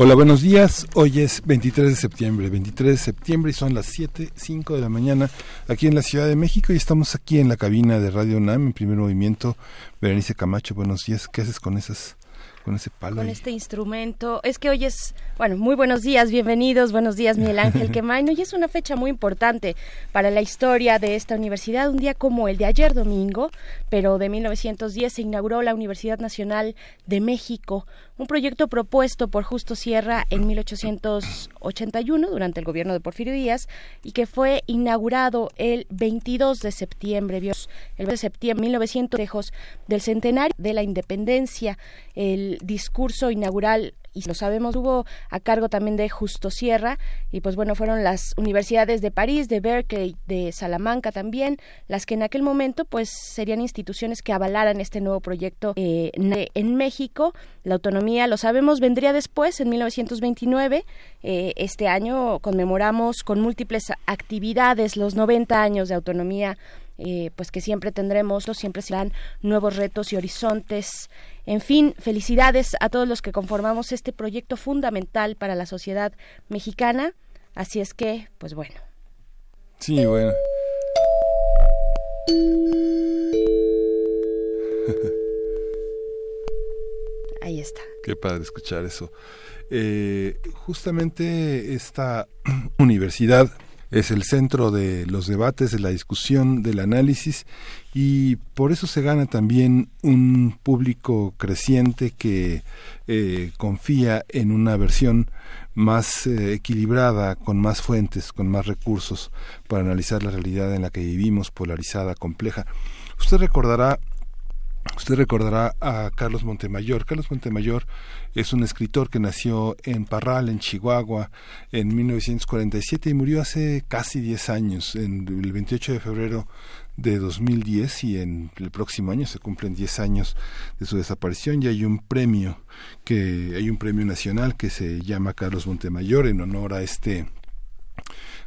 Hola, buenos días. Hoy es 23 de septiembre, 23 de septiembre y son las 7, 5 de la mañana aquí en la Ciudad de México y estamos aquí en la cabina de Radio UNAM en primer movimiento. Berenice Camacho, buenos días. ¿Qué haces con esas con ese palo. Con este instrumento. Es que hoy es, bueno, muy buenos días, bienvenidos, buenos días Miguel Ángel Quemain. Hoy es una fecha muy importante para la historia de esta universidad, un día como el de ayer domingo, pero de 1910 se inauguró la Universidad Nacional de México, un proyecto propuesto por Justo Sierra en 1881 durante el gobierno de Porfirio Díaz y que fue inaugurado el 22 de septiembre, el 20 de septiembre de 1900 del centenario de la independencia, el discurso inaugural y lo sabemos, hubo a cargo también de Justo Sierra y pues bueno, fueron las universidades de París, de Berkeley, de Salamanca también, las que en aquel momento pues serían instituciones que avalaran este nuevo proyecto eh, en México. La autonomía, lo sabemos, vendría después, en 1929. Eh, este año conmemoramos con múltiples actividades los 90 años de autonomía eh, pues que siempre tendremos, siempre serán nuevos retos y horizontes. En fin, felicidades a todos los que conformamos este proyecto fundamental para la sociedad mexicana. Así es que, pues bueno. Sí, bueno. Ahí está. Qué padre escuchar eso. Eh, justamente esta universidad es el centro de los debates, de la discusión, del análisis y por eso se gana también un público creciente que eh, confía en una versión más eh, equilibrada, con más fuentes, con más recursos para analizar la realidad en la que vivimos, polarizada, compleja. Usted recordará Usted recordará a Carlos Montemayor. Carlos Montemayor es un escritor que nació en Parral, en Chihuahua, en 1947 y murió hace casi 10 años, en el 28 de febrero de 2010 y en el próximo año se cumplen 10 años de su desaparición y hay un premio que hay un premio nacional que se llama Carlos Montemayor en honor a este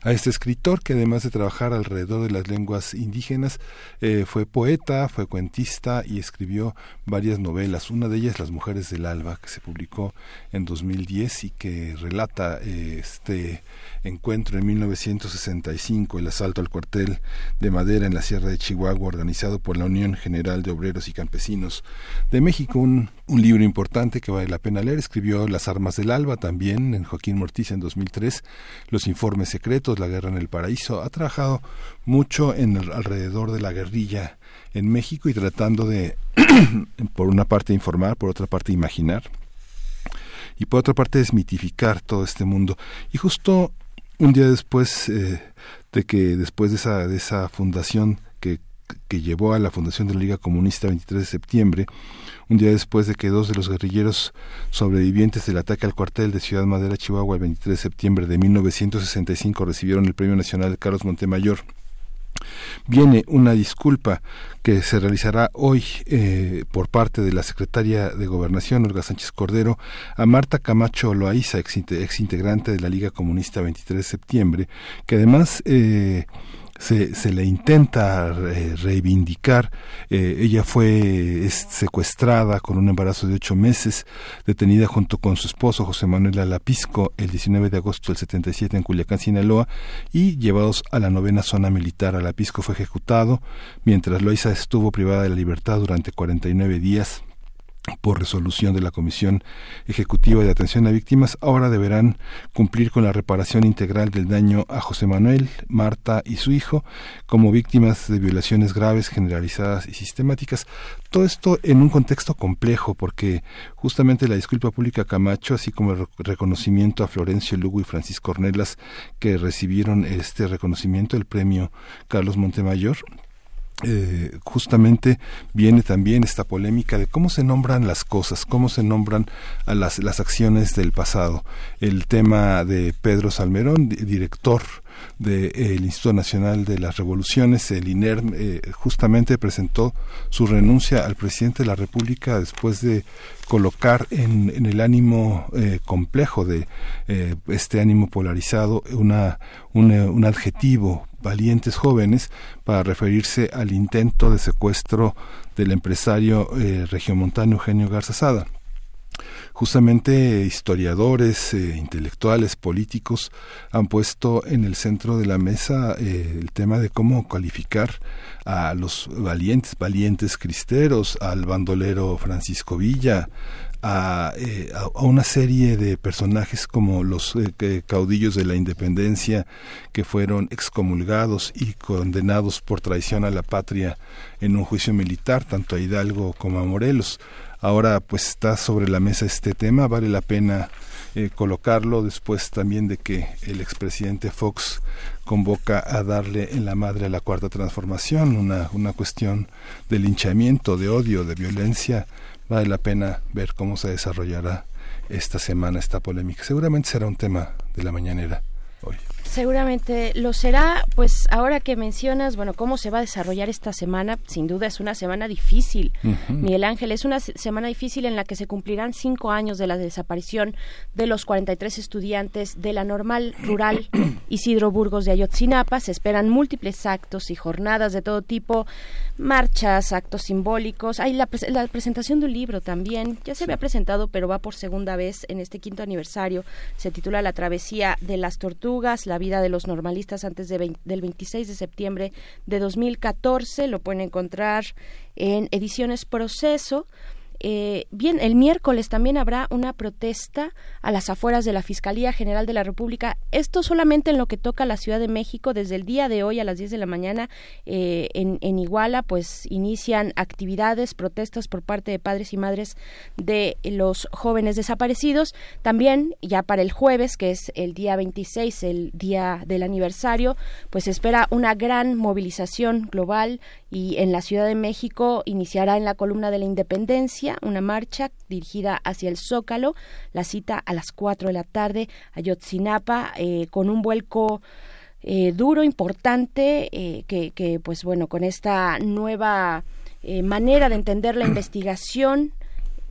a este escritor que además de trabajar alrededor de las lenguas indígenas eh, fue poeta, fue cuentista y escribió varias novelas. Una de ellas Las Mujeres del Alba que se publicó en 2010 y que relata eh, este encuentro en 1965, el asalto al cuartel de madera en la Sierra de Chihuahua organizado por la Unión General de Obreros y Campesinos de México, un, libro importante que vale la pena leer. Escribió Las Armas del Alba también en Joaquín Mortiz en 2003, Los Informes Secretos, La Guerra en el Paraíso. Ha trabajado mucho en alrededor de la guerrilla en México y tratando de, por una parte, informar, por otra parte, imaginar y por otra parte desmitificar todo este mundo. Y justo un día después eh, de que después de esa, de esa fundación que, que llevó a la fundación de la Liga Comunista 23 de septiembre, un día después de que dos de los guerrilleros sobrevivientes del ataque al cuartel de Ciudad Madera, Chihuahua, el 23 de septiembre de 1965 recibieron el Premio Nacional Carlos Montemayor Viene una disculpa que se realizará hoy eh, por parte de la secretaria de Gobernación, Olga Sánchez Cordero, a Marta Camacho Loaiza, ex, integrante de la Liga Comunista 23 de septiembre, que además eh, se, se le intenta eh, reivindicar. Eh, ella fue secuestrada con un embarazo de ocho meses, detenida junto con su esposo José Manuel Alapisco el 19 de agosto del 77 en Culiacán, Sinaloa, y llevados a la novena zona militar. Alapisco fue ejecutado, mientras Loisa estuvo privada de la libertad durante 49 días por resolución de la Comisión Ejecutiva de Atención a Víctimas, ahora deberán cumplir con la reparación integral del daño a José Manuel, Marta y su hijo como víctimas de violaciones graves, generalizadas y sistemáticas. Todo esto en un contexto complejo, porque justamente la disculpa pública Camacho, así como el reconocimiento a Florencio Lugo y Francisco Ornelas, que recibieron este reconocimiento, el premio Carlos Montemayor, eh, justamente viene también esta polémica de cómo se nombran las cosas, cómo se nombran a las, las acciones del pasado. El tema de Pedro Salmerón, director del Instituto Nacional de las Revoluciones, el INERM, eh, justamente presentó su renuncia al presidente de la República después de colocar en, el ánimo eh, complejo de este ánimo polarizado una, un adjetivo valientes jóvenes para referirse al intento de secuestro del empresario eh, regiomontano Eugenio Garza Sada. Justamente historiadores, eh, intelectuales, políticos han puesto en el centro de la mesa eh, el tema de cómo calificar a los valientes, valientes cristeros, al bandolero Francisco Villa, eh, a, a, una serie de personajes como los eh, caudillos de la independencia que fueron excomulgados y condenados por traición a la patria en un juicio militar, tanto a Hidalgo como a Morelos. Ahora pues está sobre la mesa este tema, vale la pena eh, colocarlo después también de que el expresidente Fox convoca a darle en la madre a la cuarta transformación, una, una cuestión de linchamiento, de odio, de violencia vale la pena ver cómo se desarrollará esta semana esta polémica. Seguramente será un tema de la mañanera hoy. Seguramente lo será, pues ahora que mencionas, bueno, cómo se va a desarrollar esta semana, sin duda es una semana difícil. Miguel Ángel, es una semana difícil en la que se cumplirán cinco años de la desaparición de los 43 estudiantes de la normal rural Isidro Burgos de Ayotzinapa. Se esperan múltiples actos y jornadas de todo tipo, marchas, actos simbólicos. Hay la, la presentación de un libro también, ya se había presentado, pero va por segunda vez en este quinto aniversario. Se titula La travesía de las tortugas, la vida de los normalistas antes de del 26 de septiembre de 2014. Lo pueden encontrar en Ediciones Proceso. Eh, bien, el miércoles también habrá una protesta a las afueras de la Fiscalía General de la República. Esto solamente en lo que toca a la Ciudad de México. Desde el día de hoy a las 10 de la mañana eh, en, en, Iguala, pues inician actividades, protestas por parte de padres y madres de los jóvenes desaparecidos. También ya para el jueves, que es el día 26, el día del aniversario, pues espera una gran movilización global y en la Ciudad de México iniciará en la columna de la Independencia una marcha dirigida hacia el Zócalo, la cita a las 4 de la tarde a Yotzinapa eh, con un vuelco eh, duro, importante, eh, que, que, pues bueno, con esta nueva manera de entender la investigación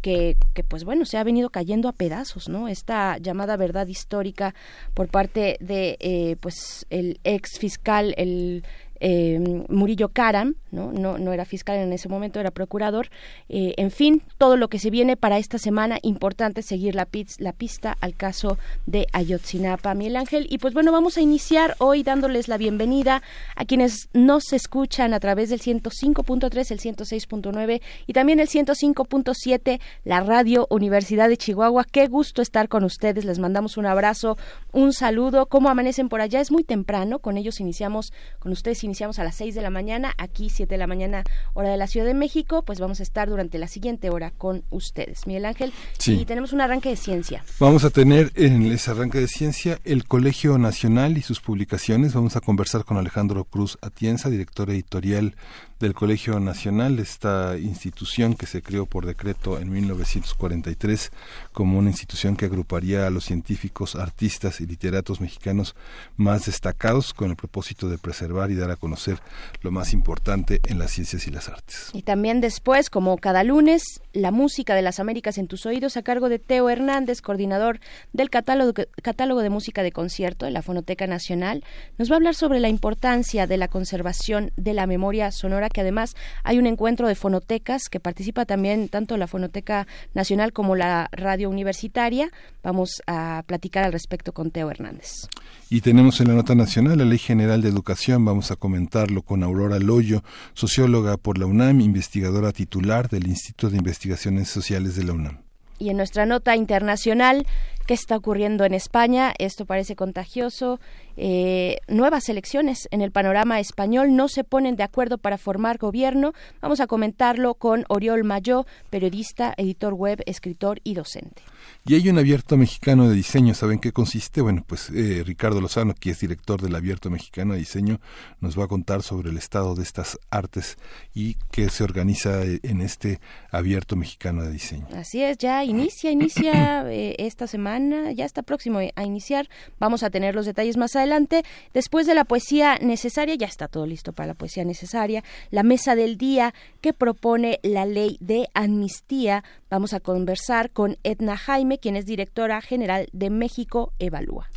que, que, pues bueno se ha venido cayendo a pedazos no esta llamada verdad histórica por parte de pues el ex fiscal el eh, Murillo Karam, ¿no? ¿no? No era fiscal en ese momento, era procurador. Eh, en fin, todo lo que se viene para esta semana, importante seguir la, la pista al caso de Ayotzinapa, Miguel Ángel. Y pues bueno, vamos a iniciar hoy dándoles la bienvenida a quienes nos escuchan a través del 105.3, el 106.9 y también el 105.7, la radio Universidad de Chihuahua. Qué gusto estar con ustedes, les mandamos un abrazo, un saludo. ¿Cómo amanecen por allá? Es muy temprano, con ellos iniciamos, con ustedes iniciamos a las 6 de la mañana, aquí 7 de la mañana, hora de la Ciudad de México, pues vamos a estar durante la siguiente hora con ustedes. Miguel Ángel, sí. y tenemos un arranque de ciencia. Vamos a tener en ese arranque de ciencia el Colegio Nacional y sus publicaciones. Vamos a conversar con Alejandro Cruz Atienza, director editorial del Colegio Nacional, esta institución que se creó por decreto en 1943 como una institución que agruparía a los científicos, artistas y literatos mexicanos más destacados con el propósito de preservar y dar a conocer lo más importante en las ciencias y las artes. Y también después, como cada lunes, la música de las Américas en tus oídos a cargo de Teo Hernández, coordinador del catálogo, catálogo de música de concierto de la Fonoteca Nacional, nos va a hablar sobre la importancia de la conservación de la memoria sonora que además hay un encuentro de fonotecas que participa también tanto la Fonoteca Nacional como la Radio Universitaria. Vamos a platicar al respecto con Teo Hernández. Y tenemos en la nota nacional la Ley General de Educación. Vamos a comentarlo con Aurora Loyo, socióloga por la UNAM, investigadora titular del Instituto de Investigaciones Sociales de la UNAM. Y en nuestra nota internacional, ¿qué está ocurriendo en España? Esto parece contagioso. Eh, nuevas elecciones en el panorama español no se ponen de acuerdo para formar gobierno. Vamos a comentarlo con Oriol Mayó, periodista, editor web, escritor y docente. Y hay un abierto mexicano de diseño. ¿Saben qué consiste? Bueno, pues eh, Ricardo Lozano, que es director del abierto mexicano de diseño, nos va a contar sobre el estado de estas artes y qué se organiza eh, en este abierto mexicano de diseño. Así es, ya inicia, inicia eh, esta semana, ya está próximo a iniciar. Vamos a tener los detalles más adelante. Después de la poesía necesaria, ya está todo listo para la poesía necesaria. La mesa del día que propone la ley de amnistía. Vamos a conversar con Edna Jaime, quien es directora general de México Evalúa.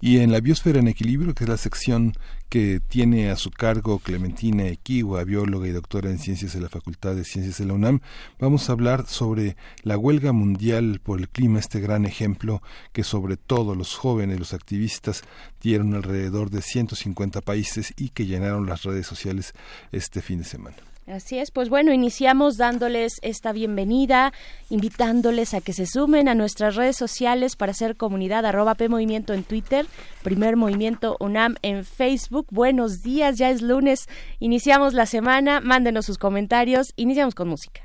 Y en la Biosfera en Equilibrio, que es la sección que tiene a su cargo Clementina Equiwa, bióloga y doctora en ciencias de la Facultad de Ciencias de la UNAM, vamos a hablar sobre la huelga mundial por el clima, este gran ejemplo que sobre todo los jóvenes, los activistas, dieron alrededor de 150 países y que llenaron las redes sociales este fin de semana. Así es, pues bueno, iniciamos dándoles esta bienvenida, invitándoles a que se sumen a nuestras redes sociales para hacer comunidad arroba P Movimiento en Twitter, Primer Movimiento UNAM en Facebook. Buenos días, ya es lunes, iniciamos la semana, mándenos sus comentarios, iniciamos con música.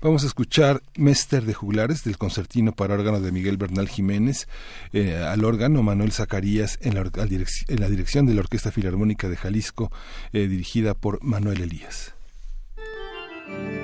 Vamos a escuchar Mester de Juglares del concertino para órgano de Miguel Bernal Jiménez, eh, al órgano Manuel Zacarías en la, en la, dirección de la Orquesta Filarmónica de Jalisco, eh, dirigida por Manuel Elías. Bye.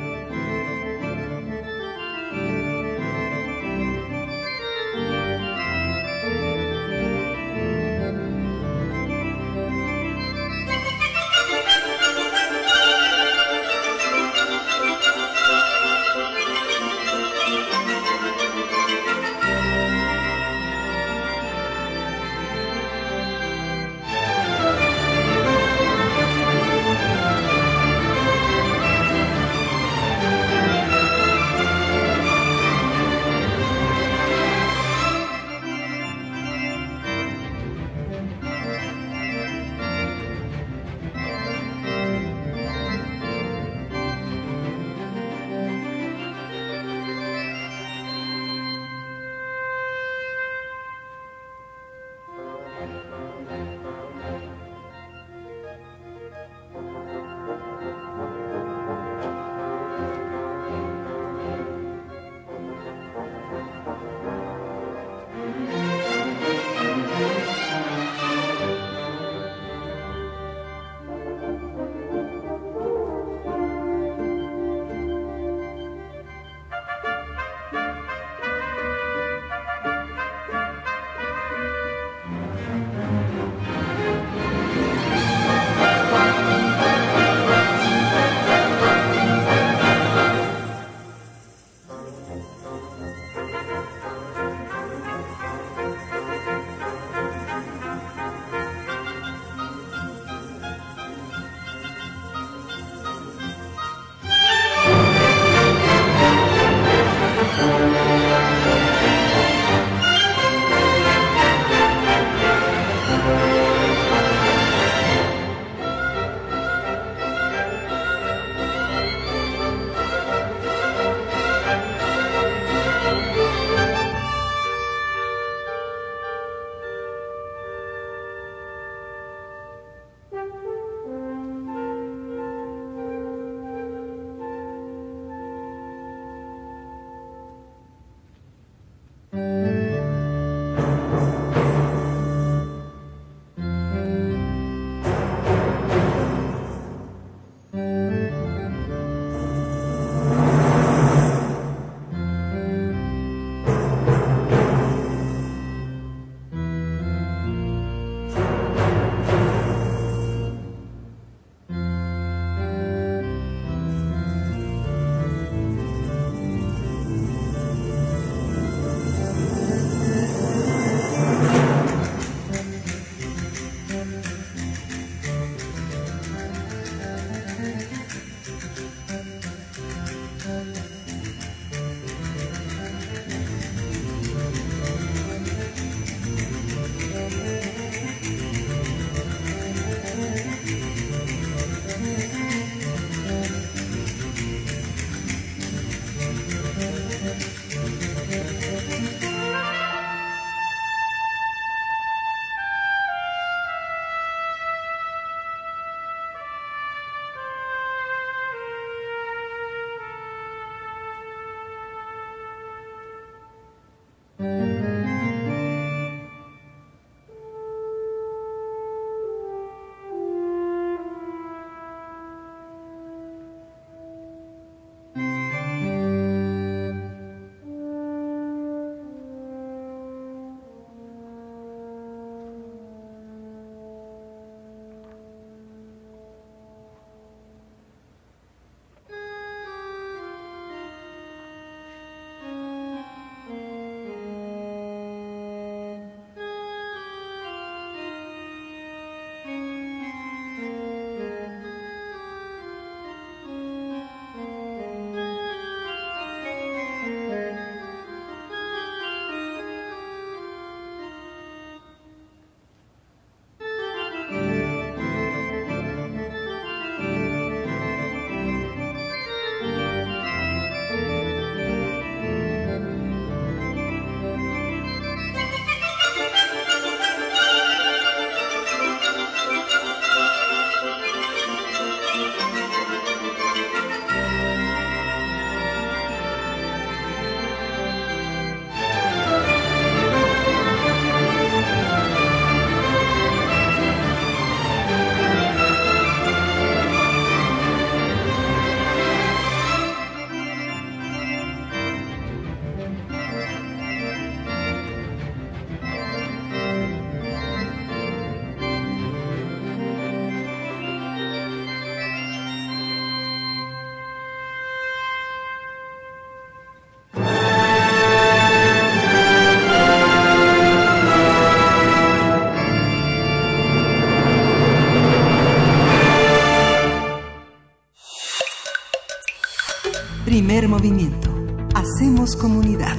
Movimiento. Hacemos comunidad.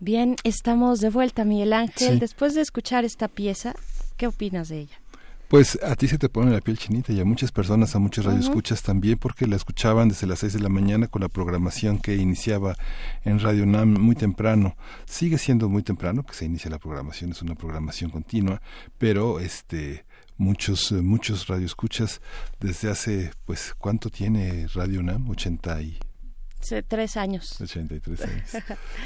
Bien, estamos de vuelta, Miguel Ángel. Después de escuchar esta pieza, ¿qué opinas de ella? Pues a ti se te pone la piel chinita y a muchas personas, a muchos radioescuchas también, porque la escuchaban desde las seis de la mañana con la programación que iniciaba en Radio NAM muy temprano. Sigue siendo muy temprano que se inicia la programación, es una programación continua, pero este muchos muchos radioescuchas desde hace pues cuánto tiene Radio NAM 80 y tres años. 83 años.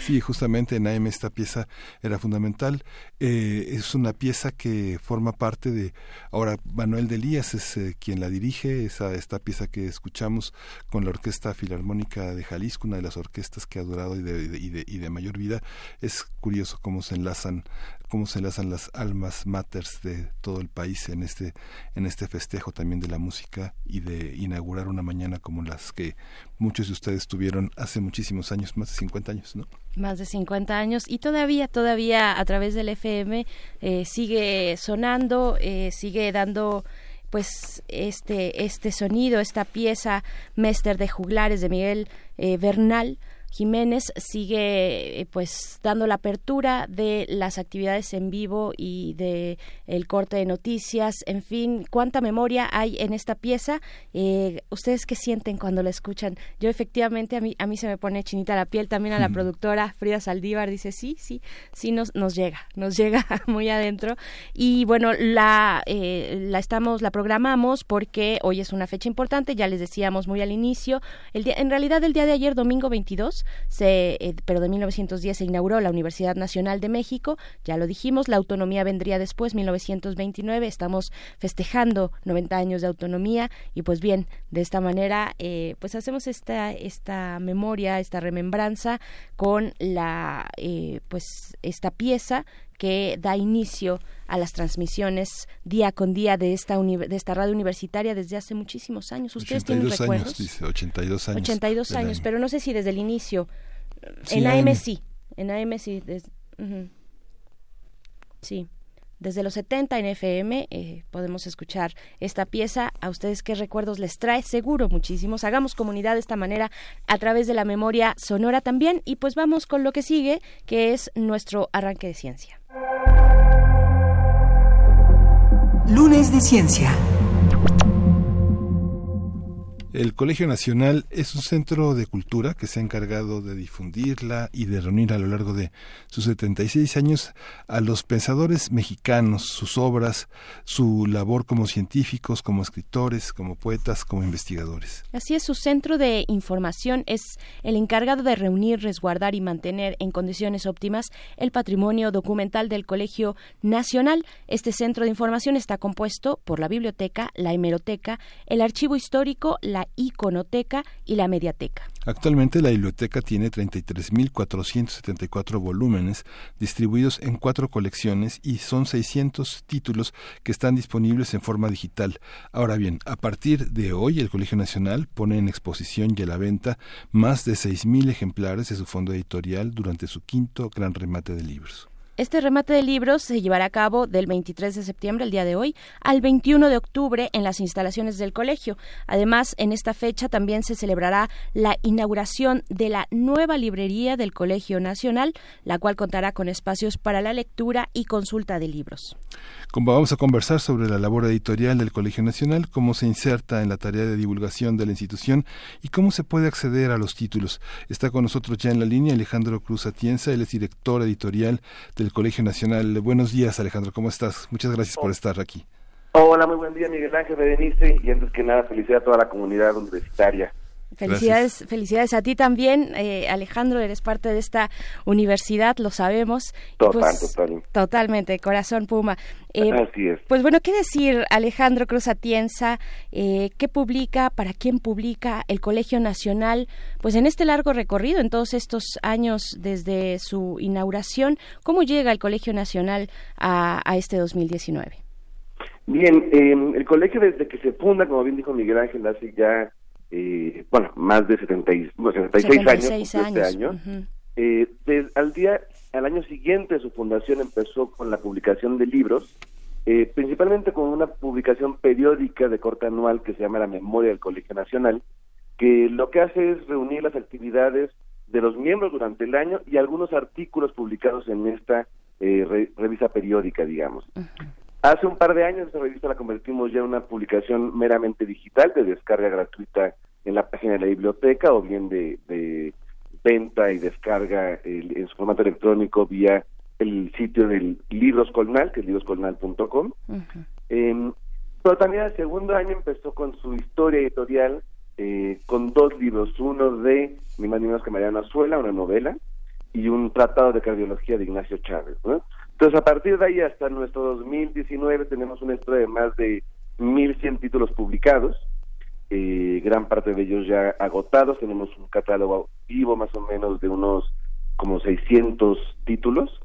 Sí, justamente en AM esta pieza era fundamental. Eh, es una pieza que forma parte de... Ahora, Manuel Delías es eh, quien la dirige, esa, esta pieza que escuchamos con la Orquesta Filarmónica de Jalisco, una de las orquestas que ha durado y de, y de, y de mayor vida. Es curioso cómo se enlazan cómo se enlazan las almas maters de todo el país en este en este festejo también de la música y de inaugurar una mañana como las que muchos de ustedes tuvieron hace muchísimos años, más de 50 años, ¿no? Más de 50 años y todavía, todavía a través del FM eh, sigue sonando, eh, sigue dando pues este este sonido, esta pieza Mester de Juglares de Miguel eh, Bernal Jiménez sigue eh, pues dando la apertura de las actividades en vivo y de el corte de noticias, en fin, cuánta memoria hay en esta pieza. Eh, ¿Ustedes qué sienten cuando la escuchan? Yo efectivamente a mí a mí se me pone chinita la piel, también a la productora Frida Saldívar dice sí, sí, sí nos nos llega, nos llega muy adentro y bueno la eh, la estamos la programamos porque hoy es una fecha importante, ya les decíamos muy al inicio, el día, en realidad el día de ayer domingo 22 eh, pero de 1910 se inauguró la Universidad Nacional de México, ya lo dijimos, la autonomía vendría después, 1929, estamos festejando 90 años de autonomía y pues bien, de esta manera eh, pues hacemos esta, esta memoria, esta remembranza con la, eh, pues esta pieza que da inicio a las transmisiones día con día de esta de esta radio universitaria desde hace muchísimos años. ¿Ustedes tienen recuerdos? Años, dice, 82 años. 82 años, pero no sé si desde el inicio. en AM, sí, en AM sí. Sí. Desde los 70 en FM eh, podemos escuchar esta pieza. ¿A ustedes qué recuerdos les trae? Seguro muchísimos. Hagamos comunidad de esta manera a través de la memoria sonora también. Y pues vamos con lo que sigue, que es nuestro arranque de ciencia. Lunes de Ciencia. El Colegio Nacional es un centro de cultura que se ha encargado de difundirla y de reunir a lo largo de sus 76 años a los pensadores mexicanos, sus obras, su labor como científicos, como escritores, como poetas, como investigadores. Así es, su centro de información es el encargado de reunir, resguardar y mantener en condiciones óptimas el patrimonio documental del Colegio Nacional. Este centro de información está compuesto por la biblioteca, la hemeroteca, el archivo histórico, la iconoteca y la mediateca. Actualmente la biblioteca tiene 33.474 volúmenes distribuidos en cuatro colecciones y son 600 títulos que están disponibles en forma digital. Ahora bien, a partir de hoy el Colegio Nacional pone en exposición y a la venta más de 6.000 ejemplares de su fondo editorial durante su quinto gran remate de libros. Este remate de libros se llevará a cabo del 23 de septiembre, el día de hoy, al 21 de octubre en las instalaciones del colegio. Además, en esta fecha también se celebrará la inauguración de la nueva librería del Colegio Nacional, la cual contará con espacios para la lectura y consulta de libros. Como vamos a conversar sobre la labor editorial del Colegio Nacional, cómo se inserta en la tarea de divulgación de la institución y cómo se puede acceder a los títulos. Está con nosotros ya en la línea Alejandro Cruz Atienza, él es director editorial del Colegio Nacional. Buenos días, Alejandro, ¿cómo estás? Muchas gracias por estar aquí. Hola, muy buen día, Miguel Ángel Berenice, y antes que nada, felicidad a toda la comunidad universitaria. Felicidades, felicidades a ti también, eh, Alejandro, eres parte de esta universidad, lo sabemos. Total, pues, total. Totalmente, corazón Puma. Eh, Así es. Pues bueno, ¿qué decir, Alejandro Cruz Atienza? Eh, ¿Qué publica, para quién publica el Colegio Nacional? Pues en este largo recorrido, en todos estos años desde su inauguración, ¿cómo llega el Colegio Nacional a, a este 2019? Bien, el colegio desde que se funda, como bien dijo Miguel Ángel, hace ya eh, bueno, más de 70 76, años, este año. eh, al día, al año siguiente su fundación empezó con la publicación de libros, eh, principalmente con una publicación periódica de corte anual que se llama La Memoria del Colegio Nacional, que lo que hace es reunir las actividades de los miembros durante el año y algunos artículos publicados en esta eh, revista periódica, digamos. Hace un par de años esta revista la convertimos ya en una publicación meramente digital de descarga gratuita en la página de la biblioteca o bien de, venta y descarga en su formato electrónico vía el sitio del Libros Colnal, que es libroscolnal.com. Em, pero también el segundo año empezó con su historia editorial eh, con dos libros, uno de ni más ni menos que Mariano Azuela, una novela, y un tratado de cardiología de Ignacio Chávez. Entonces, a partir de ahí hasta nuestro 2019 tenemos una historia de más de 1.100 títulos publicados, eh, gran parte de ellos ya agotados, tenemos un catálogo vivo más o menos de unos como 600 títulos.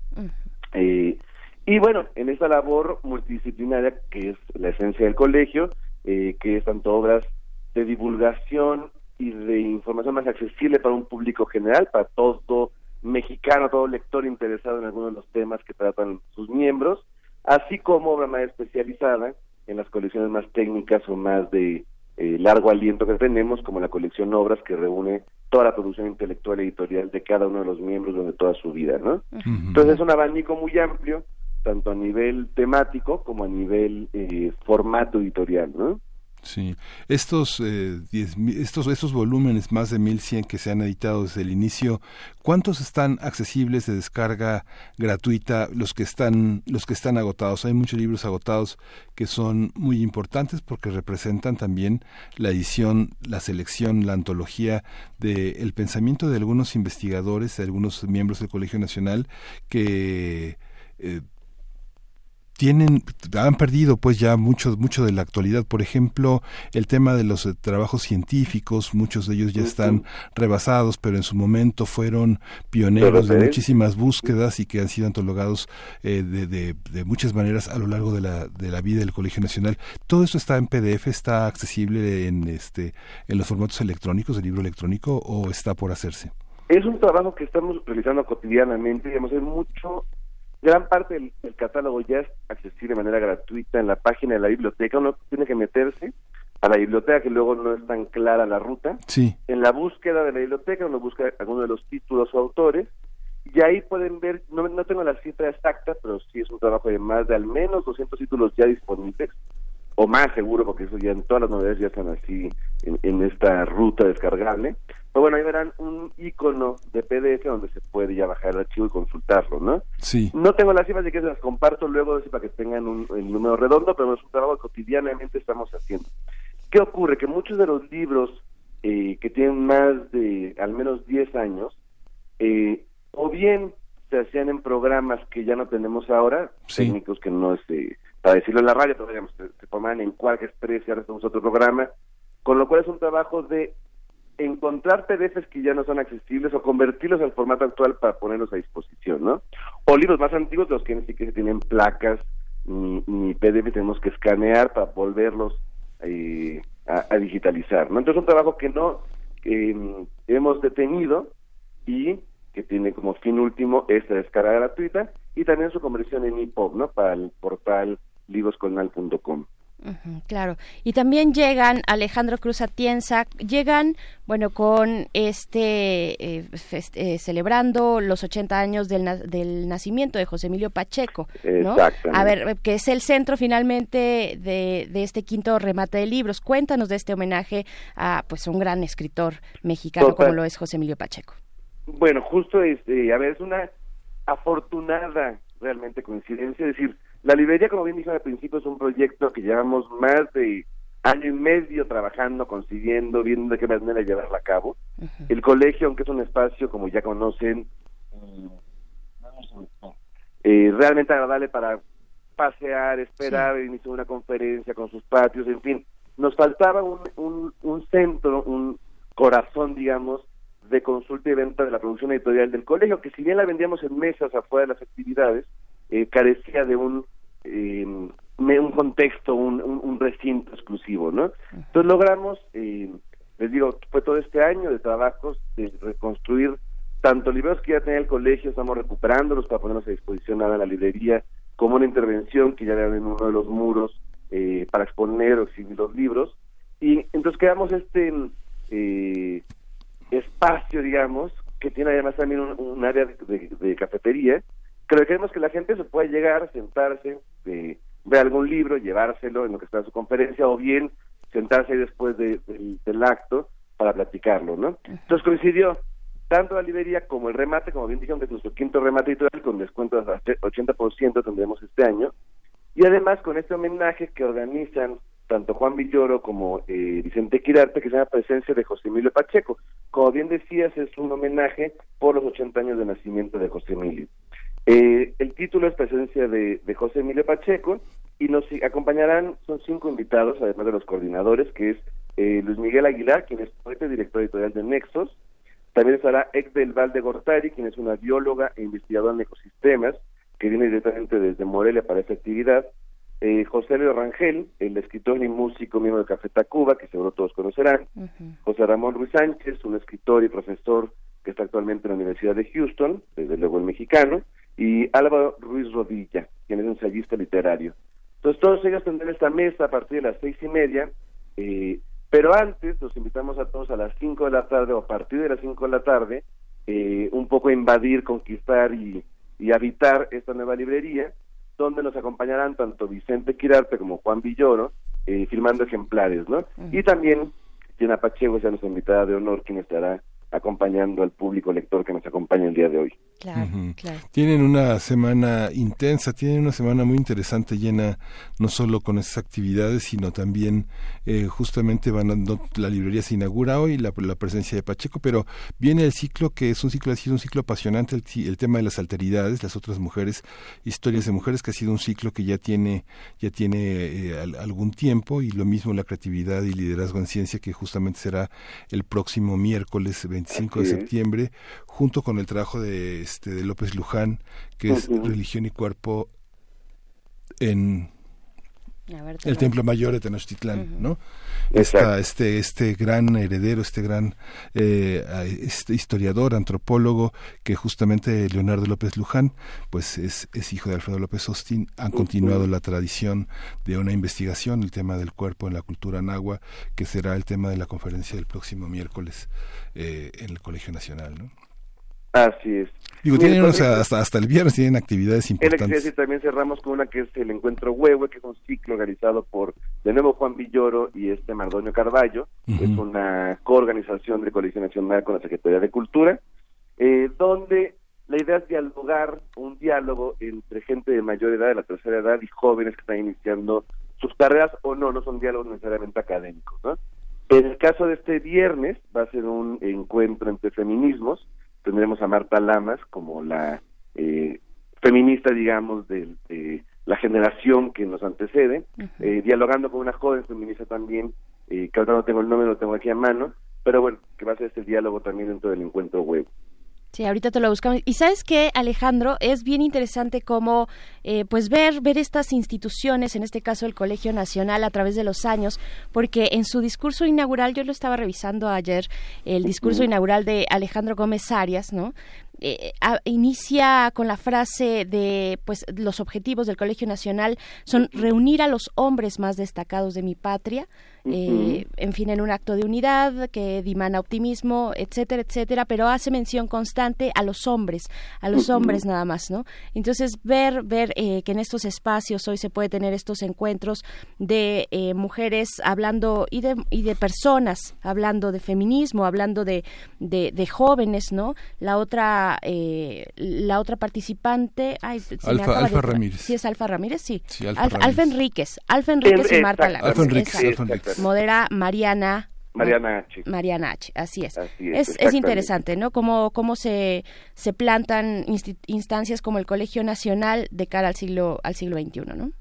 Eh, y bueno, en esta labor multidisciplinaria que es la esencia del colegio, que es tanto obras de divulgación y de información más accesible para un público general, para todo mexicano, todo lector interesado en algunos de los temas que tratan sus miembros, así como obra más especializada en las colecciones más técnicas o más de eh, largo aliento que tenemos, como la colección Obras, que reúne toda la producción intelectual editorial de cada uno de los miembros durante toda su vida, ¿no? Entonces es un abanico muy amplio, tanto a nivel temático como a nivel eh, formato editorial, ¿no? Sí, estos, eh, estos, estos volúmenes, más de 1100 que se han editado desde el inicio, ¿cuántos están accesibles de descarga gratuita? Los que están, los que están agotados. Hay muchos libros agotados que son muy importantes porque representan también la edición, la selección, la antología del el pensamiento de algunos investigadores, de algunos miembros del Colegio Nacional que eh, tienen han perdido pues ya mucho mucho de la actualidad. Por ejemplo el tema de los eh, trabajos científicos muchos de ellos ya están rebasados pero en su momento fueron pioneros de muchísimas búsquedas y que han sido antologados eh, de, de, muchas maneras a lo largo de la, de la vida del colegio nacional. Todo esto está en PDF está accesible en este en los formatos electrónicos del libro electrónico o está por hacerse es un trabajo que estamos realizando cotidianamente. Digamos hay mucho Gran parte del, catálogo ya es accesible de manera gratuita en la página de la biblioteca. Uno tiene que meterse a la biblioteca, que luego no es tan clara la ruta. Sí. En la búsqueda de la biblioteca uno busca alguno de los títulos o autores y ahí pueden ver, no, no tengo la cifra exacta, pero sí es un trabajo de más de al menos 200 títulos ya disponibles o más seguro, porque eso ya en todas las novedades ya están así en, esta ruta descargable. Pero bueno, ahí verán un icono de PDF donde se puede ya bajar el archivo y consultarlo, ¿no? Sí. No tengo las cifras de que se las comparto luego para que tengan un el número redondo, pero es un trabajo que cotidianamente estamos haciendo. ¿Qué ocurre? Que muchos de los libros eh, que tienen más de al menos 10 años, eh, o bien se hacían en programas que ya no tenemos ahora, técnicos que no este, para decirlo en la radio, pero digamos, se, se en Quark Express y ahora estamos otro programa, con lo cual es un trabajo de encontrar PDFs que ya no son accesibles o convertirlos al formato actual para ponerlos a disposición, ¿no? O libros más antiguos, los que ni siquiera tienen placas ni, ni PDF, tenemos que escanear para volverlos eh, a, digitalizar, ¿no? Entonces es un trabajo que no hemos detenido y que tiene como fin último esta descarga gratuita y también su conversión en EPUB, ¿no? Para el portal claro. Y también llegan, Alejandro Cruz Atienza, llegan, bueno, con este, eh, eh, celebrando los 80 años del, del, nacimiento de José Emilio Pacheco, ¿no? A ver, que es el centro finalmente de, de, este quinto remate de libros. Cuéntanos de este homenaje a, pues, un gran escritor mexicano como lo es José Emilio Pacheco. Bueno, justo, este, a ver, es una afortunada realmente coincidencia, es decir, la librería, como bien dije al principio, es un proyecto que llevamos más de año y medio trabajando, consiguiendo, viendo de qué manera llevarla a cabo. El colegio, aunque es un espacio, como ya conocen, eh, realmente agradable para pasear, esperar, iniciar una conferencia con sus patios, en fin, nos faltaba un, un, un centro, un corazón, digamos, de consulta y venta de la producción editorial del colegio, que si bien la vendíamos en mesas afuera de las actividades, eh, carecía de un eh, un contexto, un, un, recinto exclusivo, ¿no? Entonces logramos, eh, les digo, fue todo este año de trabajos de reconstruir tanto libros que ya tenía el colegio, estamos recuperándolos para ponerlos a disposición a la librería, como una intervención que ya era en uno de los muros eh, para exponer o exhibir los libros. Y entonces creamos este eh, espacio, digamos, que tiene además también un, área de, cafetería, creo que queremos que la gente se pueda llegar, sentarse, eh, ver algún libro, llevárselo en lo que está en su conferencia, o bien sentarse después del acto para platicarlo, ¿no? Entonces coincidió tanto la librería como el remate, como bien dijeron que es nuestro quinto remate editorial con descuento hasta 80% tendremos este año, y además con este homenaje que organizan tanto Juan Villoro como eh, Vicente Quirarte, que se llama Presencia de José Emilio Pacheco. Como bien decías, es un homenaje por los 80 años de nacimiento de José Emilio. Eh, el título es Presencia de, José Emilio Pacheco y nos acompañarán, son cinco invitados, además de los coordinadores, que es eh, Luis Miguel Aguilar, quien es poeta y director editorial de Nexos. También estará Ex del Valde Gortari, quien es una bióloga e investigadora en ecosistemas, que viene directamente desde Morelia para esta actividad. Eh, José Leo Rangel, el escritor y músico miembro de Café Tacuba, que seguro todos conocerán, José Ramón Ruiz Sánchez, un escritor y profesor que está actualmente en la Universidad de Houston, desde luego el mexicano, y Álvaro Ruiz Rodilla, quien es ensayista literario. Entonces todos ellos tendrán esta mesa a partir de las seis y media, eh, pero antes los invitamos a todos a las cinco de la tarde o a partir de las cinco de la tarde, eh, un poco a invadir, conquistar y, y habitar esta nueva librería, donde nos acompañarán tanto Vicente Quirarte como Juan Villoro, eh, firmando ejemplares, ¿no? Y también Jenna Pacheco sea nuestra invitada de honor, quien estará acompañando al público lector que nos acompaña el día de hoy. Claro, Tienen una semana intensa, tienen una semana muy interesante, llena no solo con esas actividades, sino también eh, justamente van dando, la librería se inaugura hoy, la, la, presencia de Pacheco, pero viene el ciclo que es un ciclo, ha sido un ciclo apasionante, el, tema de las alteridades, las otras mujeres, historias de mujeres, que ha sido un ciclo que ya tiene, ya tiene eh, algún tiempo, y lo mismo la creatividad y liderazgo en ciencia, que justamente será el próximo miércoles 25 de septiembre, junto con el trabajo de, este, de López Luján, que es Religión y Cuerpo en el Templo Mayor de Tenochtitlán, ¿no? este, este gran heredero, este gran eh, este historiador, antropólogo, que justamente Leonardo López Luján, pues es, es hijo de Alfredo López Austin, han continuado la tradición de una investigación, el tema del cuerpo en la cultura nahua, que será el tema de la conferencia del próximo miércoles eh, en el Colegio Nacional, ¿no? Así es. Digo, tienen, hasta, hasta el viernes tienen actividades importantes. y también cerramos con una que es el Encuentro Huehue, que es un ciclo organizado por, de nuevo, Juan Villoro y este Mardonio Carballo. Es una coorganización de Colegio Nacional con la Secretaría de Cultura, eh, donde la idea es dialogar, un diálogo entre gente de mayor edad, de la tercera edad y jóvenes que están iniciando sus tareas o no, no son diálogos necesariamente académicos, ¿no? En el caso de este viernes va a ser un encuentro entre feminismos, tendremos a Marta Lamas como la eh, feminista, digamos, de, la generación que nos antecede, eh, dialogando con una joven feminista también, eh, que ahora no tengo el nombre, lo tengo aquí a mano, pero bueno, que va a ser este diálogo también dentro del encuentro web. Sí, ahorita te lo buscamos. Y sabes qué, Alejandro, es bien interesante cómo, eh, pues ver, ver estas instituciones, en este caso el Colegio Nacional, a través de los años, porque en su discurso inaugural, yo lo estaba revisando ayer, el discurso inaugural de Alejandro Gómez Arias, ¿no? Eh, inicia con la frase de pues los objetivos del Colegio Nacional son reunir a los hombres más destacados de mi patria eh, en fin, en un acto de unidad que dimana optimismo, etcétera, etcétera, pero hace mención constante a los hombres, a los hombres nada más, ¿no? Entonces, ver, ver eh, que en estos espacios hoy se puede tener estos encuentros de eh, mujeres hablando y de, y de personas, hablando de feminismo, hablando de, de, jóvenes, ¿no? La otra, la otra participante, ay, Alfa, Ramírez. Sí, es Alfa Ramírez, sí. Alfa, Alfa, Enríquez, Alfa Enríquez y Marta Alfa Enríquez, Alfa Enríquez modera Mariana Mariana H. Mariana H, así es. es, interesante, ¿no? Cómo, cómo se, se plantan instancias como el Colegio Nacional de cara al siglo al siglo XXI, ¿no?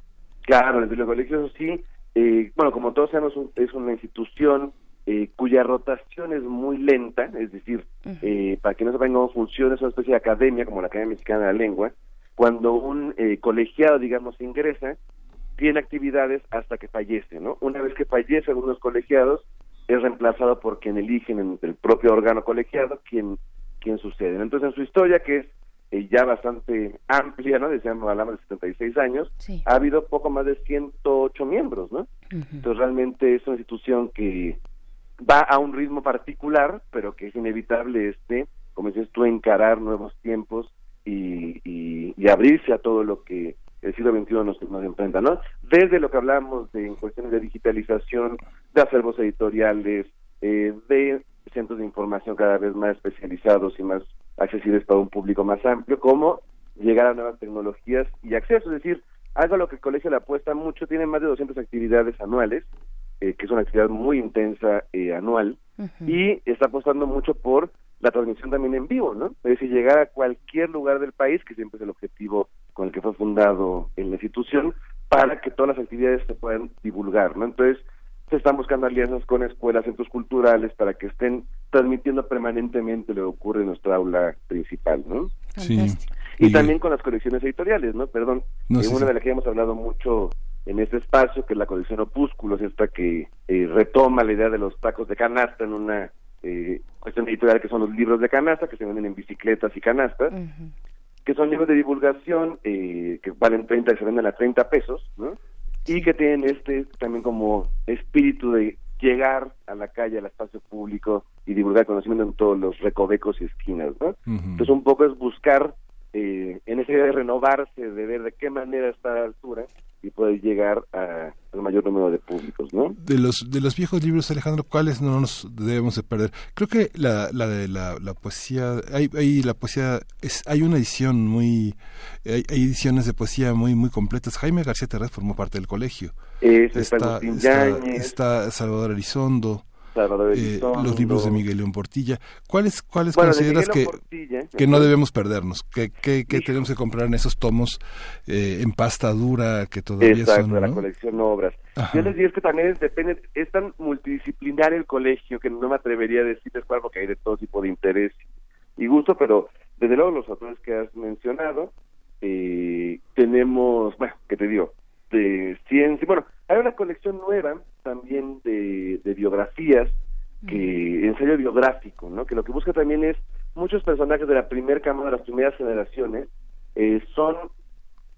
Claro, el colegio sí. Eh, bueno, como todos sabemos, es una institución eh, cuya rotación es muy lenta, es decir, eh, para que no sepan cómo funciona, es una especie de academia, como la Academia Mexicana de la Lengua. Cuando un colegiado, digamos, ingresa, tiene actividades hasta que fallece, ¿no? Una vez que fallece algunos colegiados, es reemplazado por quien eligen en el propio órgano colegiado quien, quien sucede. Entonces, en su historia, que es eh, ya bastante amplia, ¿no? Decíamos, hablamos de 76 años, ha habido poco más de 108 miembros, ¿no? Entonces, realmente es una institución que, va a un ritmo particular, pero que es inevitable este, como dices tú, encarar nuevos tiempos y, y, abrirse a todo lo que el siglo XXI nos, nos enfrenta, ¿no? Desde lo que hablamos de cuestiones de digitalización, de acervos editoriales, eh, de centros de información cada vez más especializados y más accesibles para un público más amplio, como llegar a nuevas tecnologías y acceso, es decir, algo a lo que el colegio le apuesta mucho, tiene más de 200 actividades anuales, eh, que es una actividad muy intensa eh, anual, y está apostando mucho por la transmisión también en vivo, ¿no? Es decir, llegar a cualquier lugar del país, que siempre es el objetivo con el que fue fundado en la institución, para que todas las actividades se puedan divulgar, ¿no? Entonces, se están buscando alianzas con escuelas, centros culturales, para que estén transmitiendo permanentemente lo que ocurre en nuestra aula principal, ¿no? Sí. Y, también con las colecciones editoriales, ¿no? Perdón, no, eh, una de las que hemos hablado mucho en este espacio, que es la colección Opúsculos, esta que eh, retoma la idea de los tacos de canasta en una eh, cuestión editorial que son los libros de canasta, que se venden en bicicletas y canastas, que son libros de divulgación eh, que valen 30 y se venden a 30 pesos, ¿no? Y que tienen este también como espíritu de llegar a la calle, al espacio público y divulgar conocimiento en todos los recovecos y esquinas, ¿no? Entonces un poco es buscar eh, en esa idea de renovarse, de ver de qué manera está a la altura y poder llegar a, al mayor número de públicos, ¿no? De los de los viejos libros, Alejandro, ¿cuáles no nos debemos de perder? Creo que la, la de la, la poesía, hay, hay la poesía, es, hay una edición muy, hay, ediciones de poesía muy muy completas. Jaime García Terrés formó parte del colegio. está, está, está Salvador Elizondo. Eh, los libros de Miguel León Portilla. ¿Cuáles, cuáles consideras que, que no debemos perdernos? ¿Qué, qué, tenemos que comprar en esos tomos eh, en pasta dura que todavía Exacto, son? la colección obras. Yo les digo que también depende, es tan multidisciplinar el colegio que no me atrevería a decirles cuál porque hay de todo tipo de interés y gusto, pero desde luego los autores que has mencionado, eh, tenemos, bueno, ¿qué te digo? De ciencia, bueno, hay una colección nueva también de, biografías, que ensayo biográfico, ¿no? Que lo que busca también es muchos personajes de la primera cámara, de las primeras generaciones, eh, son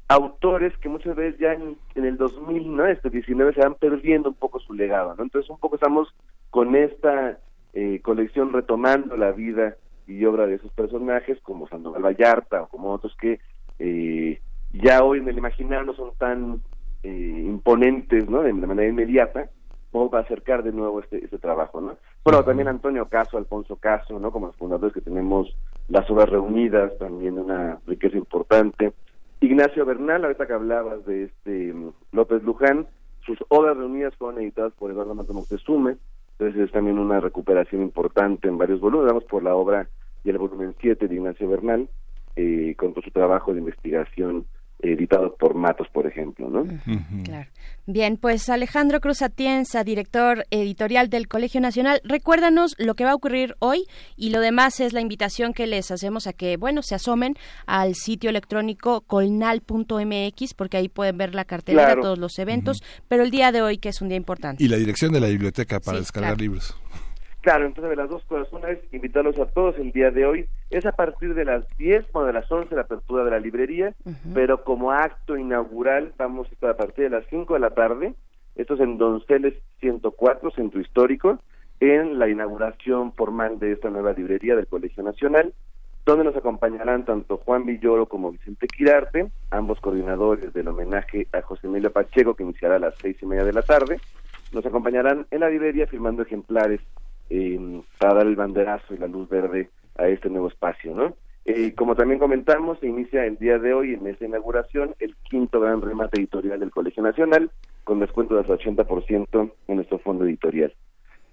autores que muchas veces ya en, el 2019 este se van perdiendo un poco su legado, ¿no? Entonces un poco estamos con esta eh, colección retomando la vida y obra de esos personajes como Sandoval Vallarta o como otros que eh, ya hoy en el imaginario no son tan eh, imponentes, ¿no? De, manera inmediata, o va a acercar de nuevo este, este trabajo, ¿no? Bueno, también Antonio Caso, Alfonso Caso, ¿no? Como los fundadores que tenemos las obras reunidas, también una riqueza importante. Ignacio Bernal, ahorita que hablabas de este mm, López Luján, sus obras reunidas fueron editadas por Eduardo Mato Moctezuma, entonces es también una recuperación importante en varios volúmenes, vamos por la obra y el volumen 7 de Ignacio Bernal, eh, con todo su trabajo de investigación editado por Matos, por ejemplo, ¿no? Claro. Bien, pues Alejandro Cruz Atienza, director editorial del Colegio Nacional, recuérdanos lo que va a ocurrir hoy y lo demás es la invitación que les hacemos a que, bueno, se asomen al sitio electrónico colnal.mx porque ahí pueden ver la cartelera, de todos los eventos, pero el día de hoy que es un día importante. Y la dirección de la biblioteca para descargar libros. Claro, entonces de las dos cosas. Una es invitarlos a todos el día de hoy. Es a partir de las 10, bueno, de las 11 la apertura de la librería, pero como acto inaugural vamos a estar a partir de las 5 de la tarde. Esto es en Donceles 104, Centro Histórico, en la inauguración formal de esta nueva librería del Colegio Nacional, donde nos acompañarán tanto Juan Villoro como Vicente Quirarte, ambos coordinadores del homenaje a José Emilio Pacheco, que iniciará a las seis y media de la tarde. Nos acompañarán en la librería firmando ejemplares eh, para dar el banderazo y la luz verde a este nuevo espacio, ¿no? Eh, como también comentamos, se inicia el día de hoy en esta inauguración el quinto gran remate editorial del Colegio Nacional, con descuento del 80% en nuestro fondo editorial.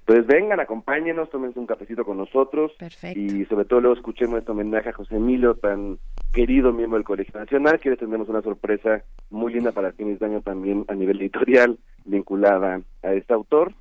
Pues vengan, acompáñenos, tómense un cafecito con nosotros y sobre todo luego escuchemos este homenaje a José Emilio, tan querido miembro del Colegio Nacional, que tendremos una sorpresa muy linda para fines de año también a nivel editorial vinculada a este autor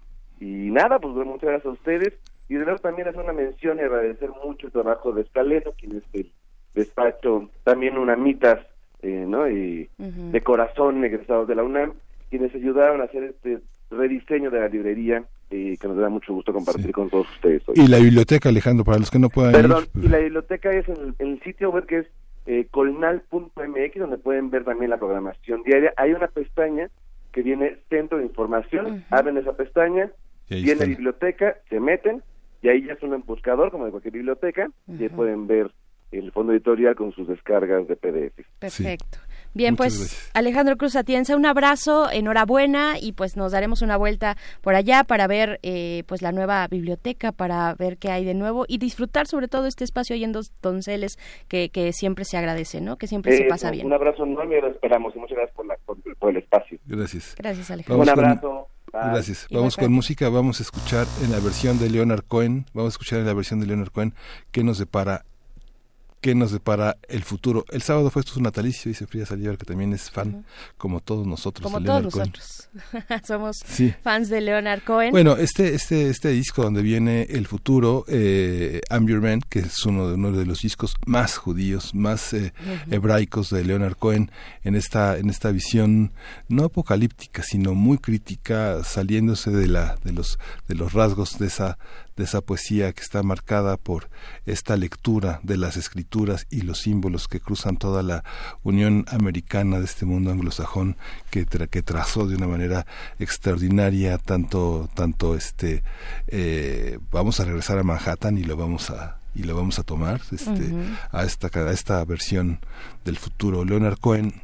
y nada, pues muchas gracias a ustedes. Y de nuevo también hacer una mención y agradecer mucho el trabajo de Escaleno, quien es el despacho, también una mitas, eh, ¿no? Y de corazón egresados de la UNAM, quienes ayudaron a hacer este rediseño de la librería eh, que nos da mucho gusto compartir con todos ustedes hoy. Y la biblioteca, Alejandro, para los que no puedan Perdón, y la biblioteca es en el, sitio web que es eh, colnal.mx, donde pueden ver también la programación diaria. Hay una pestaña que viene Centro de Información, abren esa pestaña, Viene biblioteca, se meten y ahí ya es un buscador como de cualquier biblioteca y pueden ver el fondo editorial con sus descargas de PDF. Perfecto. Bien, pues Alejandro Cruz Atienza, un abrazo, enhorabuena y pues nos daremos una vuelta por allá para ver eh, pues la nueva biblioteca, para ver qué hay de nuevo y disfrutar sobre todo este espacio ahí en Dos Donceles que, que siempre se agradece, ¿no? Que siempre se pasa bien. Un abrazo enorme y lo esperamos y muchas gracias por, la, por, el espacio. Gracias. Gracias, Alejandro. un abrazo. Gracias. Vamos con música, vamos a escuchar en la versión de Leonard Cohen, vamos a escuchar en la versión de Leonard Cohen qué nos depara qué nos depara el futuro. El sábado fue su natalicio, dice Frida Saldívar, que también es fan, como todos nosotros. Como todos nosotros. Somos fans de Leonard Cohen. Bueno, este, este, este disco donde viene el futuro, eh, I'm Your Man, que es uno de, uno de los discos más judíos, más eh, hebraicos de Leonard Cohen, en esta, en esta visión no apocalíptica, sino muy crítica, saliéndose de la, de los, de los rasgos de esa de esa poesía que está marcada por esta lectura de las escrituras y los símbolos que cruzan toda la Unión Americana de este mundo anglosajón que, que trazó de una manera extraordinaria tanto tanto este eh, vamos a regresar a Manhattan y lo vamos a y lo vamos a tomar este a esta a esta versión del futuro. Leonard Cohen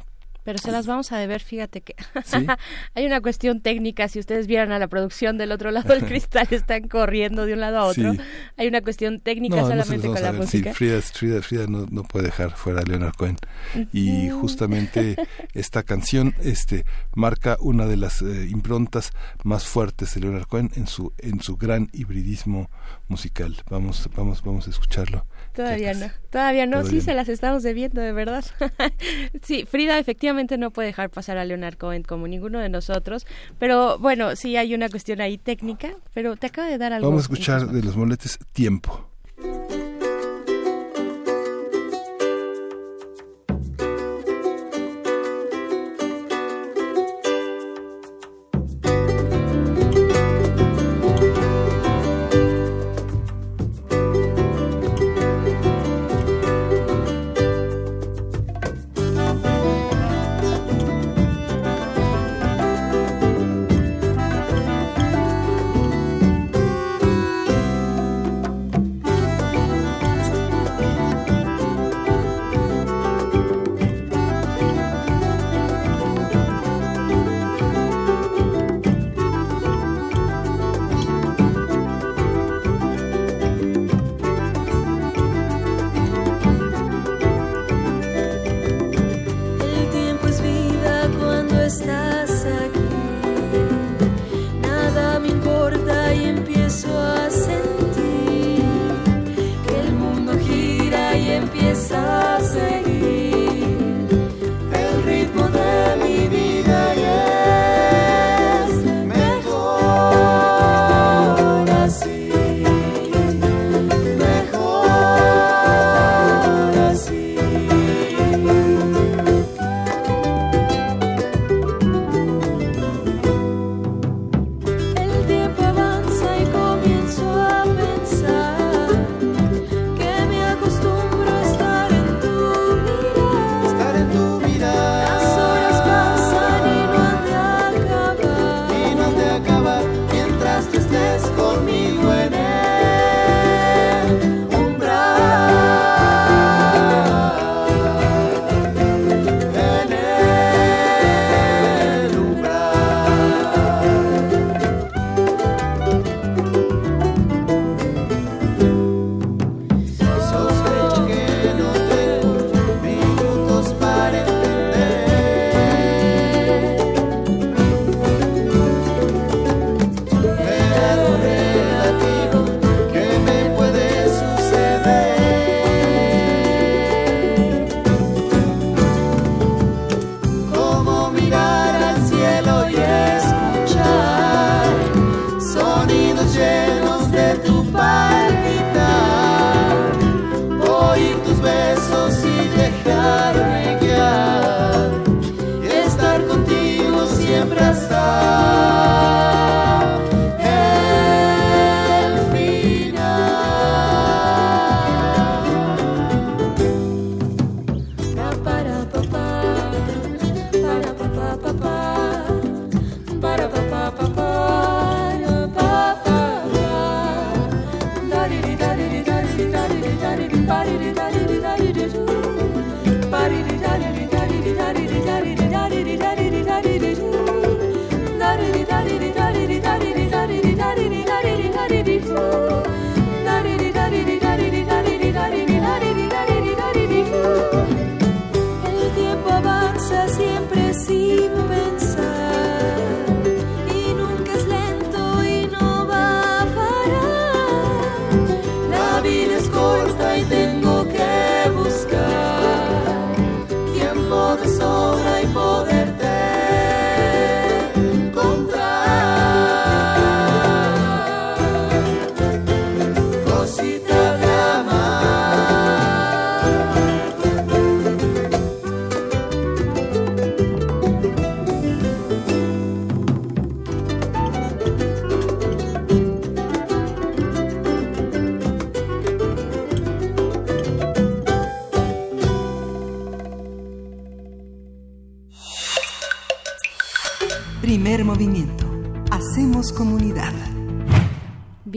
pero se las vamos a deber, fíjate que hay una cuestión técnica, si ustedes vieran a la producción del otro lado del cristal, están corriendo de un lado a otro. Hay una cuestión técnica solamente con la música. Sí, Frida, Frida, no, no, puede dejar fuera a Leonard Cohen. Y justamente esta canción este marca una de las eh, improntas más fuertes de Leonard Cohen en su en su gran hibridismo musical. Vamos vamos vamos a escucharlo. Todavía no, todavía no, sí se las estamos debiendo, de verdad. sí, Frida efectivamente no puede dejar pasar a Leonard Cohen como ninguno de nosotros, pero bueno, sí hay una cuestión ahí técnica, pero te acaba de dar algo. Vamos a escuchar de los moletes Tiempo.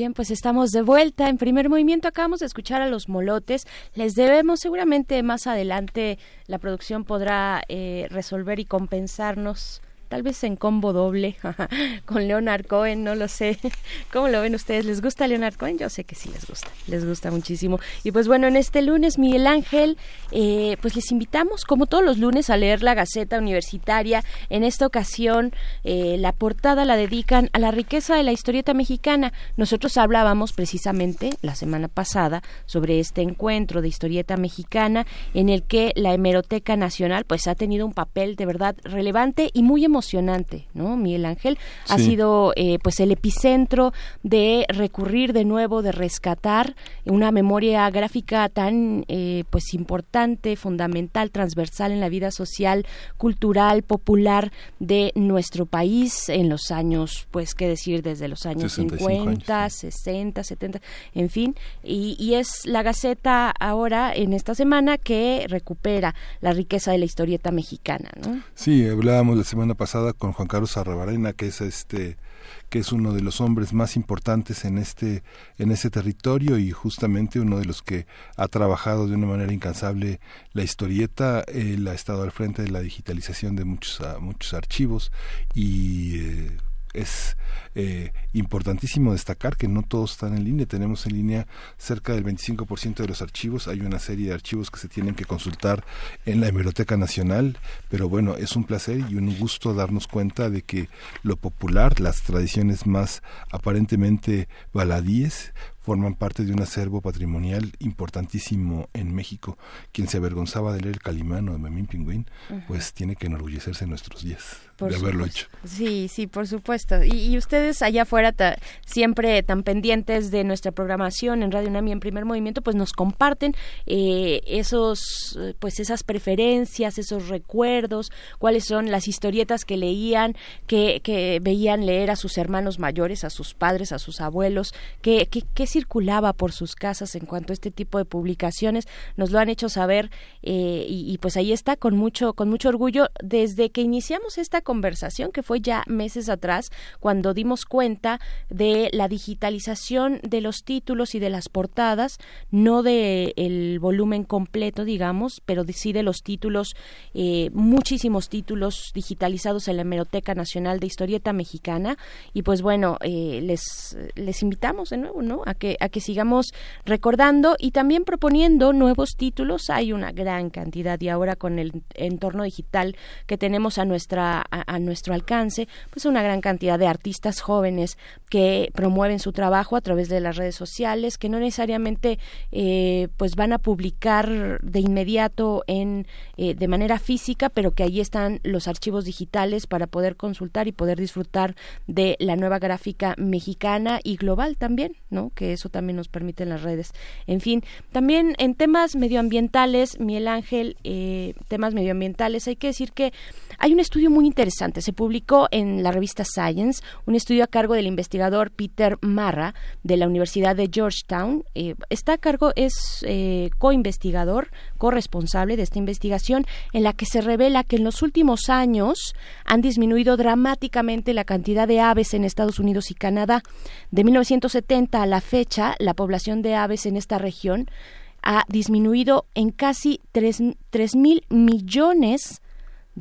Bien, pues estamos de vuelta en primer movimiento. Acabamos de escuchar a los molotes. Les debemos, seguramente más adelante la producción podrá eh, resolver y compensarnos tal vez en combo doble con Leonard Cohen, no lo sé. ¿Cómo lo ven ustedes? ¿Les gusta Leonard Cohen? Yo sé que sí les gusta, muchísimo. Y pues bueno, en este lunes, Miguel Ángel, eh, pues les invitamos, como todos los lunes, a leer la Gaceta Universitaria. En esta ocasión, eh, la portada la dedican a la riqueza de la historieta mexicana. Nosotros hablábamos precisamente la semana pasada sobre este encuentro de historieta mexicana en el que la Hemeroteca Nacional pues ha tenido un papel de verdad relevante y muy emocionante emocionante, ¿no? Miguel Ángel ha sido eh, pues el epicentro de recurrir de nuevo, de rescatar una memoria gráfica tan eh, pues importante, fundamental, transversal en la vida social, cultural, popular de nuestro país en los años, pues qué decir, desde los años 50, 60, 70, en fin, y, y es la Gaceta ahora en esta semana que recupera la riqueza de la historieta mexicana, ¿no? Sí, hablábamos la semana pasada con Juan Carlos Arrabarena, que es este que es uno de los hombres más importantes en este en este territorio y justamente uno de los que ha trabajado de una manera incansable la historieta. Él ha estado al frente de la digitalización de muchos muchos archivos y eh, es eh, importantísimo destacar que no todos están en línea. Tenemos en línea cerca del 25% de los archivos. Hay una serie de archivos que se tienen que consultar en la Hemeroteca Nacional. Pero bueno, es un placer y un gusto darnos cuenta de que lo popular, las tradiciones más aparentemente baladíes, forman parte de un acervo patrimonial importantísimo en México. Quien se avergonzaba de leer el Calimano de Memín Pingüín, pues tiene que enorgullecerse en nuestros días de haberlo hecho. Sí, sí, por supuesto. Y, ustedes allá afuera siempre tan pendientes de nuestra programación en Radio Nami en Primer Movimiento, pues nos comparten eh, esos, pues esas preferencias, esos recuerdos, cuáles son las historietas que leían, que, que veían leer a sus hermanos mayores, a sus padres, a sus abuelos, que, que, que circulaba por sus casas en cuanto a este tipo de publicaciones. Nos lo han hecho saber eh, y, pues ahí está con mucho con mucho orgullo desde que iniciamos esta conversación que fue ya meses atrás cuando dimos cuenta de la digitalización de los títulos y de las portadas, no de el volumen completo digamos, pero sí de los títulos, eh, muchísimos títulos digitalizados en la Hemeroteca Nacional de Historieta Mexicana y pues bueno eh, les les invitamos de nuevo, ¿no? A que, a que sigamos recordando y también proponiendo nuevos títulos. Hay una gran cantidad y ahora con el entorno digital que tenemos a, nuestra, nuestro alcance, pues una gran cantidad de artistas jóvenes que promueven su trabajo a través de las redes sociales, que no necesariamente eh, pues van a publicar de inmediato en, eh, de manera física, pero que ahí están los archivos digitales para poder consultar y poder disfrutar de la nueva gráfica mexicana y global también, ¿no? Que eso también nos permiten las redes. En fin, también en temas medioambientales, Miguel Ángel, eh, temas medioambientales, hay que decir que hay un estudio muy interesante, se publicó en la revista Science, un estudio a cargo del investigador Peter Marra de la Universidad de Georgetown. Eh, está a cargo, es eh, co-investigador, corresponsable de esta investigación, en la que se revela que en los últimos años han disminuido dramáticamente la cantidad de aves en Estados Unidos y Canadá. De 1970 a la fecha, la población de aves en esta región ha disminuido en casi tres mil millones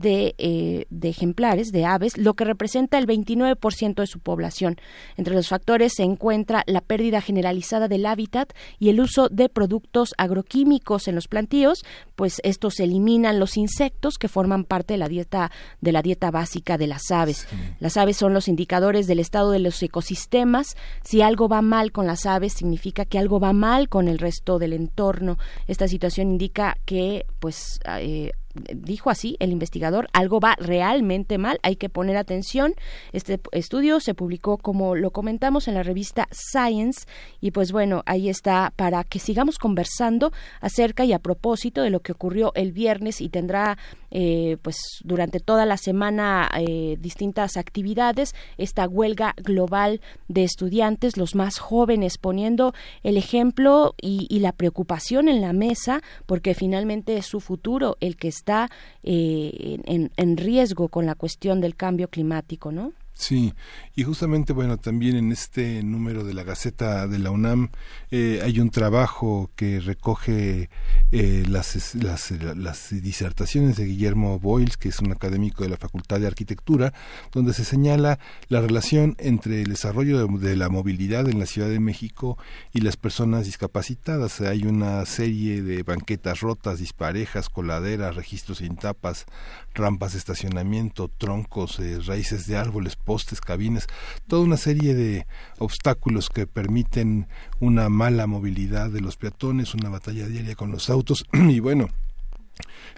eh, de, ejemplares de aves, lo que representa el 29% de su población. Entre los factores se encuentra la pérdida generalizada del hábitat y el uso de productos agroquímicos en los plantíos, pues estos eliminan los insectos que forman parte de la dieta de la dieta básica de las aves. Las aves son los indicadores del estado de los ecosistemas. Si algo va mal con las aves significa que algo va mal con el resto del entorno. Esta situación indica que pues eh, dijo así el investigador, algo va realmente mal, hay que poner atención. Este estudio se publicó, como lo comentamos, en la revista Science y pues bueno, ahí está para que sigamos conversando acerca y a propósito de lo que ocurrió el viernes y tendrá eh, pues durante toda la semana eh, distintas actividades, esta huelga global de estudiantes, los más jóvenes poniendo el ejemplo y, la preocupación en la mesa porque finalmente es su futuro el que está eh, en, en riesgo con la cuestión del cambio climático, ¿no? Sí, y justamente, bueno, también en este número de la Gaceta de la UNAM eh, hay un trabajo que recoge eh, las, las, las, disertaciones de Guillermo Boyles, que es un académico de la Facultad de Arquitectura, donde se señala la relación entre el desarrollo de, la movilidad en la Ciudad de México y las personas discapacitadas. Hay una serie de banquetas rotas, disparejas, coladeras, registros sin tapas, rampas de estacionamiento, troncos, eh, raíces de árboles, postes, cabinas, toda una serie de obstáculos que permiten una mala movilidad de los peatones, una batalla diaria con los autos y bueno,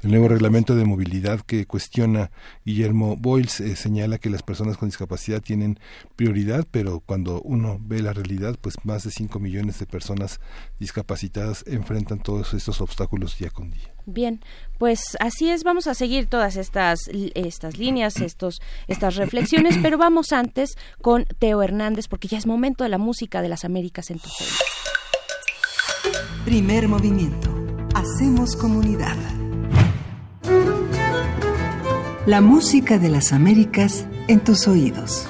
el nuevo reglamento de movilidad que cuestiona Guillermo Boyles eh, señala que las personas con discapacidad tienen prioridad, pero cuando uno ve la realidad, pues más de 5 millones de personas discapacitadas enfrentan todos estos obstáculos día con día. Bien, pues así es, vamos a seguir todas estas, estas líneas, estos, estas reflexiones, pero vamos antes con Teo Hernández, porque ya es momento de la música de las Américas en tu Primer movimiento. Hacemos comunidad. La música de las Américas en tus oídos.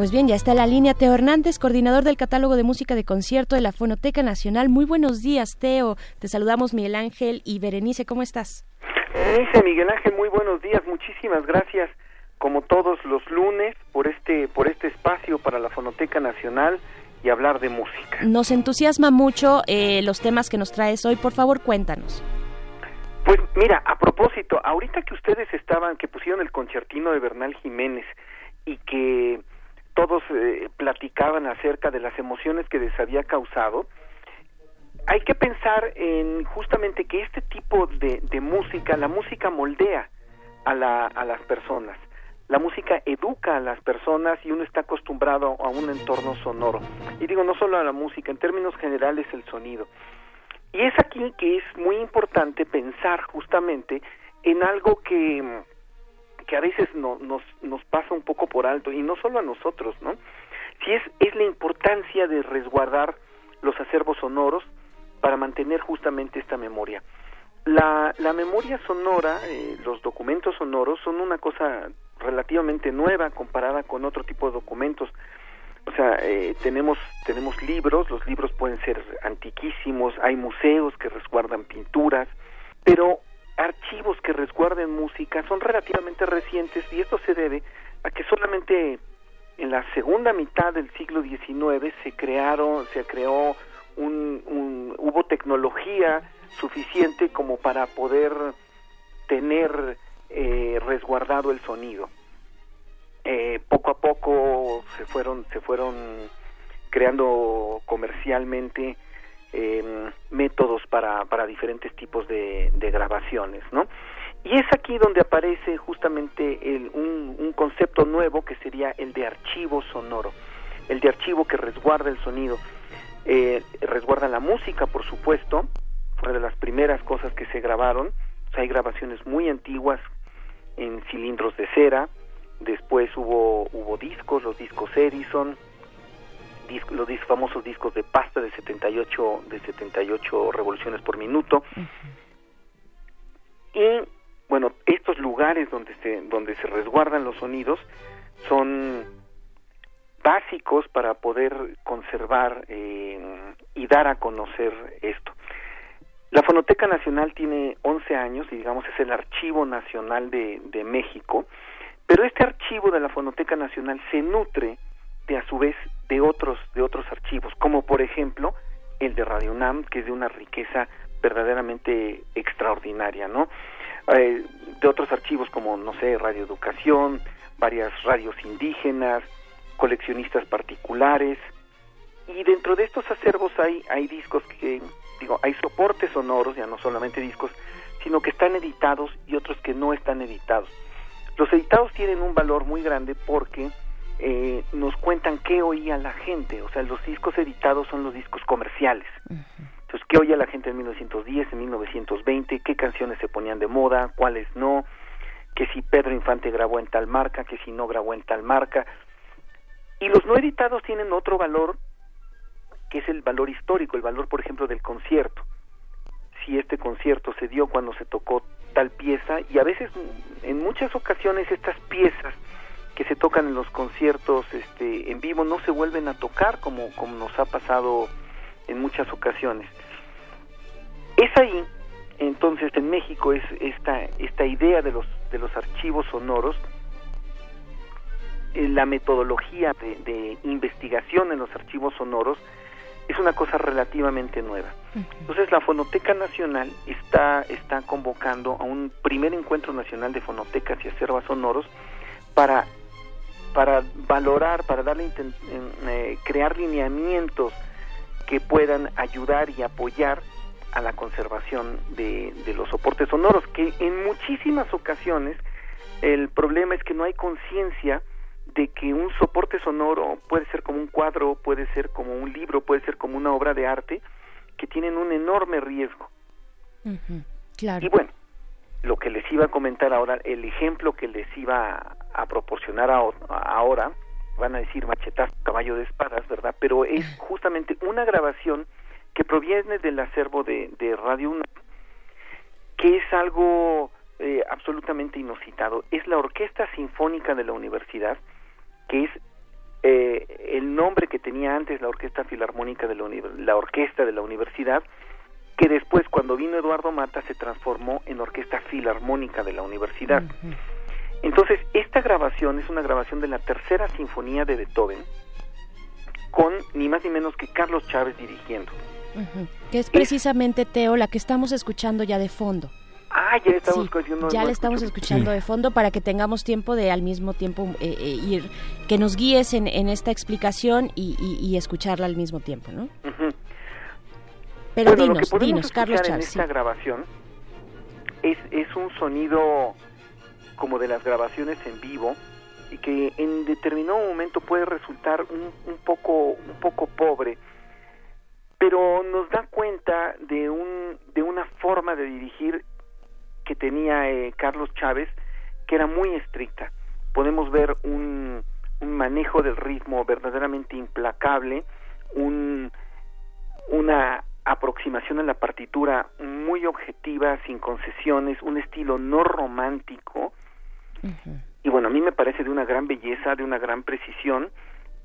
Pues bien, ya está la línea Teo Hernández, coordinador del catálogo de música de concierto de la Fonoteca Nacional. Muy buenos días, Teo. Te saludamos Miguel Ángel y Berenice, ¿cómo estás? Dice Miguel Ángel, muy buenos días. Muchísimas gracias, como todos los lunes, por este, por este espacio para la Fonoteca Nacional y hablar de música. Nos entusiasma mucho eh, los temas que nos traes hoy. Por favor, cuéntanos. Pues mira, a propósito, ahorita que ustedes estaban, que pusieron el concertino de Bernal Jiménez y que todos eh, platicaban acerca de las emociones que les había causado, hay que pensar en justamente que este tipo de, de música, la música moldea a, la, a las personas. La música educa a las personas y uno está acostumbrado a un entorno sonoro. Y digo, no solo a la música, en términos generales el sonido. Y es aquí que es muy importante pensar justamente en algo que, que a veces no, nos, nos pasa un poco por alto, y no solo a nosotros, ¿no? Si es, es la importancia de resguardar los acervos sonoros para mantener justamente esta memoria. La, la memoria sonora, eh, los documentos sonoros, son una cosa relativamente nueva comparada con otro tipo de documentos o sea, eh, tenemos, tenemos libros, los libros pueden ser antiquísimos, hay museos que resguardan pinturas, pero archivos que resguarden música son relativamente recientes y esto se debe a que solamente en la segunda mitad del siglo XIX se crearon, se creó un, un, hubo tecnología suficiente como para poder tener eh, resguardado el sonido. Eh, poco a poco se fueron se fueron creando comercialmente eh, métodos para, para diferentes tipos de, grabaciones, ¿no? Y es aquí donde aparece justamente el, un, un, concepto nuevo que sería el de archivo sonoro, el de archivo que resguarda el sonido, eh, resguarda la música, por supuesto, fue de las primeras cosas que se grabaron, hay grabaciones muy antiguas en cilindros de cera, después hubo hubo discos, los discos Edison, los famosos discos de pasta de 78 de 78 revoluciones por minuto. Y bueno, estos lugares donde se donde se resguardan los sonidos son básicos para poder conservar eh, y dar a conocer esto. La Fonoteca Nacional tiene 11 años y digamos es el Archivo Nacional de, de México pero este archivo de la Fonoteca Nacional se nutre de a su vez de otros de otros archivos, como por ejemplo el de Radio UNAM, que es de una riqueza verdaderamente extraordinaria, ¿no? Eh, de otros archivos como, no sé, Radio Educación, varias radios indígenas, coleccionistas particulares, y dentro de estos acervos hay, hay discos que, digo, hay soportes sonoros, ya no solamente discos, sino que están editados y otros que no están editados. Los editados tienen un valor muy grande porque eh, nos cuentan qué oía la gente, o sea, los discos editados son los discos comerciales. Entonces, ¿qué oía la gente en 1910, en 1920? ¿Qué canciones se ponían de moda? ¿Cuáles no? Que si Pedro Infante grabó en tal marca, que si no grabó en tal marca. Y los no editados tienen otro valor, que es el valor histórico, el valor, por ejemplo, del concierto. Si este concierto se dio cuando se tocó tal pieza, y a veces, en muchas ocasiones, estas piezas que se tocan en los conciertos este, en vivo no se vuelven a tocar como, como nos ha pasado en muchas ocasiones. Es ahí, entonces, en México, es esta, esta idea de los, de los archivos sonoros, eh, la metodología de, investigación en los archivos sonoros es una cosa relativamente nueva. Entonces la Fonoteca Nacional está, está convocando a un primer encuentro nacional de fonotecas y acervas sonoros para, para valorar, para darle eh, crear lineamientos que puedan ayudar y apoyar a la conservación de, los soportes sonoros, que en muchísimas ocasiones el problema es que no hay conciencia de que un soporte sonoro puede ser como un cuadro, puede ser como un libro, puede ser como una obra de arte, que tienen un enorme riesgo. claro. Y bueno, lo que les iba a comentar ahora, el ejemplo que les iba a, proporcionar ahora, van a decir machetazo, caballo de espadas, ¿verdad? Pero es justamente una grabación que proviene del acervo de, Radio UNAM, que es algo eh, absolutamente inusitado. Es la Orquesta Sinfónica de la Universidad, que es eh, el nombre que tenía antes la Orquesta Filarmónica de la, la Orquesta de la Universidad, que después, cuando vino Eduardo Mata, se transformó en Orquesta Filarmónica de la Universidad. Entonces, esta grabación es una grabación de la tercera sinfonía de Beethoven, con ni más ni menos que Carlos Chávez dirigiendo. Que es precisamente, Teo, la que estamos escuchando ya de fondo. Ah, ya estamos escuchando. Ya le estamos escuchando de fondo para que tengamos tiempo de al mismo tiempo eh, eh, ir, que nos guíes en, esta explicación y, escucharla al mismo tiempo, ¿no? Pero dinos, dinos, Carlos Chávez. En esta grabación es, es un sonido como de las grabaciones en vivo y que en determinado momento puede resultar un, un poco un poco pobre pero nos da cuenta de un de una forma de dirigir que tenía eh, Carlos Chávez que era muy estricta podemos ver un, un manejo del ritmo verdaderamente implacable un una aproximación a la partitura muy objetiva sin concesiones un estilo no romántico y bueno, a mí me parece de una gran belleza, de una gran precisión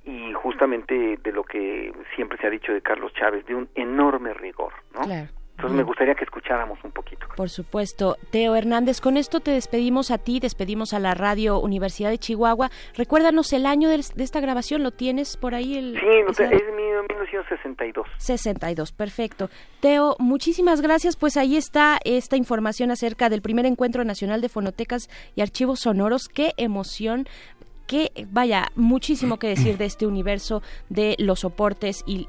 y justamente de lo que siempre se ha dicho de Carlos Chávez, de un enorme rigor, ¿no? Claro. Entonces me gustaría que escucháramos un poquito. Por supuesto. Teo Hernández, con esto te despedimos a ti, despedimos a la Radio Universidad de Chihuahua. Recuérdanos el año de, esta grabación, ¿lo tienes por ahí? El, sí, es 1962. 62, perfecto. Teo, muchísimas gracias. Pues ahí está esta información acerca del primer encuentro nacional de fonotecas y archivos sonoros. Qué emoción que vaya muchísimo que decir de este universo de los soportes y,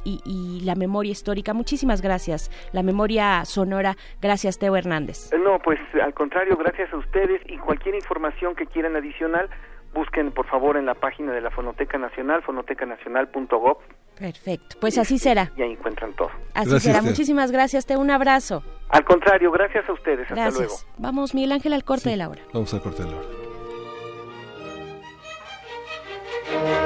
la memoria histórica. Muchísimas gracias. La memoria sonora. Gracias, Teo Hernández. Eh, no, pues al contrario, gracias a ustedes y cualquier información que quieran adicional, busquen por favor en la página de la Fonoteca Nacional, fonotecanacional.gov. Perfecto, pues así será. Y ahí encuentran todo. Así será. Muchísimas gracias, Teo. Un abrazo. Al contrario, gracias a ustedes. Hasta luego. Vamos, Miguel Ángel, al corte de la hora. Vamos al corte de la hora. thank you.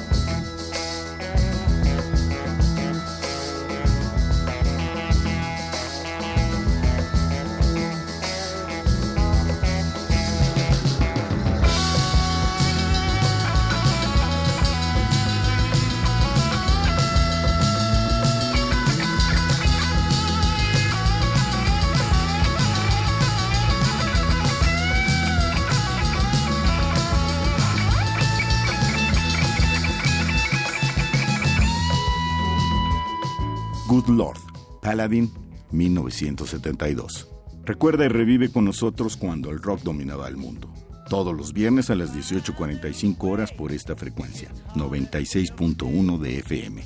Paladin, 1972. Recuerda y revive con nosotros cuando el rock dominaba el mundo. Todos los viernes a las 18.45 horas por esta frecuencia, 96.1 de FM.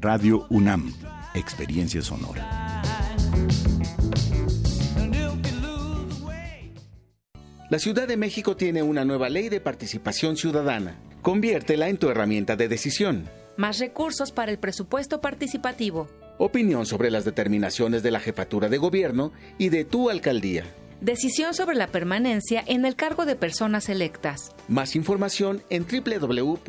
Radio UNAM, Experiencia Sonora. La Ciudad de México tiene una nueva ley de participación ciudadana. Conviértela en tu herramienta de decisión. Más recursos para el presupuesto participativo opinión sobre las determinaciones de la jefatura de gobierno y de tu alcaldía. Decisión sobre la permanencia en el cargo de personas electas. Más información en www.ism.mx.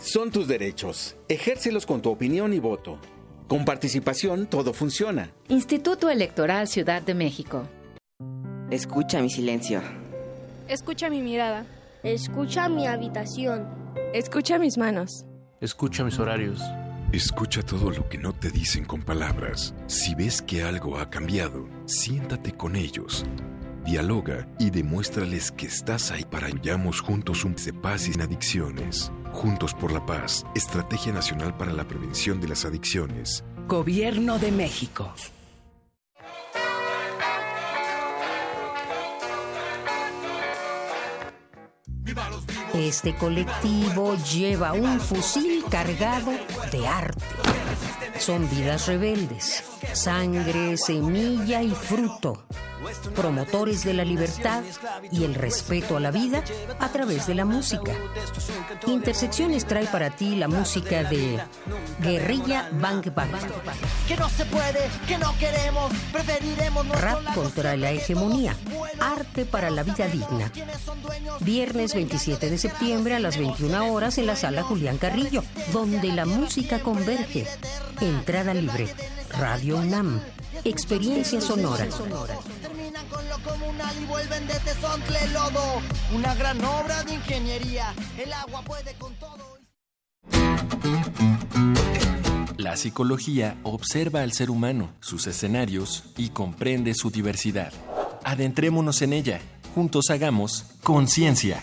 Son tus derechos. Ejércelos con tu opinión y voto. Con participación todo funciona. Instituto Electoral Ciudad de México. Escucha mi silencio. Escucha mi mirada. Escucha mi habitación. Escucha mis manos. Escucha mis horarios. Escucha todo lo que no te dicen con palabras. Si ves que algo ha cambiado, siéntate con ellos. Dialoga y demuéstrales que estás ahí para hallamos juntos un de paz sin adicciones. Juntos por la paz, Estrategia Nacional para la Prevención de las Adicciones. Gobierno de México. Este colectivo lleva un fusil cargado de arte. Son vidas rebeldes, sangre, semilla y fruto promotores de la libertad y el respeto a la vida a través de la música. Intersecciones trae para ti la música de Guerrilla Bang Bang. Que no se puede, que no queremos, preferiremos Rap contra la hegemonía. Arte para la vida digna. Viernes 27 de septiembre a las 21 horas en la sala Julián Carrillo, donde la música converge. Entrada libre. Radio UNAM. Experiencia sonora. Terminan con lo comunal y vuelven lodo. Una gran obra de ingeniería. El agua puede con todo. La psicología observa al ser humano, sus escenarios y comprende su diversidad. Adentrémonos en ella. Juntos hagamos conciencia,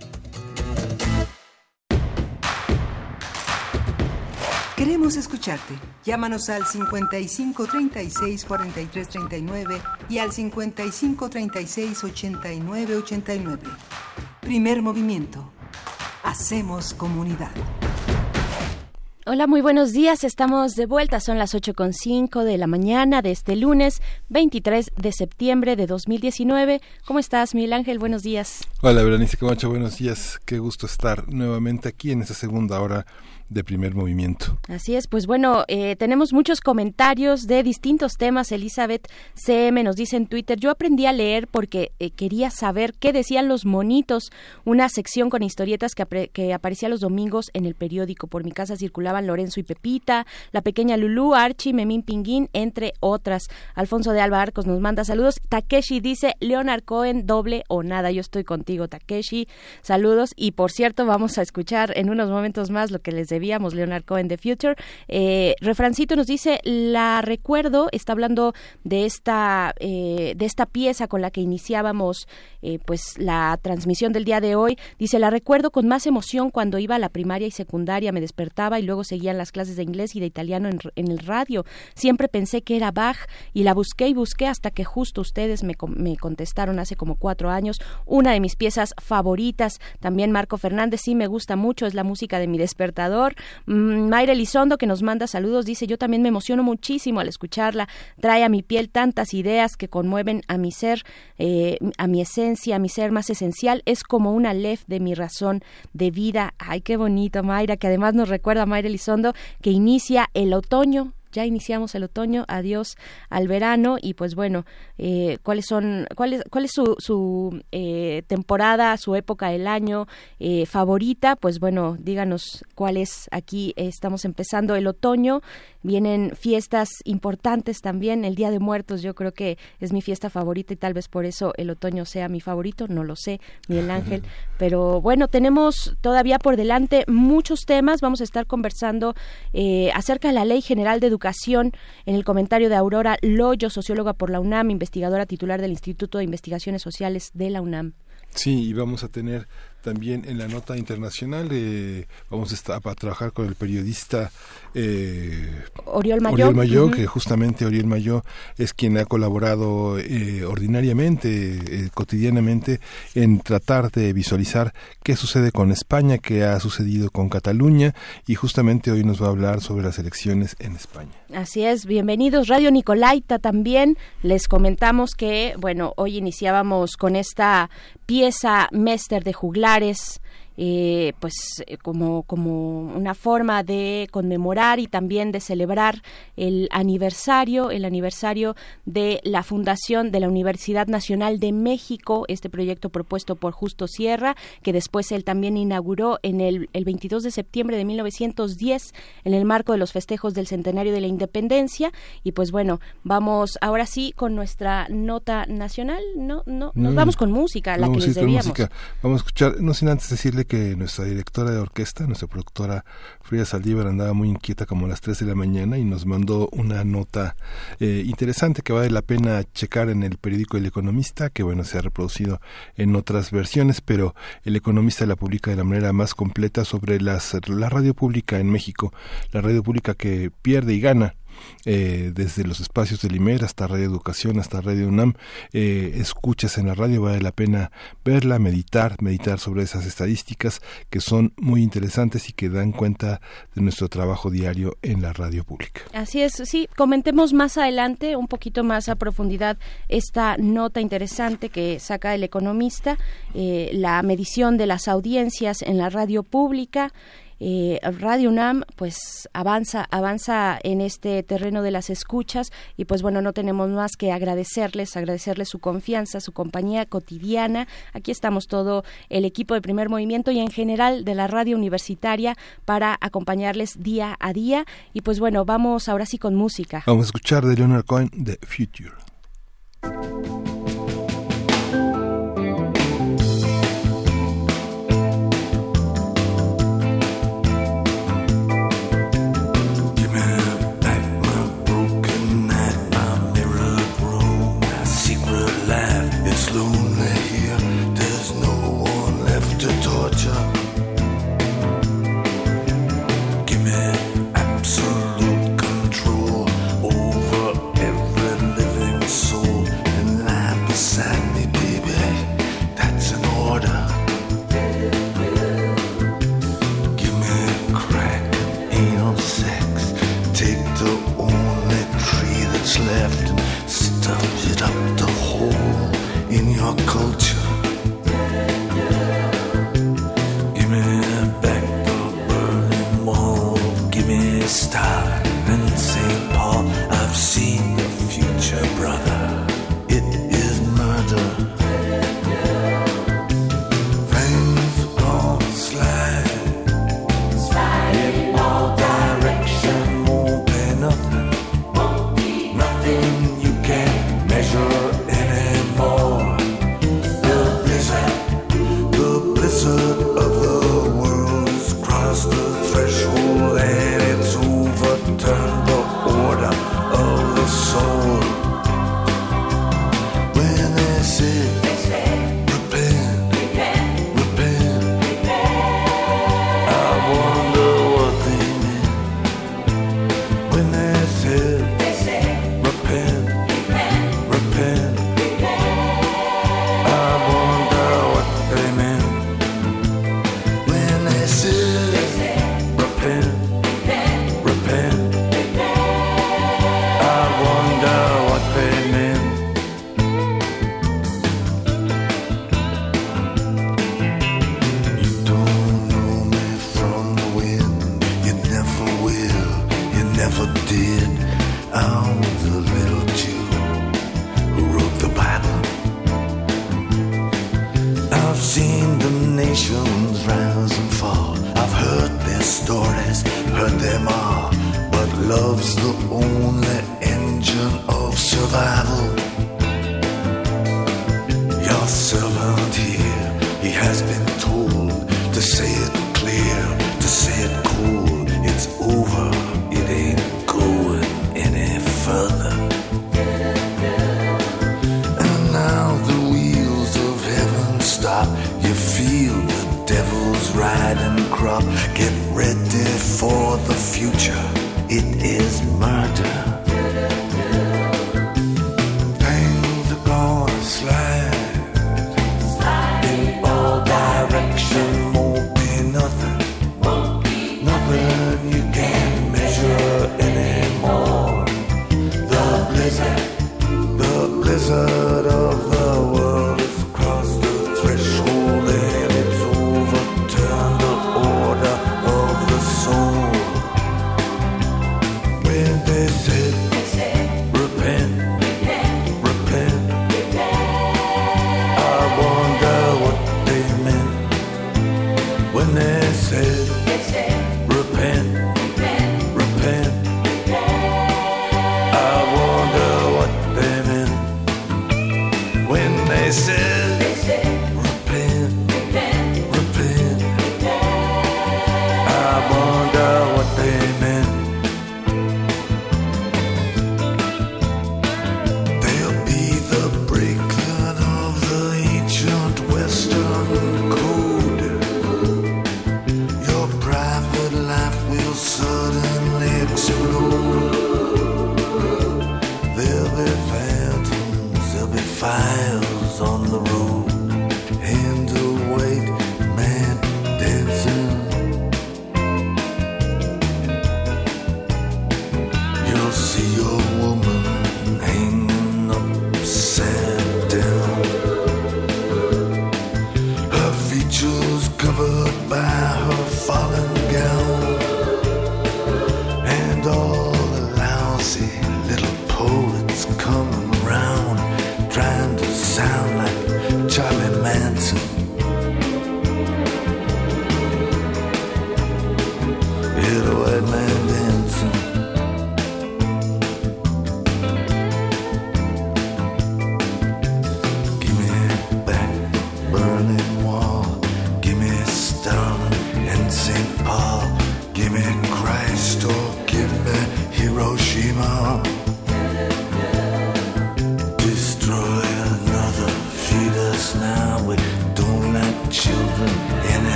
Queremos escucharte. Llámanos al 55 36 43 39 y al 55 36 89 89. Primer movimiento. Hacemos comunidad. Hola, muy buenos días. Estamos de vuelta. Son las 8.5 de la mañana de este lunes 23 de septiembre de 2019. ¿Cómo estás, Miguel Ángel? Buenos días. Hola, Berenice Camacho. Buenos días. Qué gusto estar nuevamente aquí en esta segunda hora de primer movimiento. Así es, pues bueno, eh, tenemos muchos comentarios de distintos temas. Elizabeth CM nos dice en Twitter, yo aprendí a leer porque eh, quería saber qué decían los monitos, una sección con historietas que, que, aparecía los domingos en el periódico. Por mi casa circulaban Lorenzo y Pepita, la pequeña Lulú, Archie, Memín Pinguín, entre otras. Alfonso de Alba Arcos nos manda saludos. Takeshi dice, Leonard Cohen, doble o nada. Yo estoy contigo, Takeshi. Saludos. Y por cierto, vamos a escuchar en unos momentos más lo que les debía atrevíamos, Leonard Cohen, The Future. Eh, refrancito nos dice, la recuerdo, está hablando de esta, eh, de esta pieza con la que iniciábamos eh, pues la transmisión del día de hoy. Dice, la recuerdo con más emoción cuando iba a la primaria y secundaria, me despertaba y luego seguían las clases de inglés y de italiano en, el radio. Siempre pensé que era Bach y la busqué y busqué hasta que justo ustedes me, me contestaron hace como cuatro años. Una de mis piezas favoritas, también Marco Fernández, sí me gusta mucho, es la música de mi despertador. Mm, Mayra Elizondo, que nos manda saludos, dice, yo también me emociono muchísimo al escucharla, trae a mi piel tantas ideas que conmueven a mi ser, eh, a mi esencia, a mi ser más esencial, es como una lef de mi razón de vida. Ay, qué bonito, Mayra, que además nos recuerda a Mayra Elizondo que inicia el otoño ya iniciamos el otoño, adiós al verano y pues bueno, eh, cuáles son, cuál es, cuál es su, su eh, temporada, su época del año eh, favorita, pues bueno, díganos cuál es. Aquí estamos empezando el otoño, vienen fiestas importantes también, el Día de Muertos, yo creo que es mi fiesta favorita y tal vez por eso el otoño sea mi favorito, no lo sé, Miguel Ángel, pero bueno, tenemos todavía por delante muchos temas, vamos a estar conversando acerca de la Ley General de Educación en el comentario de Aurora Loyo, socióloga por la UNAM, investigadora titular del Instituto de Investigaciones Sociales de la UNAM. Sí, y vamos a tener también en la nota internacional eh, vamos a, estar, a trabajar con el periodista eh, Oriol Mayo, que justamente Oriol Mayo es quien ha colaborado eh, ordinariamente, eh, cotidianamente, en tratar de visualizar qué sucede con España, qué ha sucedido con Cataluña, y justamente hoy nos va a hablar sobre las elecciones en España. Así es, bienvenidos. Radio Nicolaita también. Les comentamos que, bueno, hoy iniciábamos con esta pieza Mester de Juglares eh, pues eh, como, como una forma de conmemorar y también de celebrar el aniversario, el aniversario de la fundación de la Universidad Nacional de México, este proyecto propuesto por Justo Sierra, que después él también inauguró en el, el 22 de septiembre de 1910 en el marco de los festejos del centenario de la independencia. Y pues bueno, vamos ahora sí con nuestra nota nacional, no, no, nos mm. vamos con música, la que les debíamos. Vamos a escuchar, no sin antes decirle que nuestra directora de orquesta, nuestra productora Frida Saldívar, andaba muy inquieta como a las 3 de la mañana y nos mandó una nota eh, interesante que vale la pena checar en el periódico El Economista, que bueno, se ha reproducido en otras versiones, pero El Economista la publica de la manera más completa sobre las, la radio pública en México, la radio pública que pierde y gana eh, desde los espacios del IMER hasta Radio Educación, hasta Radio UNAM, eh, escuchas en la radio, vale la pena verla, meditar, meditar sobre esas estadísticas que son muy interesantes y que dan cuenta de nuestro trabajo diario en la radio pública. Así es, sí, comentemos más adelante un poquito más a profundidad esta nota interesante que saca el economista, eh, la medición de las audiencias en la radio pública, eh, Radio UNAM pues avanza, avanza en este terreno de las escuchas y pues bueno, no tenemos más que agradecerles, agradecerles su confianza, su compañía cotidiana. Aquí estamos todo el equipo de primer movimiento y en general de la radio universitaria para acompañarles día a día y pues bueno, vamos ahora sí con música. Vamos a escuchar de Leonard Cohen The Future.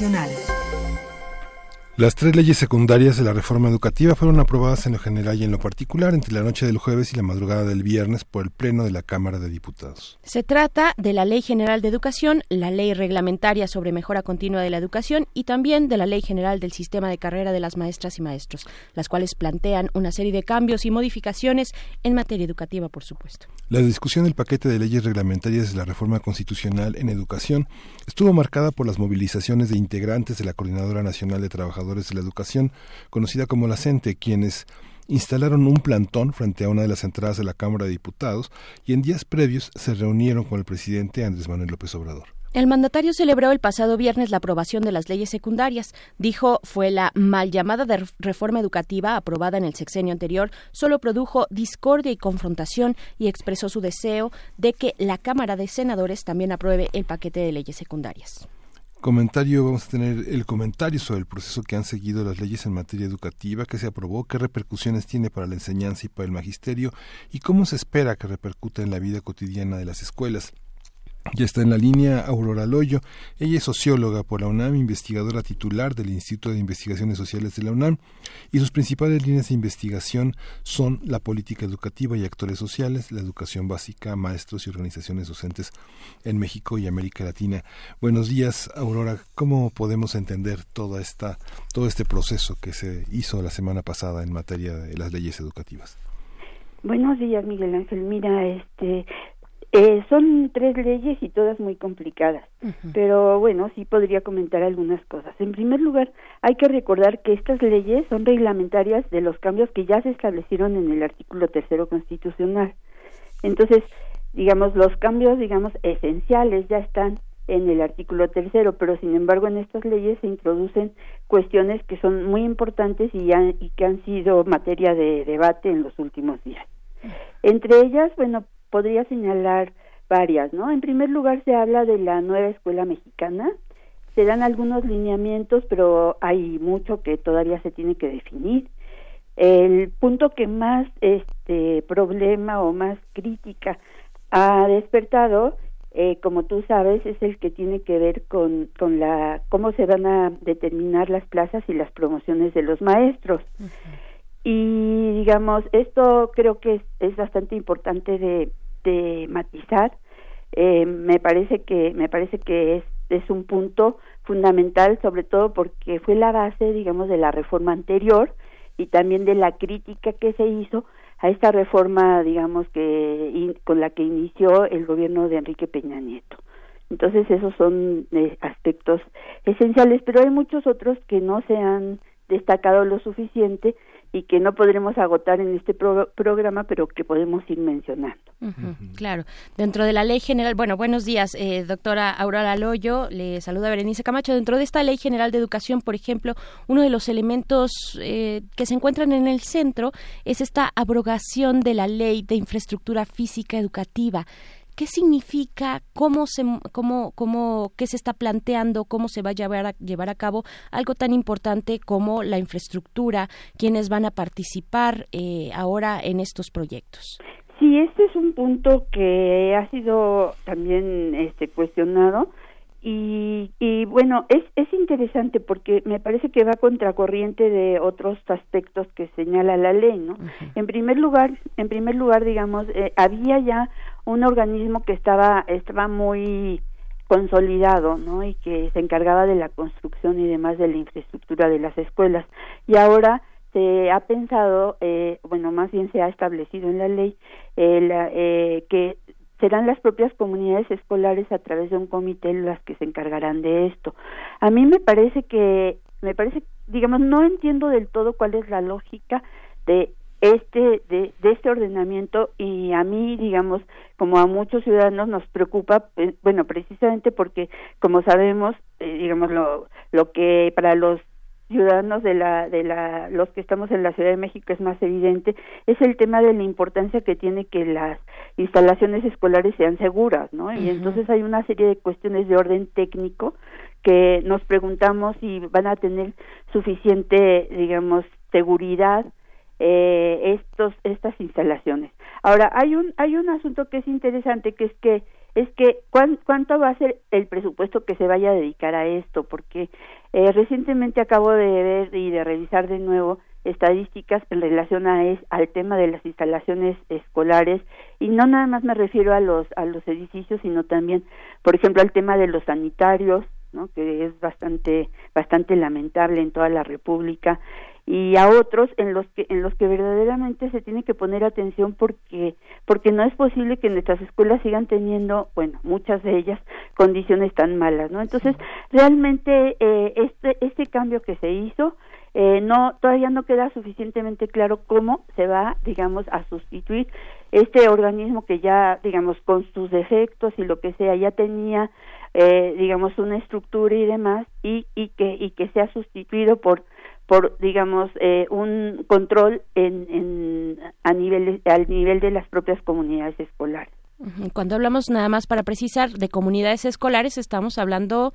Nacional. Las tres leyes secundarias de la reforma educativa fueron aprobadas en lo general y en lo particular entre la noche del jueves y la madrugada del viernes por el Pleno de la Cámara de Diputados. Se trata de la Ley General de Educación, la Ley Reglamentaria sobre Mejora Continua de la Educación y también de la Ley General del Sistema de Carrera de las Maestras y Maestros, las cuales plantean una serie de cambios y modificaciones en materia educativa, por supuesto. La discusión del paquete de leyes reglamentarias de la reforma constitucional en educación estuvo marcada por las movilizaciones de integrantes de la Coordinadora Nacional de Trabajadores de la Educación, conocida como la CENTE, quienes instalaron un plantón frente a una de las entradas de la Cámara de Diputados y en días previos se reunieron con el presidente Andrés Manuel López Obrador. El mandatario celebró el pasado viernes la aprobación de las leyes secundarias. Dijo fue la mal llamada reforma educativa aprobada en el sexenio anterior solo produjo discordia y confrontación y expresó su deseo de que la Cámara de Senadores también apruebe el paquete de leyes secundarias. Comentario, vamos a tener el comentario sobre el proceso que han seguido las leyes en materia educativa, que se aprobó, qué repercusiones tiene para la enseñanza y para el magisterio y cómo se espera que repercute en la vida cotidiana de las escuelas. Ya está en la línea Aurora Loyo. Ella es socióloga por la UNAM, investigadora titular del Instituto de Investigaciones Sociales de la UNAM, y sus principales líneas de investigación son la política educativa y actores sociales, la educación básica, maestros y organizaciones docentes en México y América Latina. Buenos días, Aurora. ¿Cómo podemos entender toda esta, todo este proceso que se hizo la semana pasada en materia de las leyes educativas? Buenos días, Miguel Ángel. Mira, este, eh, son tres leyes y todas muy complicadas, pero bueno, sí podría comentar algunas cosas. En primer lugar, hay que recordar que estas leyes son reglamentarias de los cambios que ya se establecieron en el artículo tercero constitucional. Entonces, digamos, los cambios, digamos, esenciales ya están en el artículo tercero, pero sin embargo en estas leyes se introducen cuestiones que son muy importantes y, y que han sido materia de debate en los últimos días. Entre ellas, bueno, podría señalar varias, ¿no? En primer lugar se habla de la nueva escuela mexicana, se dan algunos lineamientos, pero hay mucho que todavía se tiene que definir. El punto que más este problema o más crítica ha despertado, eh, como tú sabes, es el que tiene que ver con, con la cómo se van a determinar las plazas y las promociones de los maestros y digamos esto creo que es, bastante importante de, matizar. Eh, me parece que me parece que es es un punto fundamental sobre todo porque fue la base digamos de la reforma anterior y también de la crítica que se hizo a esta reforma digamos que con la que inició el gobierno de Enrique Peña Nieto. Entonces esos son eh, aspectos esenciales pero hay muchos otros que no se han destacado lo suficiente y que no podremos agotar en este programa, pero que podemos ir mencionando. claro. Dentro de la ley general, bueno, buenos días, eh, doctora Aurora Loyo, le saluda Berenice Camacho. Dentro de esta ley general de educación, por ejemplo, uno de los elementos eh, que se encuentran en el centro es esta abrogación de la ley de infraestructura física educativa qué significa, cómo se, cómo, cómo, qué se está planteando, cómo se va a llevar a, llevar a cabo algo tan importante como la infraestructura, quiénes van a participar eh, ahora en estos proyectos. Sí, este es un punto que ha sido también este, cuestionado y, y bueno, es, es interesante porque me parece que va contracorriente de otros aspectos que señala la ley, ¿no? En primer lugar, en primer lugar, digamos, eh, había ya un organismo que estaba estaba muy consolidado, ¿no? Y que se encargaba de la construcción y demás de la infraestructura de las escuelas. Y ahora se ha pensado, eh, bueno, más bien se ha establecido en la ley eh, eh, que serán las propias comunidades escolares a través de un comité las que se encargarán de esto. A mí me parece que, me parece, digamos, no entiendo del todo cuál es la lógica de este de, de, este ordenamiento y a mí digamos como a muchos ciudadanos nos preocupa eh, bueno precisamente porque como sabemos eh, digamos lo lo que para los ciudadanos de la de la los que estamos en la Ciudad de México es más evidente es el tema de la importancia que tiene que las instalaciones escolares sean seguras no y entonces hay una serie de cuestiones de orden técnico que nos preguntamos si van a tener suficiente digamos seguridad eh, estos estas instalaciones. Ahora hay un hay un asunto que es interesante que es que es que cuánto va a ser el presupuesto que se vaya a dedicar a esto porque eh, recientemente acabo de ver y de revisar de nuevo estadísticas en relación a es, al tema de las instalaciones escolares y no nada más me refiero a los a los edificios sino también por ejemplo al tema de los sanitarios ¿no? que es bastante bastante lamentable en toda la República y a otros en los que en los que verdaderamente se tiene que poner atención porque porque no es posible que nuestras escuelas sigan teniendo bueno muchas de ellas condiciones tan malas no entonces realmente eh, este este cambio que se hizo eh, no todavía no queda suficientemente claro cómo se va digamos a sustituir este organismo que ya digamos con sus defectos y lo que sea ya tenía eh, digamos una estructura y demás y y que y que sea sustituido por por digamos eh, un control en, en, a nivel al nivel de las propias comunidades escolares cuando hablamos nada más para precisar de comunidades escolares estamos hablando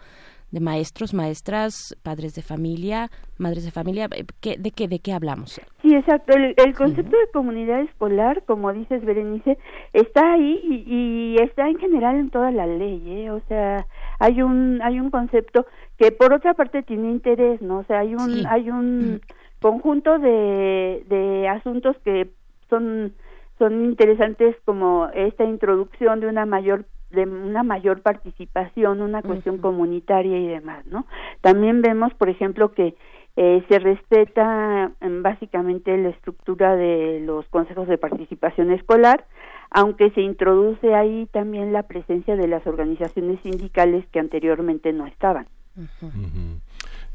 de maestros, maestras, padres de familia, madres de familia. Eh, ¿Qué, ¿De qué de qué hablamos? Sí, exacto. El, concepto de comunidad escolar, como dices, Berenice, está ahí y, está en general en toda la ley. ¿eh? O sea, hay un hay un concepto que por otra parte tiene interés, ¿no? O sea, hay un hay un conjunto de, de asuntos que son son interesantes como esta introducción de una mayor de una mayor participación, una cuestión comunitaria y demás, ¿no? También vemos, por ejemplo, que eh, se respeta mm, básicamente la estructura de los consejos de participación escolar, aunque se introduce ahí también la presencia de las organizaciones sindicales que anteriormente no estaban.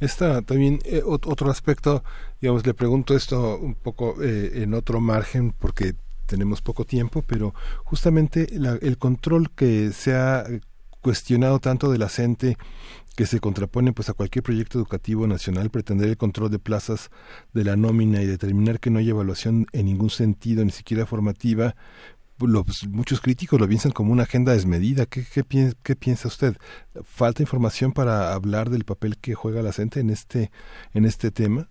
Esta también eh, otro aspecto, digamos, le pregunto esto un poco eh, en otro margen porque tenemos poco tiempo, pero justamente el control que se ha cuestionado tanto de la CENTE que se contrapone pues a cualquier proyecto educativo nacional, pretender el control de plazas de la nómina y determinar que no hay evaluación en ningún sentido, ni siquiera formativa, los, muchos críticos lo piensan como una agenda desmedida. ¿Qué, qué, qué, piensa usted? ¿Falta información para hablar del papel que juega la CENTE en este, en este tema?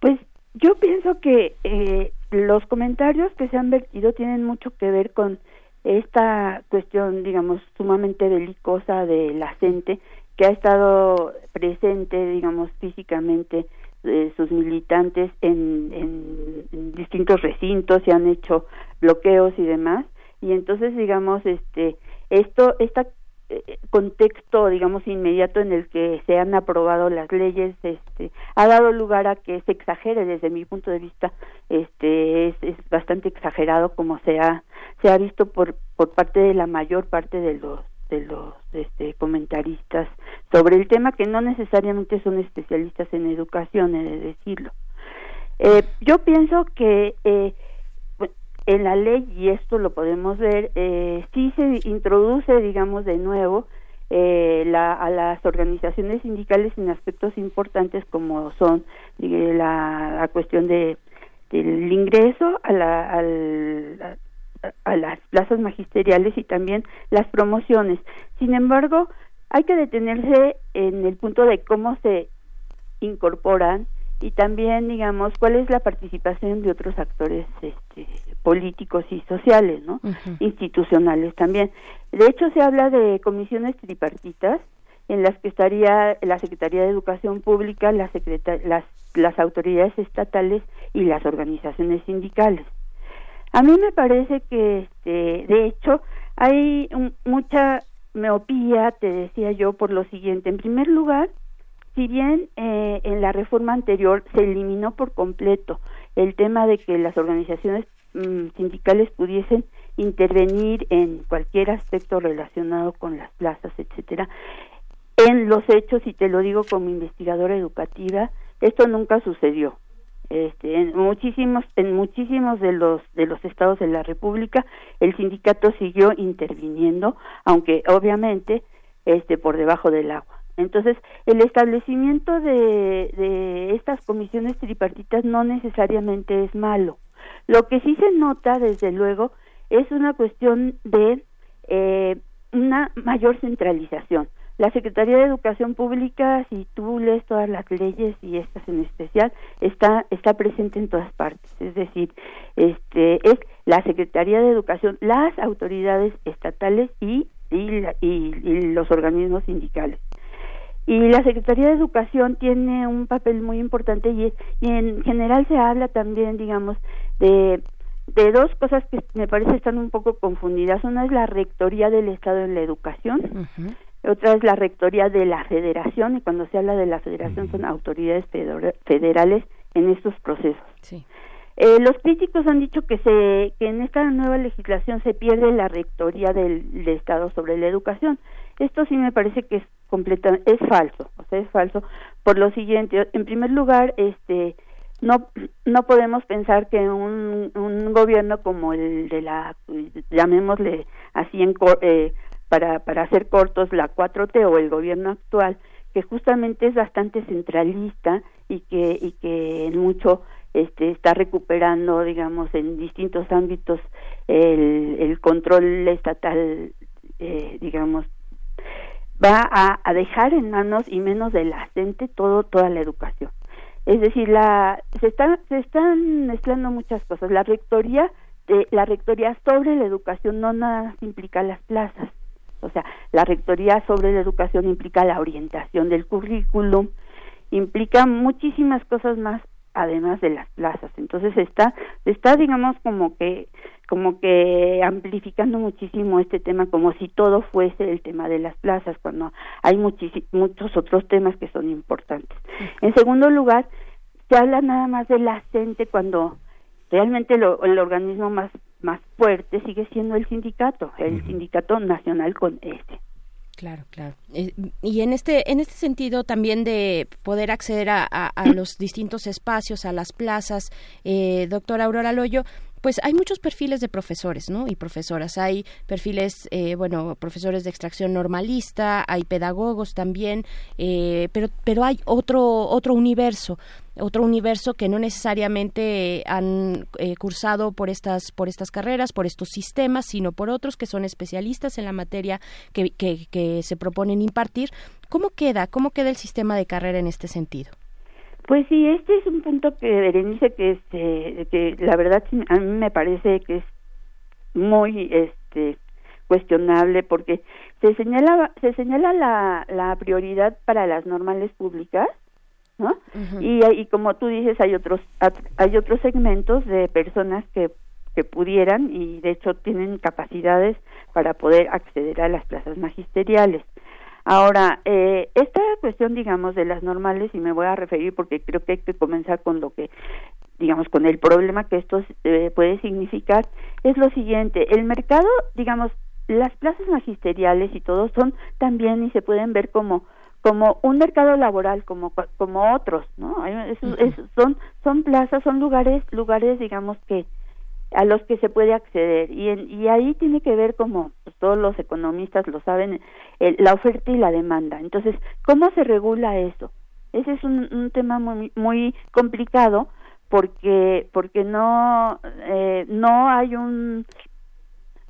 Pues yo pienso que eh, los comentarios que se han vertido tienen mucho que ver con esta cuestión, digamos, sumamente belicosa de la gente que ha estado presente, digamos, físicamente eh, sus militantes en, en, distintos recintos y han hecho bloqueos y demás. Y entonces digamos este esto esta eh, contexto digamos inmediato en el que se han aprobado las leyes este ha dado lugar a que se exagere desde mi punto de vista este es, es bastante exagerado como se ha se ha visto por por parte de la mayor parte de los de los este, comentaristas sobre el tema que no necesariamente son especialistas en educación he de decirlo. Eh, yo pienso que eh, en la ley, y esto lo podemos ver, eh, sí se introduce, digamos, de nuevo eh, la, a las organizaciones sindicales en aspectos importantes como son la, la, cuestión de del ingreso a, la, al, a, las plazas magisteriales y también las promociones. Sin embargo, hay que detenerse en el punto de cómo se incorporan y también digamos cuál es la participación de otros actores este, políticos y sociales, ¿no? Institucionales también. De hecho, se habla de comisiones tripartitas en las que estaría la Secretaría de Educación Pública, la las, las autoridades estatales y las organizaciones sindicales. A mí me parece que, este, de hecho, hay mucha miopía, te decía yo, por lo siguiente. En primer lugar, si bien eh, en la reforma anterior se eliminó por completo el tema de que las organizaciones Mm, sindicales pudiesen intervenir en cualquier aspecto relacionado con las plazas, etcétera. En los hechos, y te lo digo como investigadora educativa, esto nunca sucedió. Este, en muchísimos, en muchísimos de los de los estados de la República, el sindicato siguió interviniendo, aunque obviamente, este, por debajo del agua. Entonces, el establecimiento de, de estas comisiones tripartitas no necesariamente es malo lo que sí se nota, desde luego, es una cuestión de eh, una mayor centralización. La Secretaría de Educación Pública, si tú lees todas las leyes y estas en especial, está está presente en todas partes. Es decir, este es la Secretaría de Educación, las autoridades estatales y y, y los organismos sindicales. Y la Secretaría de Educación tiene un papel muy importante y, en general se habla también, digamos, de, de dos cosas que me parece están un poco confundidas. Una es la Rectoría del Estado en la Educación, otra es la Rectoría de la Federación, y cuando se habla de la Federación son autoridades federales en estos procesos. Eh, los críticos han dicho que se que en esta nueva legislación se pierde la rectoría del, del Estado sobre la educación. Esto sí me parece que es completa, es falso, o sea, es falso por lo siguiente, en primer lugar, este no no podemos pensar que un, un gobierno como el de la llamémosle así en eh, para para hacer cortos la 4T o el gobierno actual que justamente es bastante centralista y que y que en mucho este está recuperando digamos en distintos ámbitos el, el control estatal eh, digamos va a, dejar en manos y menos de la gente todo toda la educación. Es decir, la, se están se están mezclando muchas cosas. La rectoría de, la rectoría sobre la educación no nada implica las plazas. O sea, la rectoría sobre la educación implica la orientación del currículum, implica muchísimas cosas más además de las plazas. Entonces está está digamos como que como que amplificando muchísimo este tema como si todo fuese el tema de las plazas cuando hay muchos otros temas que son importantes. En segundo lugar, se habla nada más de la gente cuando realmente el organismo más más fuerte sigue siendo el sindicato, el sindicato nacional con este. Claro, claro. Eh, y en este, en este sentido también de poder acceder a, a, los distintos espacios, a las plazas, eh, doctora Aurora Loyo, pues hay muchos perfiles de profesores, ¿no? Y profesoras. Hay perfiles, eh, bueno, profesores de extracción normalista, hay pedagogos también, eh, pero, pero hay otro, otro universo otro universo que no necesariamente han eh, cursado por estas por estas carreras, por estos sistemas, sino por otros que son especialistas en la materia que, que, se proponen impartir. ¿Cómo queda? ¿Cómo queda el sistema de carrera en este sentido? Pues sí, este es un punto que Berenice que este que la verdad a mí me parece que es muy este cuestionable porque se señala se señala la, la prioridad para las normales públicas ¿no? y, y como tú dices, hay otros, hay otros segmentos de personas que, que pudieran y de hecho tienen capacidades para poder acceder a las plazas magisteriales. Ahora, eh, esta cuestión, digamos, de las normales, y me voy a referir porque creo que hay que comenzar con lo que, digamos, con el problema que esto eh, puede significar, es lo siguiente, el mercado, digamos, las plazas magisteriales y todo son también y se pueden ver como como un mercado laboral como como otros no son son plazas son lugares lugares digamos que a los que se puede acceder. Y y ahí tiene que ver como pues, todos los economistas lo saben la oferta y la demanda. Entonces cómo se regula eso ese es un, un tema muy muy complicado porque porque no eh, no hay un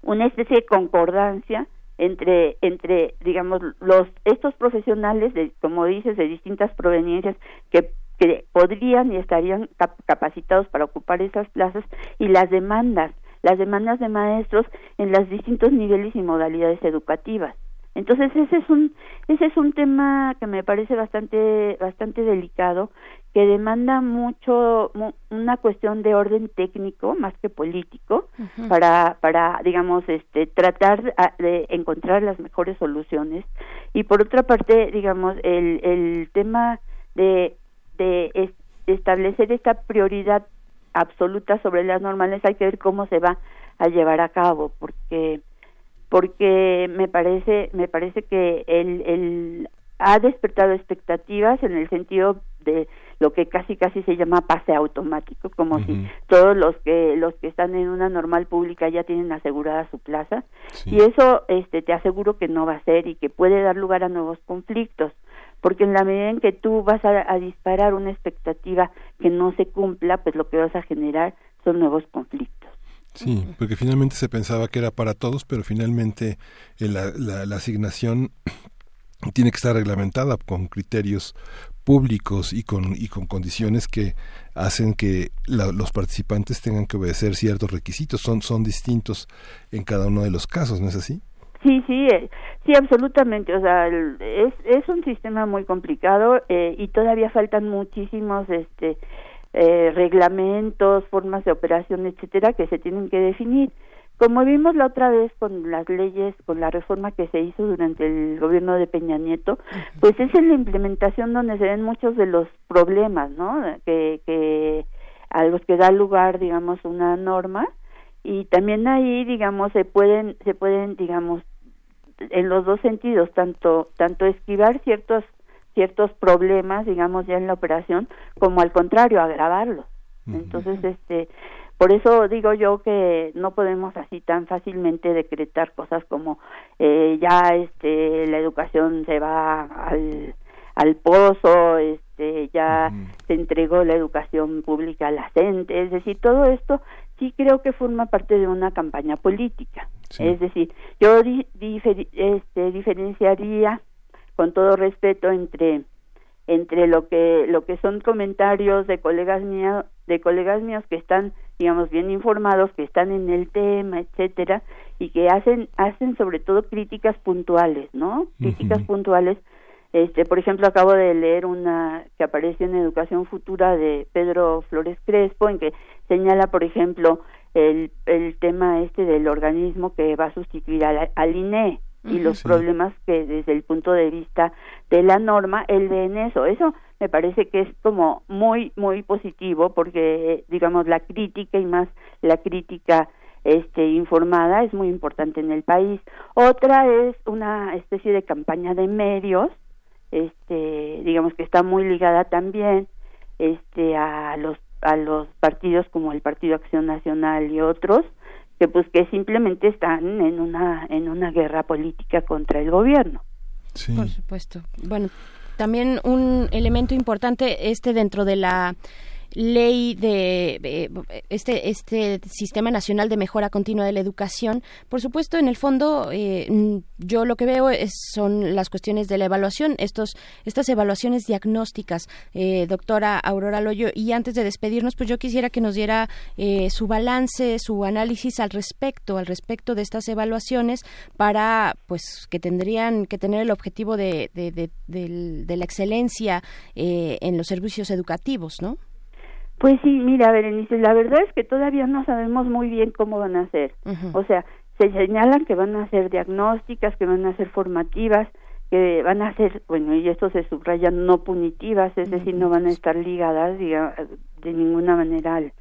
una especie de concordancia entre entre digamos los estos profesionales de como dices de distintas proveniencias que que podrían y estarían capacitados para ocupar esas plazas y las demandas las demandas de maestros en los distintos niveles y modalidades educativas. Entonces ese es un ese es un tema que me parece bastante bastante delicado que demanda mucho una cuestión de orden técnico más que político para para digamos este tratar de encontrar las mejores soluciones. Y por otra parte digamos el el tema de de establecer esta prioridad absoluta sobre las normales hay que ver cómo se va a llevar a cabo porque porque me parece me parece que el, el ha despertado expectativas en el sentido de lo que casi casi se llama pase automático como si todos los que los que están en una normal pública ya tienen asegurada su plaza. Y eso este te aseguro que no va a ser y que puede dar lugar a nuevos conflictos porque en la medida en que tú vas a, a disparar una expectativa que no se cumpla pues lo que vas a generar son nuevos conflictos. Sí, porque finalmente se pensaba que era para todos, pero finalmente eh, la, la, asignación tiene que estar reglamentada con criterios públicos y con y con condiciones que hacen que los participantes tengan que obedecer ciertos requisitos. Son son distintos en cada uno de los casos no es así sí sí eh, sí absolutamente o sea es es un sistema muy complicado eh, y todavía faltan muchísimos este eh, reglamentos, formas de operación, etcétera, que se tienen que definir. Como vimos la otra vez con las leyes, con la reforma que se hizo durante el gobierno de Peña Nieto, pues es en la implementación donde se ven muchos de los problemas, ¿no? Que, que a los que da lugar, digamos, una norma y también ahí, digamos, se pueden, se pueden, digamos, en los dos sentidos, tanto, tanto esquivar ciertos ciertos problemas, digamos, ya en la operación, como al contrario, agravarlos. Entonces, este, por eso digo yo que no podemos así tan fácilmente decretar cosas como eh, ya este la educación se va al, al pozo, este ya se entregó la educación pública a la gente, es decir, todo esto sí creo que forma parte de una campaña política. Es decir, yo este, diferenciaría con todo respeto entre entre lo que lo que son comentarios de colegas míos de colegas míos que están digamos bien informados que están en el tema etcétera y que hacen hacen sobre todo críticas puntuales no críticas puntuales este por ejemplo acabo de leer una que aparece en Educación Futura de Pedro Flores Crespo en que señala por ejemplo el, el tema este del organismo que va a sustituir al, al INE y los problemas que desde el punto de vista de la norma él ve en eso. Eso me parece que es como muy, muy positivo porque, digamos, la crítica y más la crítica este, informada es muy importante en el país. Otra es una especie de campaña de medios, este, digamos que está muy ligada también este, a los a los partidos como el Partido Acción Nacional y otros, que pues que simplemente están en una en una guerra política contra el gobierno. Sí. Por supuesto. Bueno, también un elemento importante este dentro de la ley de este este sistema nacional de mejora continua de la educación. Por supuesto en el fondo eh, yo lo que veo es, son las cuestiones de la evaluación estos estas evaluaciones diagnósticas eh, doctora Aurora Loyo. Y antes de despedirnos pues yo quisiera que nos diera eh, su balance su análisis al respecto al respecto de estas evaluaciones para pues que tendrían que tener el objetivo de, de, de la excelencia en los servicios educativos no pues sí, mira, Berenice, la verdad es que todavía no sabemos muy bien cómo van a ser. O sea, se señalan que van a ser diagnósticas, que van a ser formativas, que van a ser, bueno, y esto se subraya, no punitivas, es decir, no van a estar ligadas de ninguna manera al,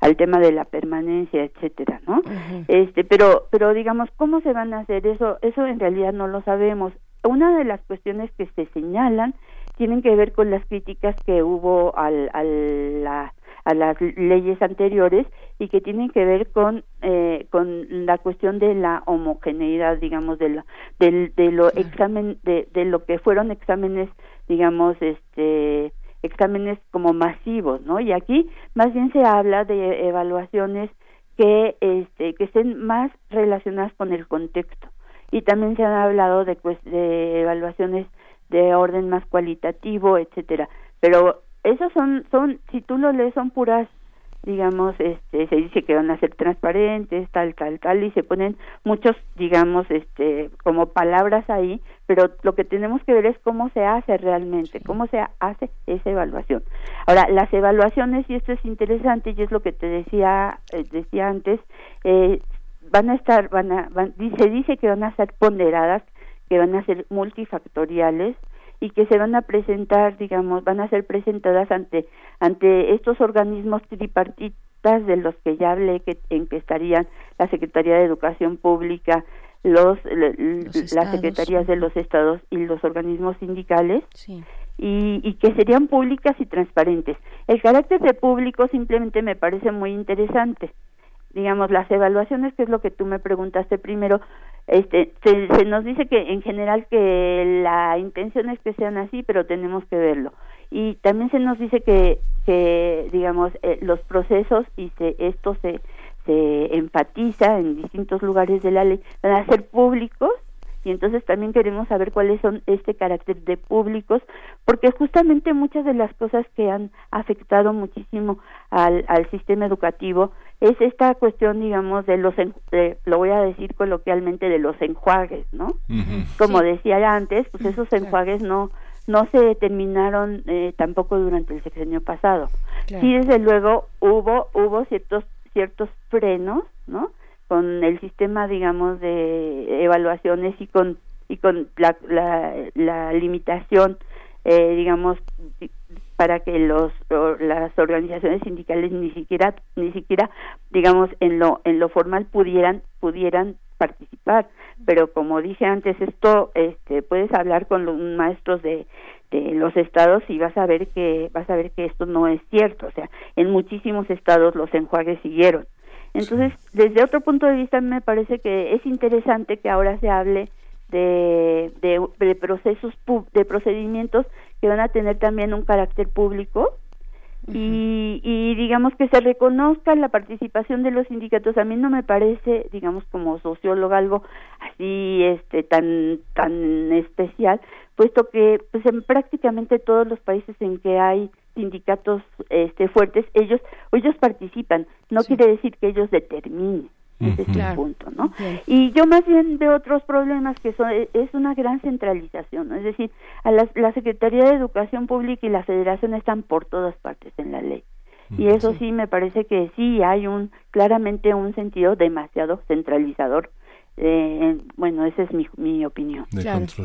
al tema de la permanencia, etcétera, ¿no? Este, pero, pero digamos, ¿cómo se van a hacer eso? Eso en realidad no lo sabemos. Una de las cuestiones que se señalan tienen que ver con las críticas que hubo al, al la a las leyes anteriores y que tienen que ver con eh, con la cuestión de la homogeneidad digamos de lo de, de lo examen de, de lo que fueron exámenes digamos este exámenes como masivos no y aquí más bien se habla de evaluaciones que este que estén más relacionadas con el contexto. Y también se han hablado de, pues, de evaluaciones de orden más cualitativo etcétera. Pero esos son, son, si tú lo lees, son puras, digamos, este, se dice que van a ser transparentes, tal, tal, tal, y se ponen muchos, digamos, este, como palabras ahí, pero lo que tenemos que ver es cómo se hace realmente, cómo se hace esa evaluación. Ahora, las evaluaciones, y esto es interesante, y es lo que te decía, eh, decía antes, eh, van a estar, van a, van, se dice que van a ser ponderadas, que van a ser multifactoriales, y que se van a presentar, digamos, van a ser presentadas ante ante estos organismos tripartitas de los que ya hablé que en que estarían la Secretaría de Educación Pública, los, las secretarías de los estados y los organismos sindicales y, y que serían públicas y transparentes. El carácter de público simplemente me parece muy interesante. Digamos las evaluaciones que es lo que tú me preguntaste primero este se, nos dice que en general que la intención es que sean así pero tenemos que verlo. Y también se nos dice que que digamos eh, los procesos y se esto se se enfatiza en distintos lugares de la ley van a ser públicos. Y entonces también queremos saber cuáles son este carácter de públicos porque justamente muchas de las cosas que han afectado muchísimo al, al sistema educativo es esta cuestión digamos de los lo voy a decir coloquialmente de los enjuagues no como decía antes pues esos enjuagues no no se terminaron eh, tampoco durante el sexenio pasado. Sí desde luego hubo hubo ciertos ciertos frenos no con el sistema digamos de evaluaciones y con y con la, la, limitación eh, digamos para que los las organizaciones sindicales ni siquiera ni siquiera digamos en lo en lo formal pudieran pudieran participar. Pero como dije antes esto este puedes hablar con los maestros de de los estados y vas a ver que vas a ver que esto no es cierto. O sea en muchísimos estados los enjuagues siguieron. Entonces, desde otro punto de vista, me parece que es interesante que ahora se hable de, de, procesos, de procedimientos que van a tener también un carácter público, y, y digamos que se reconozca la participación de los sindicatos. A mí no me parece digamos como socióloga algo así este tan tan especial puesto que pues en prácticamente todos los países en que hay sindicatos este fuertes ellos ellos participan. No quiere decir que ellos determinen ese es el punto, ¿no? Y yo más bien veo otros problemas que son, es una gran centralización, ¿no? Es decir, a la, la Secretaría de Educación Pública y la Federación están por todas partes en la ley. Y eso sí me parece que sí hay un claramente un sentido demasiado centralizador eh, bueno, esa es mi, mi opinión.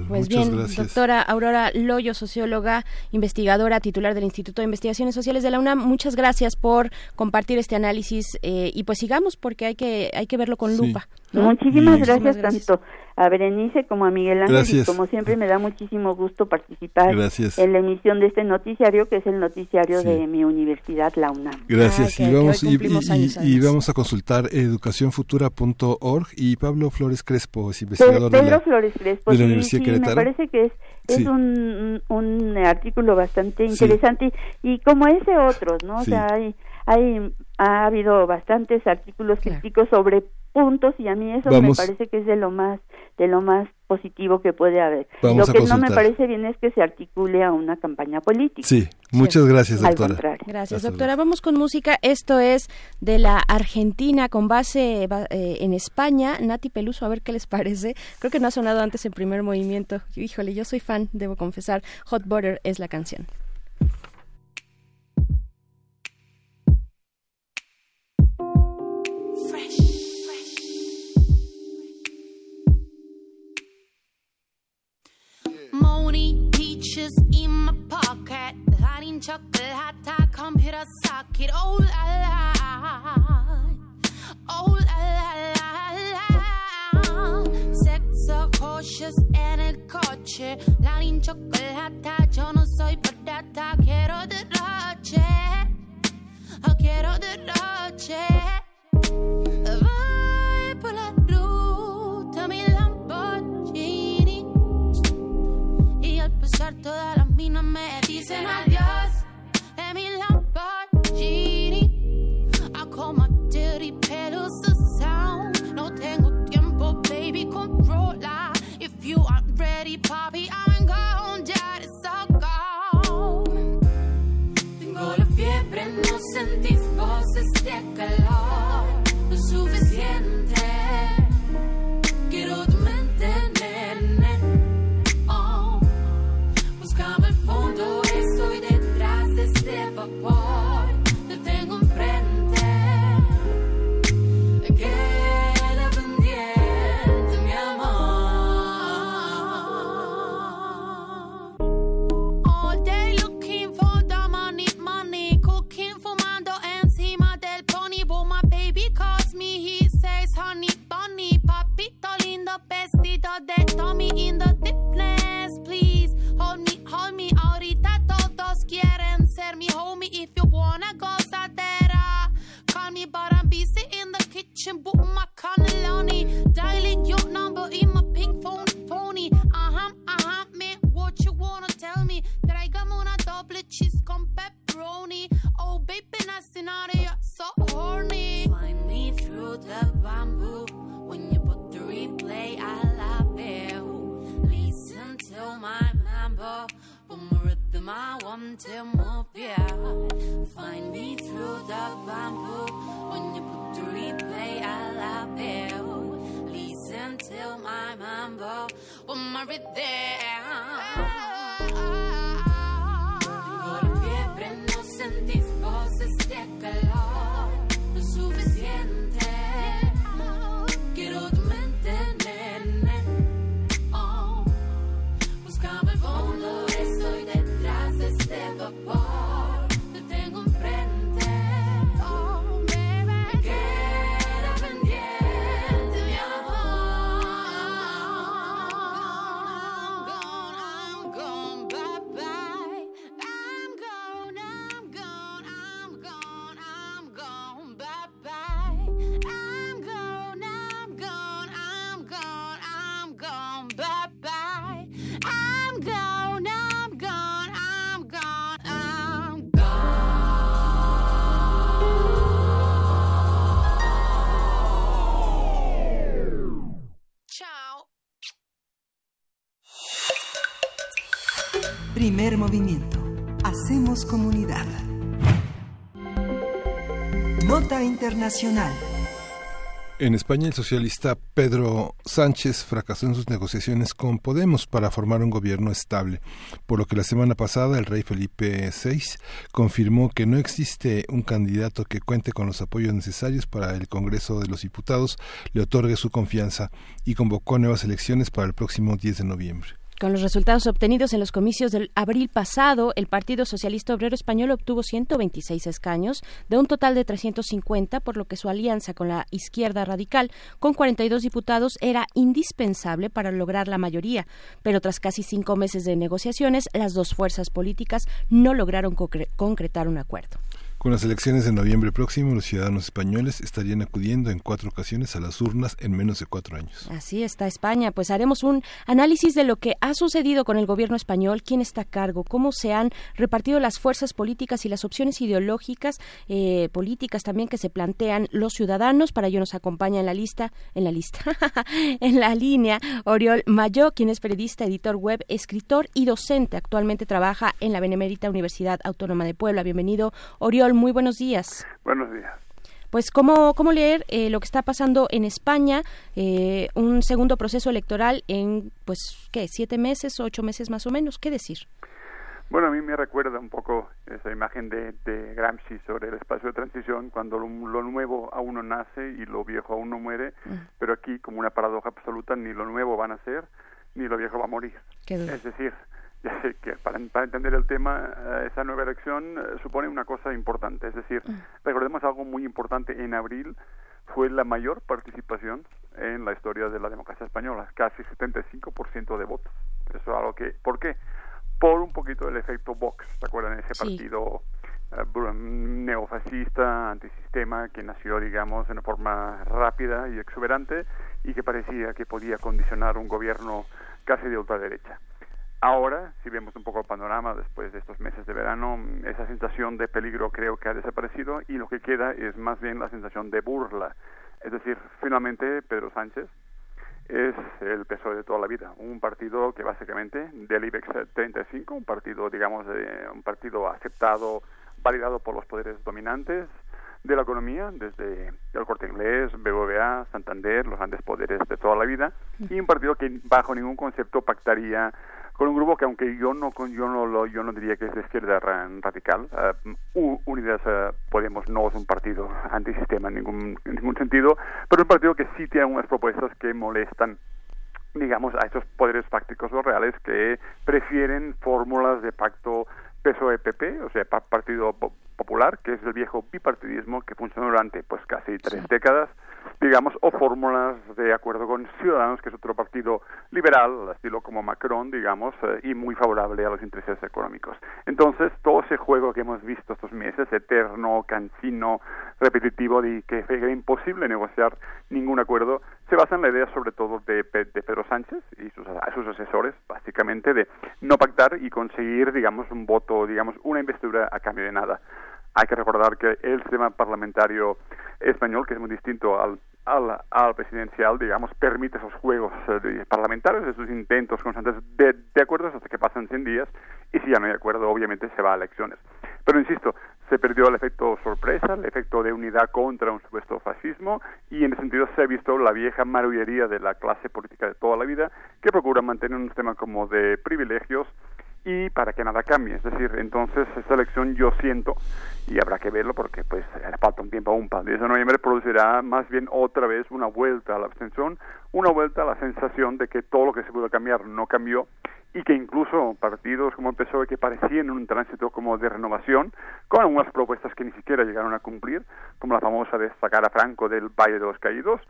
Pues bien, doctora Aurora Loyo, socióloga, investigadora, titular del Instituto de Investigaciones Sociales de la UNAM, muchas gracias por compartir este análisis eh, y pues sigamos porque hay que hay que verlo con lupa. Muchísimas, gracias, tanto a Berenice como a Miguel Ángel y como siempre me da muchísimo gusto participar en la emisión de este noticiario que es el noticiario de mi universidad, la UNAM. Gracias y, vamos, y, vamos a consultar educacionfutura.org y Pablo Flores Crespo es investigador de, la, Flores Crespo, de la Universidad sí, Me parece que es, es un, un, artículo bastante interesante y, como ese otros, ¿no? O sea, hay, hay ha habido bastantes artículos críticos sobre puntos y a mí eso me parece que es de lo más de lo más positivo que puede haber. lo que no me parece bien es que se articule a una campaña política. Sí, muchas gracias, doctora. Gracias, doctora. Vamos con música. Esto es de la Argentina con base eh, en España. Nati Peluso, a ver qué les parece. Creo que no ha sonado antes en primer movimiento. Híjole, yo soy fan, debo confesar. Hot Butter es la canción. Money peaches in my pocket. Hot chocolate, hot tie, computer socket. Oh la la. Oh la la la. Sexo cautious en el coche. Latin chocolate, yo no soy patata. Quiero derroche. Quiero derroche. Voy todas las minas me dicen adiós en mi Lamborghini. I call my dirty pedals the sound. No tengo tiempo, baby, controla. If you aren't ready, papi, I'm vestido de Tommy in the deepness, please. Hold me, hold me, ahorita todos quieren ser mi homie if you wanna go sadera. Call me, but I'm busy in the kitchen, booting my cannelloni. Dialing your number in my pink phone pony. Uh huh, uh huh, man, what you wanna tell me? Tráigame una doble cheese con pepperoni. Oh, baby, naughty, you're so horny. Find me through the bamboo when you put the replay. I my mambo. I want to move, yeah. Find me through the bamboo. When you put the replay, I love you. Listen till my mambo. One more rhythm. La fiebre, no sentís voces de calor. Lo suficiente. Primer movimiento. Hacemos comunidad. Nota Internacional. En España, el socialista Pedro Sánchez fracasó en sus negociaciones con Podemos para formar un gobierno estable, por lo que la semana pasada el rey Felipe VI confirmó que no existe un candidato que cuente con los apoyos necesarios para el Congreso de los Diputados le otorgue su confianza y convocó nuevas elecciones para el próximo 10 de noviembre. Con los resultados obtenidos en los comicios del abril pasado, el Partido Socialista Obrero Español obtuvo 126 escaños de un total de 350, por lo que su alianza con la izquierda radical, con 42 diputados, era indispensable para lograr la mayoría. Pero tras casi cinco meses de negociaciones, las dos fuerzas políticas no lograron concretar un acuerdo. Con las elecciones de noviembre próximo, los ciudadanos españoles estarían acudiendo en cuatro ocasiones a las urnas en menos de cuatro años. Así está España. Pues haremos un análisis de lo que ha sucedido con el gobierno español, quién está a cargo, cómo se han repartido las fuerzas políticas y las opciones ideológicas, eh, políticas también que se plantean los ciudadanos. Para ello nos acompaña en la lista, en la lista, en la línea, Oriol Mayo, quien es periodista, editor web, escritor y docente. Actualmente trabaja en la Benemérita Universidad Autónoma de Puebla. Bienvenido, Oriol muy buenos días. Buenos días. Pues cómo, cómo leer eh, lo que está pasando en España, eh, un segundo proceso electoral en, pues, ¿qué? ¿Siete meses, ocho meses más o menos? ¿Qué decir? Bueno, a mí me recuerda un poco esa imagen de, de Gramsci sobre el espacio de transición, cuando lo, lo, nuevo aún no nace y lo viejo aún no muere, pero aquí, como una paradoja absoluta, ni lo nuevo va a nacer, ni lo viejo va a morir. Es decir, que para, para, entender el tema, eh, esa nueva elección eh, supone una cosa importante. Es decir, recordemos algo muy importante. En abril fue la mayor participación en la historia de la democracia española, casi 75% de votos. Eso es algo que, ¿por qué? Por un poquito el efecto Vox, ¿se acuerdan? Ese partido uh, neofascista, antisistema, que nació, digamos, de una forma rápida y exuberante y que parecía que podía condicionar un gobierno casi de ultraderecha. Ahora, si vemos un poco el panorama después de estos meses de verano, esa sensación de peligro creo que ha desaparecido y lo que queda es más bien la sensación de burla. Es decir, finalmente Pedro Sánchez es el PSOE de toda la vida, un partido que básicamente del IBEX 35, un partido, digamos, de, un partido aceptado, validado por los poderes dominantes de la economía, desde el Corte Inglés, BBVA, Santander, los grandes poderes de toda la vida, y un partido que bajo ningún concepto pactaría con un grupo que aunque yo no yo no lo yo no diría que es de izquierda radical uh, Unidas uh, Podemos no es un partido antisistema en ningún en ningún sentido pero es un partido que sí tiene unas propuestas que molestan digamos a esos poderes fácticos o reales que prefieren fórmulas de pacto PSOE-PP o sea Partido Popular que es el viejo bipartidismo que funcionó durante pues casi tres décadas digamos, o fórmulas de acuerdo con Ciudadanos, que es otro partido liberal, estilo como Macron, digamos, eh, y muy favorable a los intereses económicos. Entonces, todo ese juego que hemos visto estos meses, eterno, cansino, repetitivo, de que era imposible negociar ningún acuerdo, se basa en la idea sobre todo de, de Pedro Sánchez y sus, sus asesores, básicamente, de no pactar y conseguir, digamos, un voto, digamos, una investidura a cambio de nada. Hay que recordar que el sistema parlamentario español, que es muy distinto al, al, al presidencial, digamos, permite esos juegos eh, parlamentarios, esos intentos constantes de, de acuerdos hasta que pasan 100 días y si ya no hay acuerdo, obviamente se va a elecciones. Pero insisto, se perdió el efecto sorpresa, el efecto de unidad contra un supuesto fascismo y en ese sentido se ha visto la vieja marullería de la clase política de toda la vida que procura mantener un sistema como de privilegios y para que nada cambie. Es decir, entonces esta elección yo siento, y habrá que verlo porque pues falta un tiempo aún para el 10 de noviembre, producirá más bien otra vez una vuelta a la abstención, una vuelta a la sensación de que todo lo que se pudo cambiar no cambió y que incluso partidos como el PSOE que parecían un tránsito como de renovación, con algunas propuestas que ni siquiera llegaron a cumplir, como la famosa de sacar a Franco del Valle de los Caídos,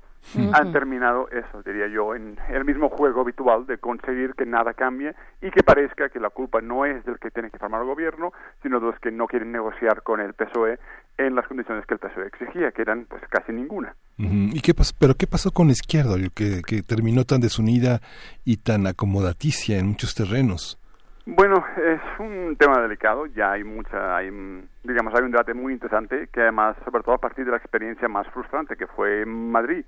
han terminado eso, diría yo, en el mismo juego habitual de conseguir que nada cambie y que parezca que la culpa no es del que tiene que formar el gobierno, sino de los que no quieren negociar con el PSOE en las condiciones que el PSOE exigía, que eran pues casi ninguna. ¿Y qué pasó? ¿Pero qué pasó con la izquierda, que, que terminó tan desunida y tan acomodaticia en muchos terrenos? Bueno, es un tema delicado, ya hay mucha, hay, digamos, hay un debate muy interesante que además, sobre todo a partir de la experiencia más frustrante que fue en Madrid,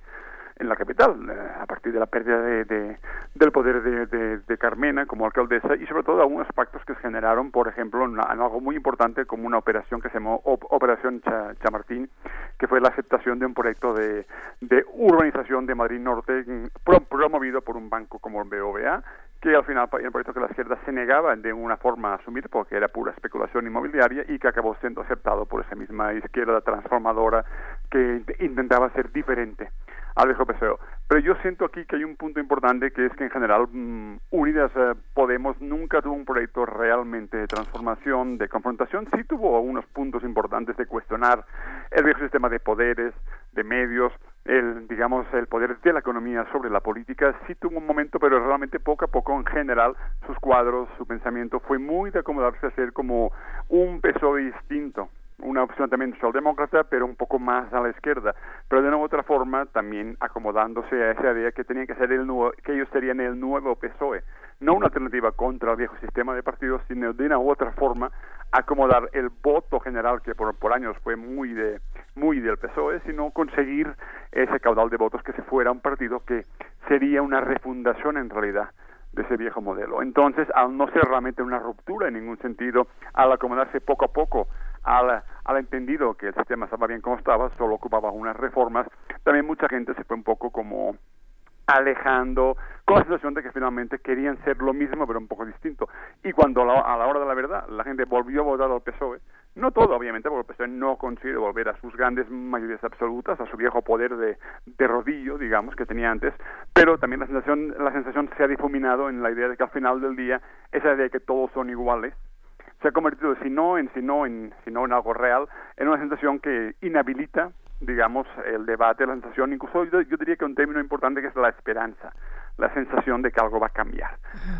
en la capital, eh, a partir de la pérdida de, del poder de, Carmena como alcaldesa y sobre todo algunos pactos que se generaron, por ejemplo, en, algo muy importante como una operación que se llamó Operación Chamartín, que fue la aceptación de un proyecto de, urbanización de Madrid Norte mm, promovido por un banco como el BOVA que al final era un proyecto que la izquierda se negaba de una forma a asumir porque era pura especulación inmobiliaria y que acabó siendo aceptado por esa misma izquierda transformadora que intentaba ser diferente al viejo PSOE. Pero yo siento aquí que hay un punto importante que es que en general mm, Unidas eh, Podemos nunca tuvo un proyecto realmente de transformación, de confrontación. Sí tuvo unos puntos importantes de cuestionar el viejo sistema de poderes, de medios, el digamos el poder de la economía sobre la política sí tuvo un momento pero realmente poco a poco en general sus cuadros su pensamiento fue muy de acomodarse a ser como un peso distinto una opción también socialdemócrata, pero un poco más a la izquierda, pero de una u otra forma también acomodándose a esa idea que tenía que ser el nuevo, que ellos serían el nuevo PSOE, no una alternativa contra el viejo sistema de partidos, sino de una u otra forma acomodar el voto general que por, por años fue muy de muy del PSOE, sino conseguir ese caudal de votos que se fuera un partido que sería una refundación en realidad de ese viejo modelo. Entonces, al no ser realmente una ruptura en ningún sentido, al acomodarse poco a poco al, al entendido que el sistema estaba bien como estaba, solo ocupaba unas reformas, también mucha gente se fue un poco como alejando, con la situación de que finalmente querían ser lo mismo pero un poco distinto. Y cuando a la hora de la verdad la gente volvió a votar al PSOE, no todo obviamente, porque el PSOE no consigue volver a sus grandes mayorías absolutas, a su viejo poder de, de rodillo, digamos, que tenía antes, pero también la sensación, la sensación se ha difuminado en la idea de que al final del día, esa idea de que todos son iguales, se ha convertido, si no en, si no en, si no en algo real, en una sensación que inhabilita digamos, el debate, la sensación, incluso yo, diría que un término importante que es la esperanza, la sensación de que algo va a cambiar.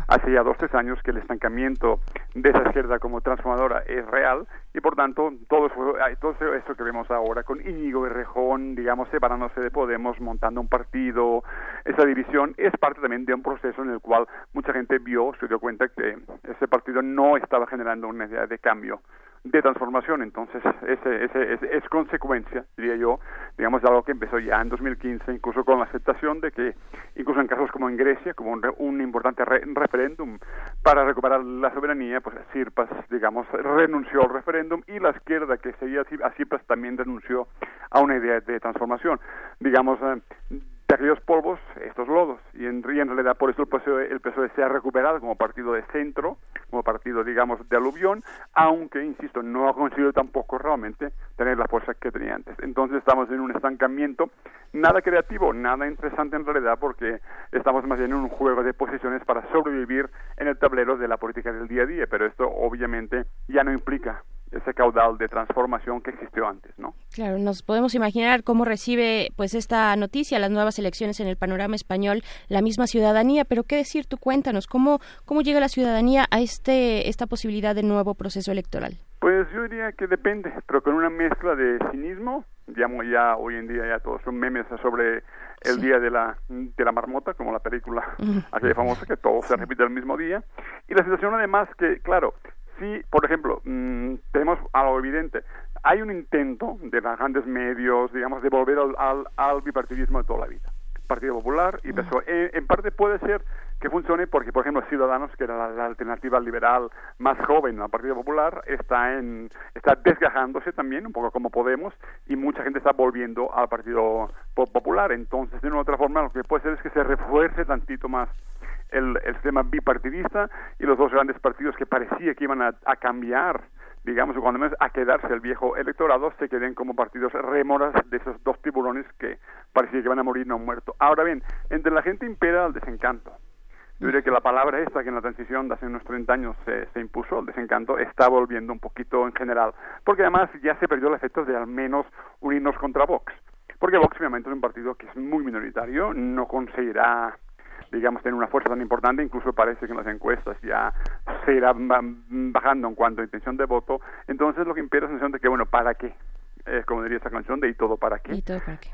Hace ya dos, tres años que el estancamiento de esa izquierda como transformadora es real y por tanto todo eso, todo eso que vemos ahora con Íñigo y Rejón, digamos, separándose de Podemos, montando un partido, esa división es parte también de un proceso en el cual mucha gente vio, se dio cuenta que ese partido no estaba generando una idea de cambio de transformación. Entonces, ese, ese, es consecuencia, diría yo, digamos, de algo que empezó ya en 2015, incluso con la aceptación de que, incluso en casos como en Grecia, como un, importante referéndum para recuperar la soberanía, pues Sirpas, digamos, renunció al referéndum y la izquierda que seguía a Sirpas también renunció a una idea de transformación. Digamos, eh, aquellos polvos estos lodos. Y en, realidad por eso el PSOE, el PSOE se ha recuperado como partido de centro como partido digamos de aluvión aunque insisto no ha conseguido tampoco realmente tener la fuerza que tenía antes. Entonces estamos en un estancamiento nada creativo nada interesante en realidad porque estamos más bien en un juego de posiciones para sobrevivir en el tablero de la política del día a día. Pero esto obviamente ya no implica ese caudal de transformación que existió antes, ¿no? Claro, nos podemos imaginar cómo recibe pues esta noticia, las nuevas elecciones en el panorama español, la misma ciudadanía, pero qué decir, tú cuéntanos, ¿cómo, cómo llega la ciudadanía a este esta posibilidad de nuevo proceso electoral? Pues yo diría que depende, pero con una mezcla de cinismo, digamos ya hoy en día ya todos son memes sobre el día de la de la marmota, como la película aquella famosa que todo se repite el mismo día, y la situación además que, claro, si, por ejemplo, mm, tenemos algo evidente, hay un intento de los grandes medios, digamos, de volver al, al, bipartidismo de toda la vida. Partido Popular y PSOE. Eh, en parte puede ser que funcione porque, por ejemplo, Ciudadanos, que era la, alternativa liberal más joven al Partido Popular, está en está desgajándose también, un poco como Podemos, y mucha gente está volviendo al Partido Popular. Entonces, de una u otra forma, lo que puede ser es que se refuerce tantito más el, el sistema bipartidista y los dos grandes partidos que parecía que iban a, cambiar digamos, cuando menos a quedarse el viejo electorado, se queden como partidos rémoras de esos dos tiburones que parecía que van a morir no muertos. Ahora bien, entre la gente impera el desencanto. Yo diría que la palabra esta que en la transición de hace unos 30 años se, se impuso, el desencanto, está volviendo un poquito en general, porque además ya se perdió el efecto de al menos unirnos contra Vox. Porque Vox obviamente es un partido que es muy minoritario, no conseguirá digamos, tener una fuerza tan importante, incluso parece que en las encuestas ya se irá bajando en cuanto a intención de voto, entonces lo que impide es la sensación de que, bueno, ¿para qué? Eh, como diría esa canción, de ¿y todo para qué?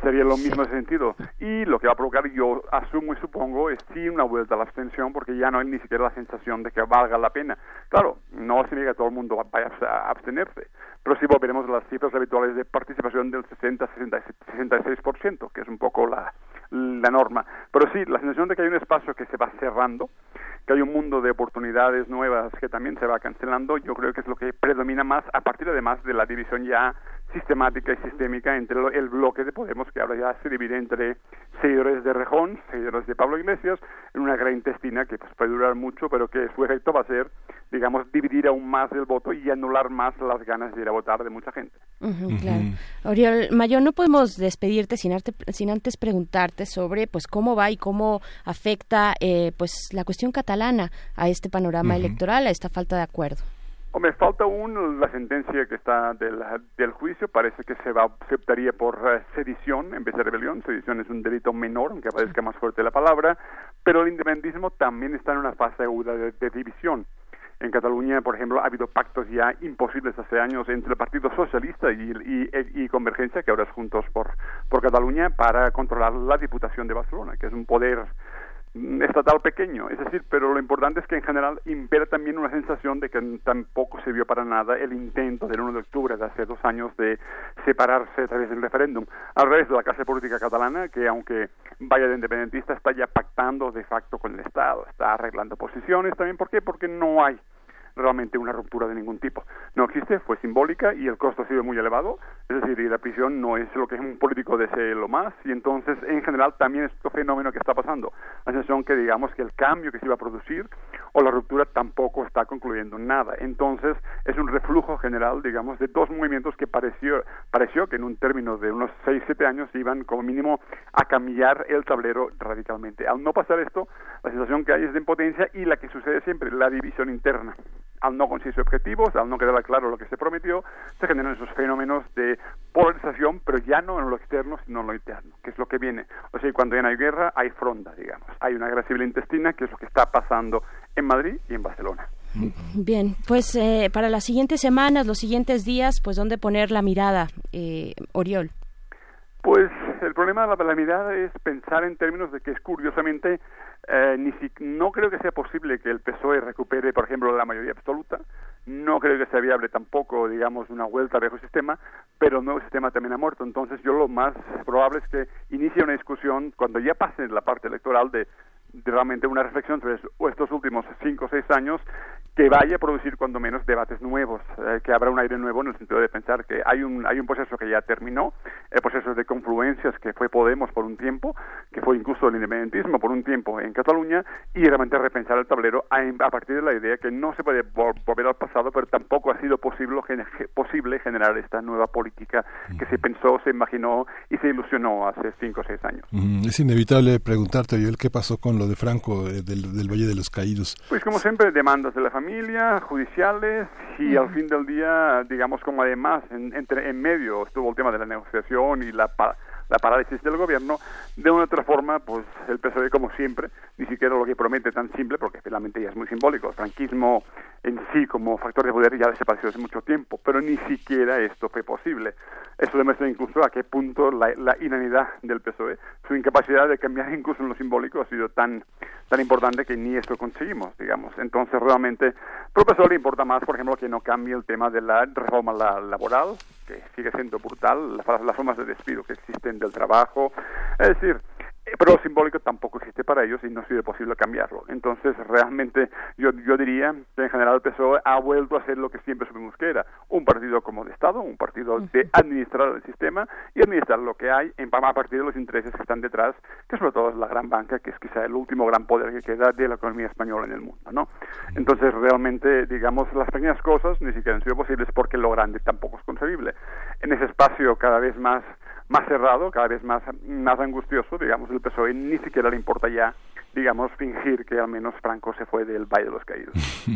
Sería lo mismo en ese sentido. Y lo que va a provocar, yo asumo y supongo, es sí una vuelta a la abstención, porque ya no hay ni siquiera la sensación de que valga la pena. Claro, no significa que todo el mundo vaya a abstenerse, pero sí volveremos a las cifras habituales de participación del 60-66%, que es un poco la, la norma. Pero sí, la sensación de que hay un espacio que se va cerrando, que hay un mundo de oportunidades nuevas que también se va cancelando, yo creo que es lo que predomina más, a partir además de la división ya sistemática y sistémica entre el bloque de Podemos, que ahora ya se divide entre seguidores de Rejón, seguidores de Pablo Iglesias, en una gran intestina que pues, puede durar mucho, pero que su efecto va a ser, digamos, dividir aún más el voto y anular más las ganas de ir a votar de mucha gente. claro. Oriol Mayor, no podemos despedirte sin, sin antes preguntarte sobre pues cómo va y cómo afecta eh, pues la cuestión catalana a este panorama electoral, a esta falta de acuerdo. Hombre, falta aún la sentencia que está del, del juicio. Parece que se va, aceptaría por eh, sedición en vez de rebelión. Sedición es un delito menor, aunque parezca más fuerte la palabra. Pero el independentismo también está en una fase aguda de, división. En Cataluña, por ejemplo, ha habido pactos ya imposibles hace años entre el Partido Socialista y, y, y, Convergencia, que ahora es Juntos por, por Cataluña, para controlar la Diputación de Barcelona, que es un poder estatal pequeño, es decir, pero lo importante es que en general impera también una sensación de que tampoco se vio para nada el intento del 1 de octubre de hace dos años de separarse a través del referéndum, al revés de la clase política catalana, que aunque vaya de independentista, está ya pactando de facto con el Estado, está arreglando posiciones. También, ¿por qué? Porque no hay realmente una ruptura de ningún tipo. No existe, fue simbólica y el costo ha sido muy elevado, es decir, y la prisión no es lo que un político desee lo más, y entonces en general también es otro fenómeno que está pasando. La sensación que digamos que el cambio que se iba a producir o la ruptura tampoco está concluyendo nada. Entonces es un reflujo general, digamos, de dos movimientos que pareció, pareció que en un término de unos 6, 7 años iban como mínimo a cambiar el tablero radicalmente. Al no pasar esto, la sensación que hay es de impotencia y la que sucede siempre, la división interna al no conseguirse objetivos, al no quedar claro lo que se prometió, se generan esos fenómenos de polarización, pero ya no en lo externo, sino en lo interno, que es lo que viene. O sea, cuando ya no hay guerra, hay fronda, digamos. Hay una guerra civil intestina, que es lo que está pasando en Madrid y en Barcelona. Bien, pues eh, para las siguientes semanas, los siguientes días, pues ¿dónde poner la mirada, eh, Oriol? Pues el problema de la mirada es pensar en términos de que es curiosamente eh, ni si, no creo que sea posible que el PSOE recupere, por ejemplo, la mayoría absoluta. No creo que sea viable tampoco, digamos, una vuelta al viejo sistema, pero el nuevo sistema también ha muerto. Entonces, yo lo más probable es que inicie una discusión cuando ya pase la parte electoral de realmente una reflexión sobre estos últimos cinco o seis años que vaya a producir cuando menos debates nuevos, eh, que habrá un aire nuevo en el sentido de pensar que hay un, hay un proceso que ya terminó, el proceso de confluencias que fue Podemos por un tiempo, que fue incluso el independentismo por un tiempo en Cataluña, y realmente repensar el tablero a, partir de la idea que no se puede volver al pasado, pero tampoco ha sido posible, posible generar esta nueva política que se pensó, se imaginó y se ilusionó hace cinco o seis años. Es inevitable preguntarte, Ariel, ¿qué pasó con lo de Franco eh, del, del Valle de los Caídos? Pues como siempre, demandas de la familia familia, judiciales y al fin del día, digamos como además en, entre, en medio estuvo el tema de la negociación y la, la parálisis del gobierno, de una otra forma, pues el PSOE como siempre, ni siquiera lo que promete tan simple, porque finalmente ya es muy simbólico, el franquismo en sí como factor de poder ya desapareció hace mucho tiempo, pero ni siquiera esto fue posible. Eso demuestra incluso a qué punto la, la inanidad del PSOE, su incapacidad de cambiar incluso en lo simbólico ha sido tan, tan importante que ni esto conseguimos, digamos. Entonces realmente, al PSOE le importa más, por ejemplo, que no cambie el tema de la reforma laboral, que sigue siendo brutal, las, las formas de despido que existen del trabajo, es decir, pero lo simbólico tampoco existe para ellos y no ha sido posible cambiarlo. Entonces, realmente yo, yo diría que en general el PSOE ha vuelto a ser lo que siempre supimos que era, un partido como de Estado, un partido de administrar el sistema y administrar lo que hay en, a partir de los intereses que están detrás, que sobre todo es la gran banca, que es quizá el último gran poder que queda de la economía española en el mundo, ¿no? Entonces, realmente, digamos, las pequeñas cosas ni siquiera han sido posibles porque lo grande tampoco es concebible. En ese espacio cada vez más más cerrado, cada vez más, más angustioso, digamos, el PSOE ni siquiera le importa ya, digamos, fingir que al menos Franco se fue del Valle de los Caídos.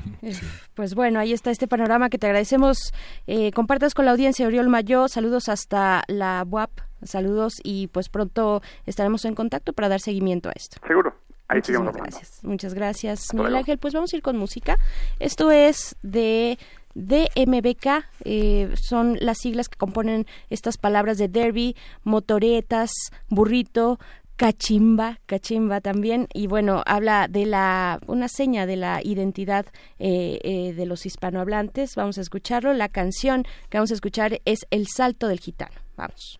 Pues bueno, ahí está este panorama que te agradecemos. Eh, compartas con la audiencia, Oriol Mayo, saludos hasta la UAP, saludos y pues pronto estaremos en contacto para dar seguimiento a esto. Seguro. Ahí Muchas gracias. Muchas gracias, Miguel Ángel. Pues vamos a ir con música. Esto es de DMBK eh, son las siglas que componen estas palabras de derby, motoretas, burrito, cachimba, cachimba también, y bueno, habla de la, una seña de la identidad eh, eh, de los hispanohablantes. Vamos a escucharlo. La canción que vamos a escuchar es El Salto del Gitano. Vamos.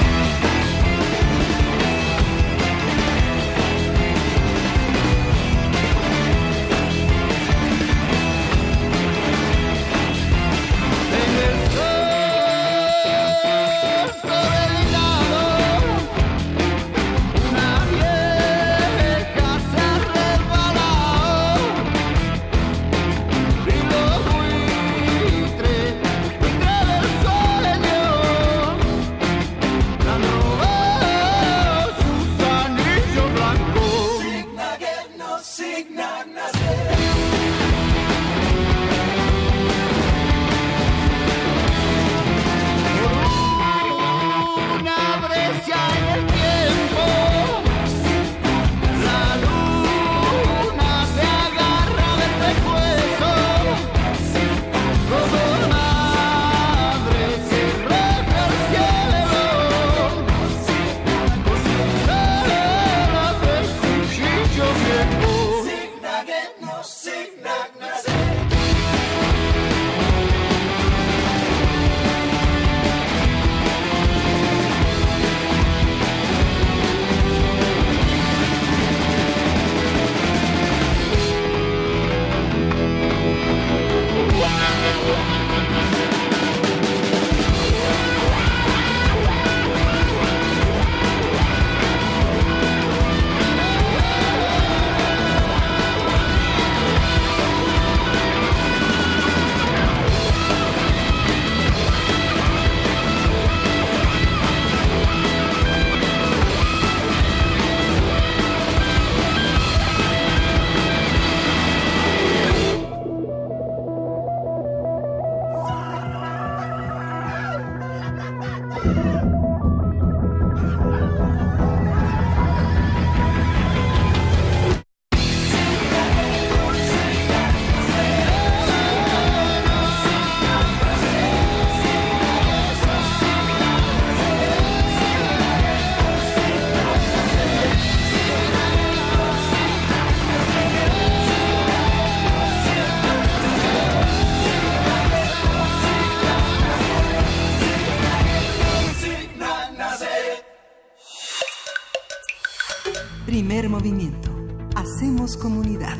Primer movimiento. Hacemos comunidad.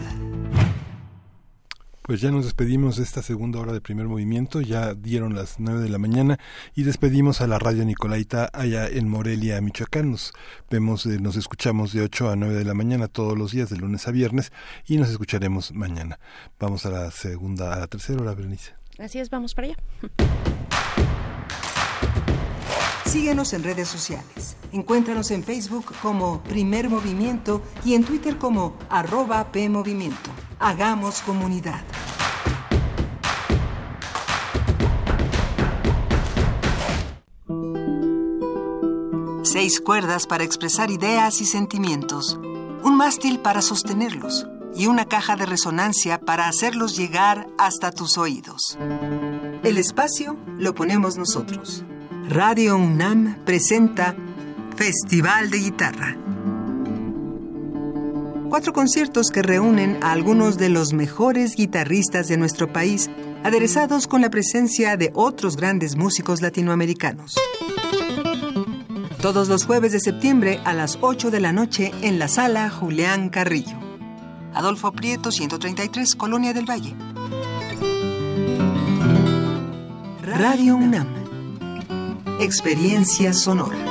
Pues ya nos despedimos de esta segunda hora de primer movimiento, ya dieron las nueve de la mañana y despedimos a la radio Nicolaita allá en Morelia, Michoacán. Nos vemos, eh, nos escuchamos de 8 a 9 de la mañana todos los días, de lunes a viernes, y nos escucharemos mañana. Vamos a la segunda, a la tercera hora, Berenice. Así es, vamos para allá. Síguenos en redes sociales. Encuéntranos en Facebook como Primer Movimiento y en Twitter como arroba PMovimiento. Hagamos comunidad. Seis cuerdas para expresar ideas y sentimientos. Un mástil para sostenerlos. Y una caja de resonancia para hacerlos llegar hasta tus oídos. El espacio lo ponemos nosotros. Radio UNAM presenta Festival de Guitarra. Cuatro conciertos que reúnen a algunos de los mejores guitarristas de nuestro país, aderezados con la presencia de otros grandes músicos latinoamericanos. Todos los jueves de septiembre a las 8 de la noche en la sala Julián Carrillo. Adolfo Prieto, 133, Colonia del Valle. Radio UNAM. Experiencia sonora.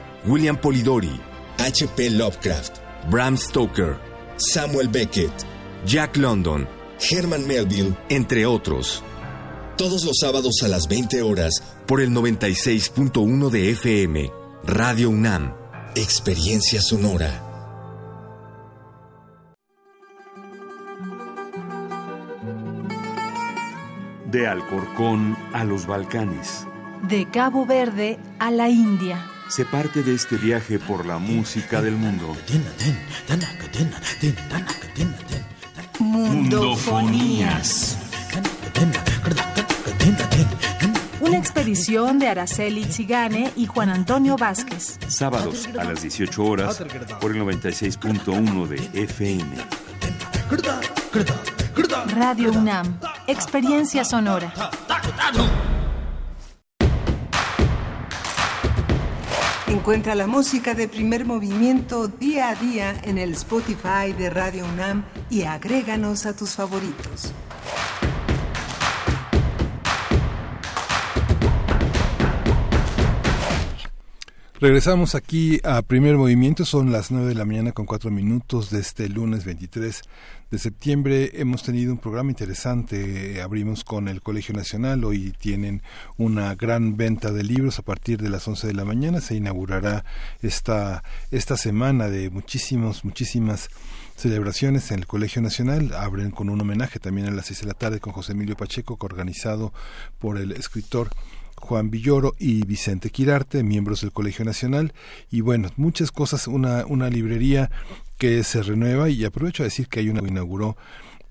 William Polidori, H.P. Lovecraft, Bram Stoker, Samuel Beckett, Jack London, Herman Melville, entre otros. Todos los sábados a las 20 horas por el 96.1 de FM, Radio UNAM, Experiencia Sonora. De Alcorcón a los Balcanes. De Cabo Verde a la India. Se parte de este viaje por la música del mundo. Mundofonías. Una expedición de Araceli Zigane y Juan Antonio Vázquez. Sábados a las 18 horas por el 96.1 de FM. Radio UNAM. Experiencia sonora. Encuentra la música de primer movimiento día a día en el Spotify de Radio UNAM y agréganos a tus favoritos. Regresamos aquí a primer movimiento, son las 9 de la mañana con 4 minutos de este lunes 23 de septiembre. Hemos tenido un programa interesante, abrimos con el Colegio Nacional, hoy tienen una gran venta de libros a partir de las 11 de la mañana, se inaugurará esta, esta semana de muchísimos, muchísimas celebraciones en el Colegio Nacional. Abren con un homenaje también a las 6 de la tarde con José Emilio Pacheco, organizado por el escritor Juan Villoro y Vicente Quirarte, miembros del Colegio Nacional. Y bueno, muchas cosas, una, una librería que se renueva y aprovecho a decir que hay una que inauguró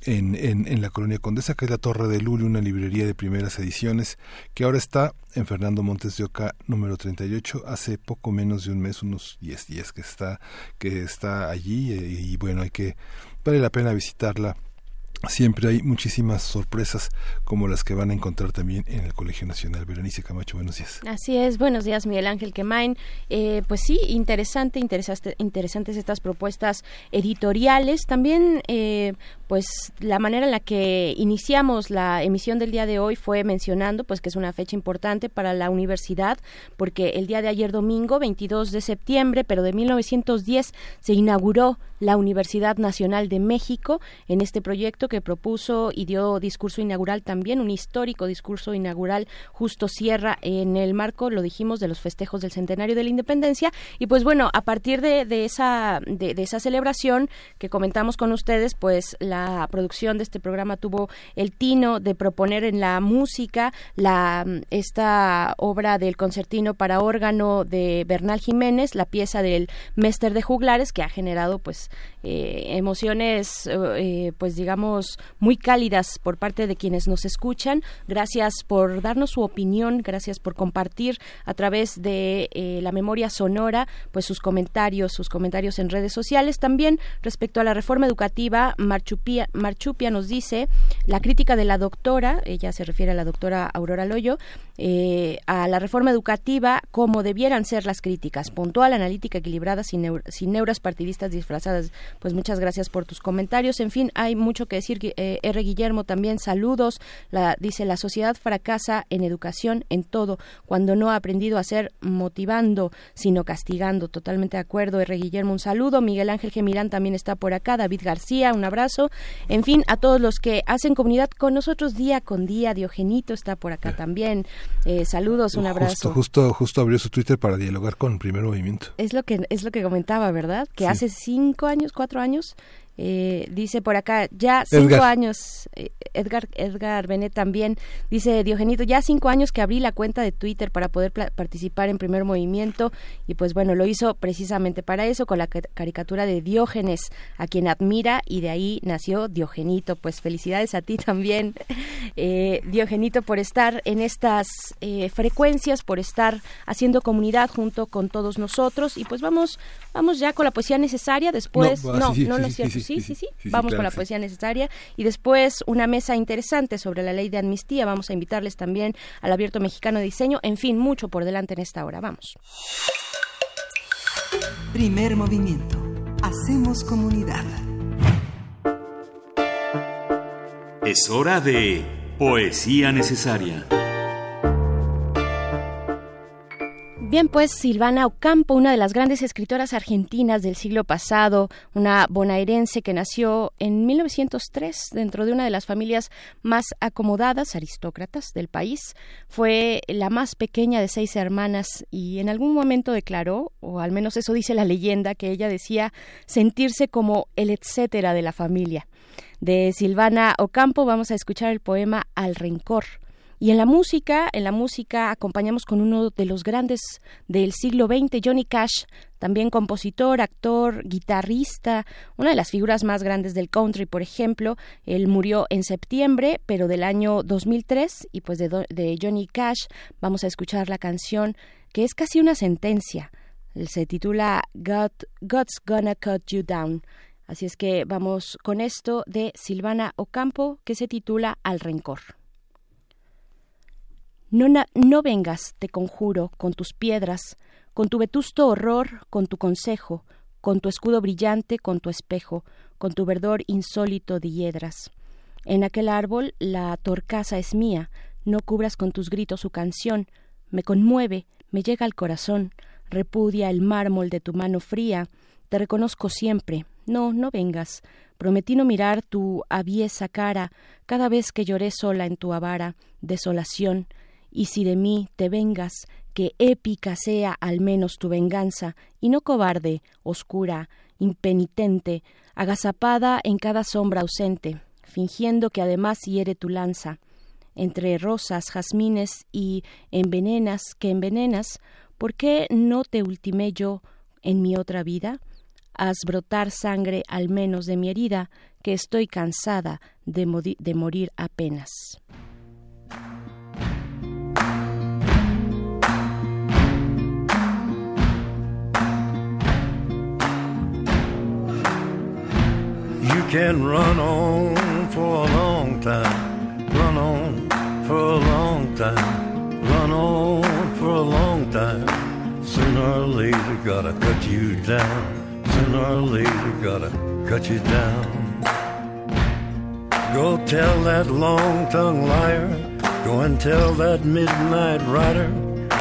en, en, en, la colonia Condesa, que es la Torre de Luli, una librería de primeras ediciones, que ahora está en Fernando Montes de Oca, número 38, hace poco menos de un mes, unos 10 días que está, que está allí, eh, y bueno, hay que, vale la pena visitarla Siempre hay muchísimas sorpresas como las que van a encontrar también en el Colegio Nacional. Berenice Camacho, buenos días. Así es, buenos días Miguel Ángel Quemain. Eh, pues sí, interesante, interesante, interesantes estas propuestas editoriales. También eh, pues la manera en la que iniciamos la emisión del día de hoy fue mencionando pues que es una fecha importante para la universidad porque el día de ayer domingo 22 de septiembre pero de 1910 se inauguró la Universidad Nacional de México en este proyecto que propuso y dio discurso inaugural también un histórico discurso inaugural justo Sierra en el marco lo dijimos de los festejos del centenario de la Independencia. Y pues bueno a partir de, de esa de, esa celebración que comentamos con ustedes pues la producción de este programa tuvo el tino de proponer en la música la esta obra del concertino para órgano de Bernal Jiménez, la pieza del Mester de Juglares que ha generado pues eh, emociones eh, pues digamos muy cálidas por parte de quienes nos escuchan. Gracias por darnos su opinión, gracias por compartir a través de eh, la memoria sonora pues sus comentarios, sus comentarios en redes sociales también respecto a la reforma educativa Marchupi Marchupia, nos dice la crítica de la doctora, ella se refiere a la doctora Aurora Loyo, eh, a la reforma educativa como debieran ser las críticas, puntual, analítica, equilibrada, sin, sin neuras partidistas disfrazadas. Pues muchas gracias por tus comentarios. En fin, hay mucho que decir. Eh, R. Guillermo también, saludos. La, dice, la sociedad fracasa en educación, en todo, cuando no ha aprendido a ser motivando, sino castigando. Totalmente de acuerdo, R. Guillermo, un saludo. Miguel Ángel Gemirán también está por acá. David García, un abrazo. En fin, a todos los que hacen comunidad con nosotros día con día. Diogenito está por acá también. Eh, saludos, un abrazo. Justo, justo, justo abrió su Twitter para dialogar con Primer Movimiento. Es lo que es lo que comentaba, ¿verdad? Que Sí. hace cinco años, cuatro años Eh, dice por acá, ya cinco Edgar. años, eh, Edgar, Edgar Benet también, dice Diogenito, ya cinco años que abrí la cuenta de Twitter para poder participar en primer movimiento y pues bueno, lo hizo precisamente para eso, con la ca- caricatura de Diógenes, a quien admira y de ahí nació Diogenito. Pues felicidades a ti también, eh, Diogenito, por estar en estas eh, frecuencias, por estar haciendo comunidad junto con todos nosotros y pues vamos, vamos ya con la poesía necesaria, después, No, no, ah, no, sí, no, sí, es sí, cierto, sí, sí, sí, sí, sí, sí, sí, vamos claro con la poesía necesaria y después una mesa interesante sobre la ley de amnistía, vamos a invitarles también al Abierto Mexicano de Diseño, en fin, mucho por delante en esta hora, vamos. Primer movimiento. Hacemos comunidad. Es hora de Poesía Necesaria. Bien, pues Silvana Ocampo, una de las grandes escritoras argentinas del siglo pasado, una bonaerense que nació en 1903 dentro de una de las familias más acomodadas, aristócratas del país, fue la más pequeña de seis hermanas y en algún momento declaró, o al menos eso dice la leyenda, que ella decía sentirse como el etcétera de la familia. De Silvana Ocampo vamos a escuchar el poema Al Rencor. Y en la música, en la música acompañamos con uno de los grandes del siglo XX, Johnny Cash, también compositor, actor, guitarrista, una de las figuras más grandes del country, por ejemplo. Él murió en septiembre, pero del año 2003, y pues de, de Johnny Cash vamos a escuchar la canción que es casi una sentencia. Se titula God, God's Gonna Cut You Down. Así es que vamos con esto de Silvana Ocampo, que se titula Al Rencor. No, no vengas, te conjuro, con tus piedras, con tu vetusto horror, con tu consejo, con tu escudo brillante, con tu espejo, con tu verdor insólito de hiedras. En aquel árbol la torcaza es mía, no cubras con tus gritos su canción, me conmueve, me llega al corazón, repudia el mármol de tu mano fría, te reconozco siempre, no, no vengas, prometí no mirar tu aviesa cara cada vez que lloré sola en tu avara desolación, y si de mí te vengas, que épica sea al menos tu venganza, y no cobarde, oscura, impenitente, agazapada en cada sombra ausente, fingiendo que además hiere tu lanza. Entre rosas, jazmines y envenenas que envenenas, ¿por qué no te ultimé yo en mi otra vida? Haz brotar sangre al menos de mi herida, que estoy cansada de, de morir apenas. Can run on for a long time, run on for a long time, run on for a long time. Sooner or later, gotta cut you down. Sooner or later, gotta cut you down. Go tell that long tongued liar, go and tell that midnight rider.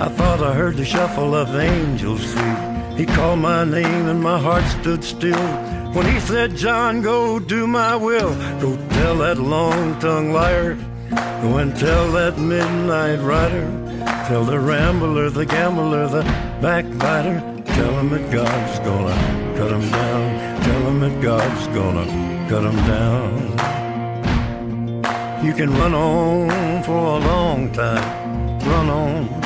I thought I heard the shuffle of angels sweet. He called my name and my heart stood still. When he said, John, go do my will. Go tell that long tongued liar. Go and tell that midnight rider. Tell the rambler, the gambler, the backbiter. Tell him that God's gonna cut him down. Tell him that God's gonna cut him down. You can run on for a long time. Run on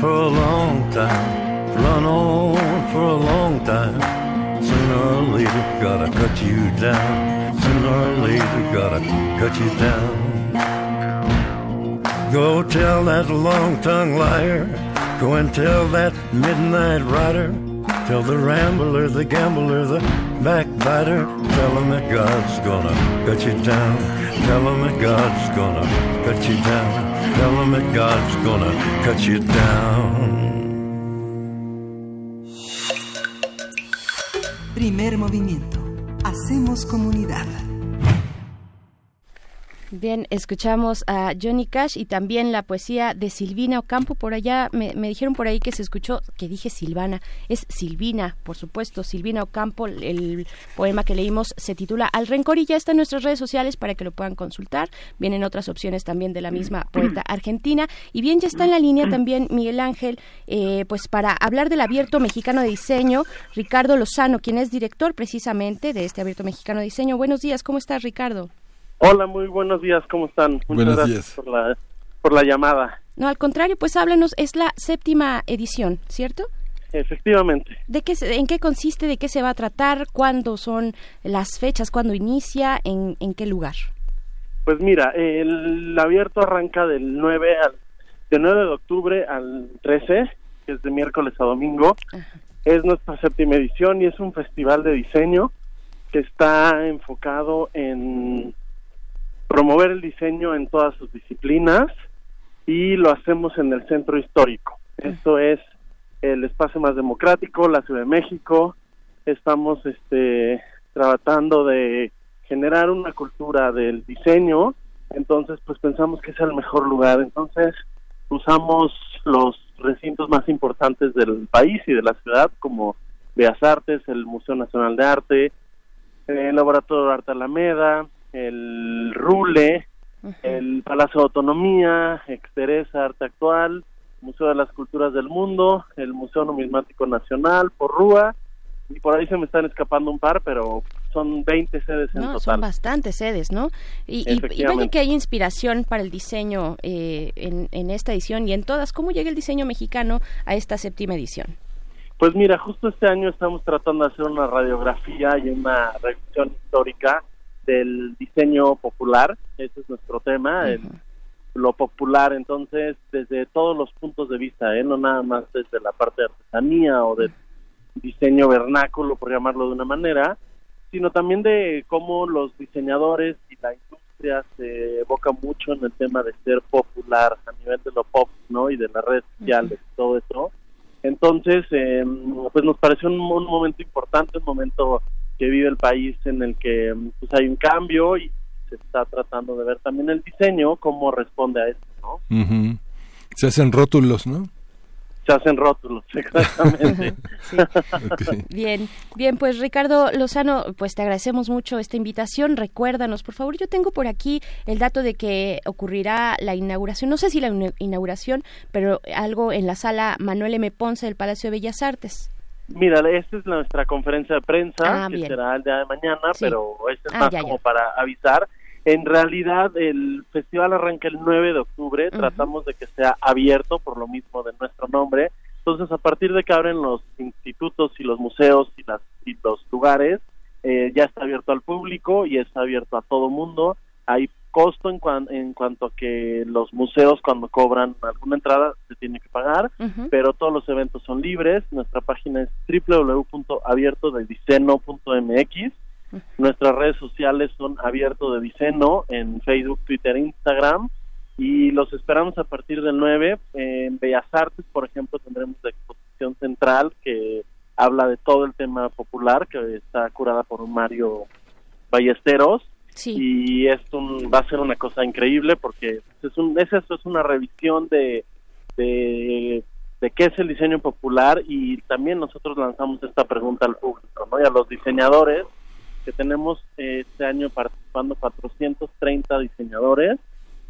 for a long time, run on for a long time. Sooner or later, gotta cut you down. sooner or later gotta cut you down. Go tell that long-tongued liar, go and tell that midnight rider, tell the rambler, the gambler, the backbiter, tell him that God's gonna cut you down. Tell him that God's gonna cut you down. Tell him that God's gonna cut you down. Primer movimiento. Hacemos comunidad. Bien, escuchamos a Johnny Cash y también la poesía de Silvina Ocampo. Por allá me, me dijeron por ahí que se escuchó, que dije Silvana, es Silvina, por supuesto, Silvina Ocampo. El poema que leímos se titula Al Rencor y ya está en nuestras redes sociales para que lo puedan consultar. Vienen otras opciones también de la misma poeta argentina. Y bien, ya está en la línea también Miguel Ángel, eh, pues para hablar del Abierto Mexicano de Diseño, Ricardo Lozano, quien es director precisamente de este Abierto Mexicano de Diseño. Buenos días, ¿cómo estás, Ricardo? Hola, muy buenos días, ¿cómo están? Muchas Buenos gracias días. por la por la llamada. No, al contrario, pues háblanos, es la séptima edición, ¿cierto? Efectivamente. ¿De qué, se- ¿En qué consiste? ¿De qué se va a tratar? ¿Cuándo son las fechas? ¿Cuándo inicia? ¿En, en qué lugar? Pues mira, el abierto arranca del 9 al del 9 de octubre al 13, que es de miércoles a domingo. Es nuestra séptima edición y es un festival de diseño que está enfocado en promover el diseño en todas sus disciplinas y lo hacemos en el centro histórico. Esto es el espacio más democrático, la Ciudad de México. Estamos este, tratando de generar una cultura del diseño, entonces pues pensamos que es el mejor lugar. Entonces usamos los recintos más importantes del país y de la ciudad como Bellas Artes, el Museo Nacional de Arte, el Laboratorio de Arte Alameda, el RULE, el Palacio de Autonomía, Exteresa Arte Actual, Museo de las Culturas del Mundo, el Museo Numismático Nacional, Porrúa, y por ahí se me están escapando un par, pero son 20 sedes en No, total. son bastantes sedes, ¿no? Y, y- y vaya Efectivamente. que hay inspiración para el diseño eh, en, en esta edición y en todas. ¿Cómo llega el diseño mexicano a esta séptima edición? Pues mira, justo este año estamos tratando de hacer una radiografía y una revisión histórica del diseño popular, ese es nuestro tema, el- lo popular, entonces desde todos los puntos de vista, ¿eh? no nada más desde la parte de artesanía o del diseño vernáculo, por llamarlo de una manera, sino también de cómo los diseñadores y la industria se evoca mucho en el tema de ser popular a nivel de lo pop, ¿no? Y de las redes sociales y todo eso. Entonces, eh, pues nos pareció un, un momento importante, un momento que vive el país en el que pues hay un cambio y se está tratando de ver también el diseño, cómo responde a esto, ¿no? Ujú. Se hacen rótulos, ¿no? Se hacen rótulos, exactamente. Bien, bien, pues Ricardo Lozano, pues te agradecemos mucho esta invitación. Recuérdanos, por favor, yo tengo por aquí el dato de que ocurrirá la inauguración, no sé si la ina- inauguración, pero algo en la sala Manuel M. Ponce del Palacio de Bellas Artes. Mira, esta es nuestra conferencia de prensa, Ah, que bien. será el día de mañana, Sí. pero este es Ah, más ya, como ya. para avisar. En realidad, el festival arranca el 9 de octubre, tratamos de que sea abierto, por lo mismo de nuestro nombre. Entonces, a partir de que abren los institutos y los museos y, las, y los lugares, eh, ya está abierto al público y está abierto a todo mundo. Hay costo en, cuan- en cuanto a que los museos cuando cobran alguna entrada se tiene que pagar, pero todos los eventos son libres. Nuestra página es www.abiertodediceno.mx. Nuestras redes sociales son Abierto de Diceno en Facebook, Twitter Instagram. Y los esperamos a partir del 9. En Bellas Artes, por ejemplo, tendremos la exposición central que habla de todo el tema popular, que está curada por un Mario Ballesteros. Y es un, va a ser una cosa increíble porque es, un, es eso, es una revisión de, de, de qué es el diseño popular y también nosotros lanzamos esta pregunta al público ¿no? y a los diseñadores que tenemos este año participando 430 diseñadores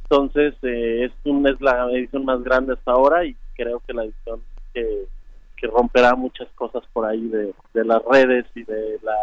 entonces eh, es, un, es la edición más grande hasta ahora y creo que la edición que, que romperá muchas cosas por ahí de, de las redes y de la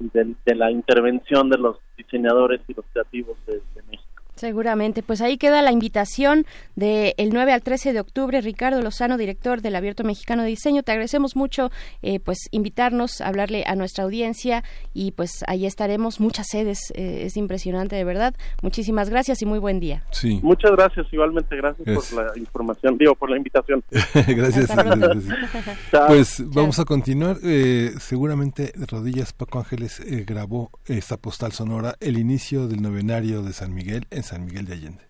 de, de la intervención de los diseñadores y los creativos de, de México. Seguramente, pues ahí queda la invitación del 9 al 13 de octubre. Ricardo Lozano, director del Abierto Mexicano de Diseño, te agradecemos mucho eh, pues invitarnos a hablarle a nuestra audiencia y pues ahí estaremos, muchas sedes, eh, es impresionante de verdad. Muchísimas gracias y muy buen día. Sí. Muchas gracias, igualmente, gracias Es- por la información, digo, por la invitación. gracias. Pues vamos a continuar. Eh, seguramente Rodillas Paco Ángeles eh, grabó esta postal sonora el inicio del novenario de San Miguel en San Miguel de Allende.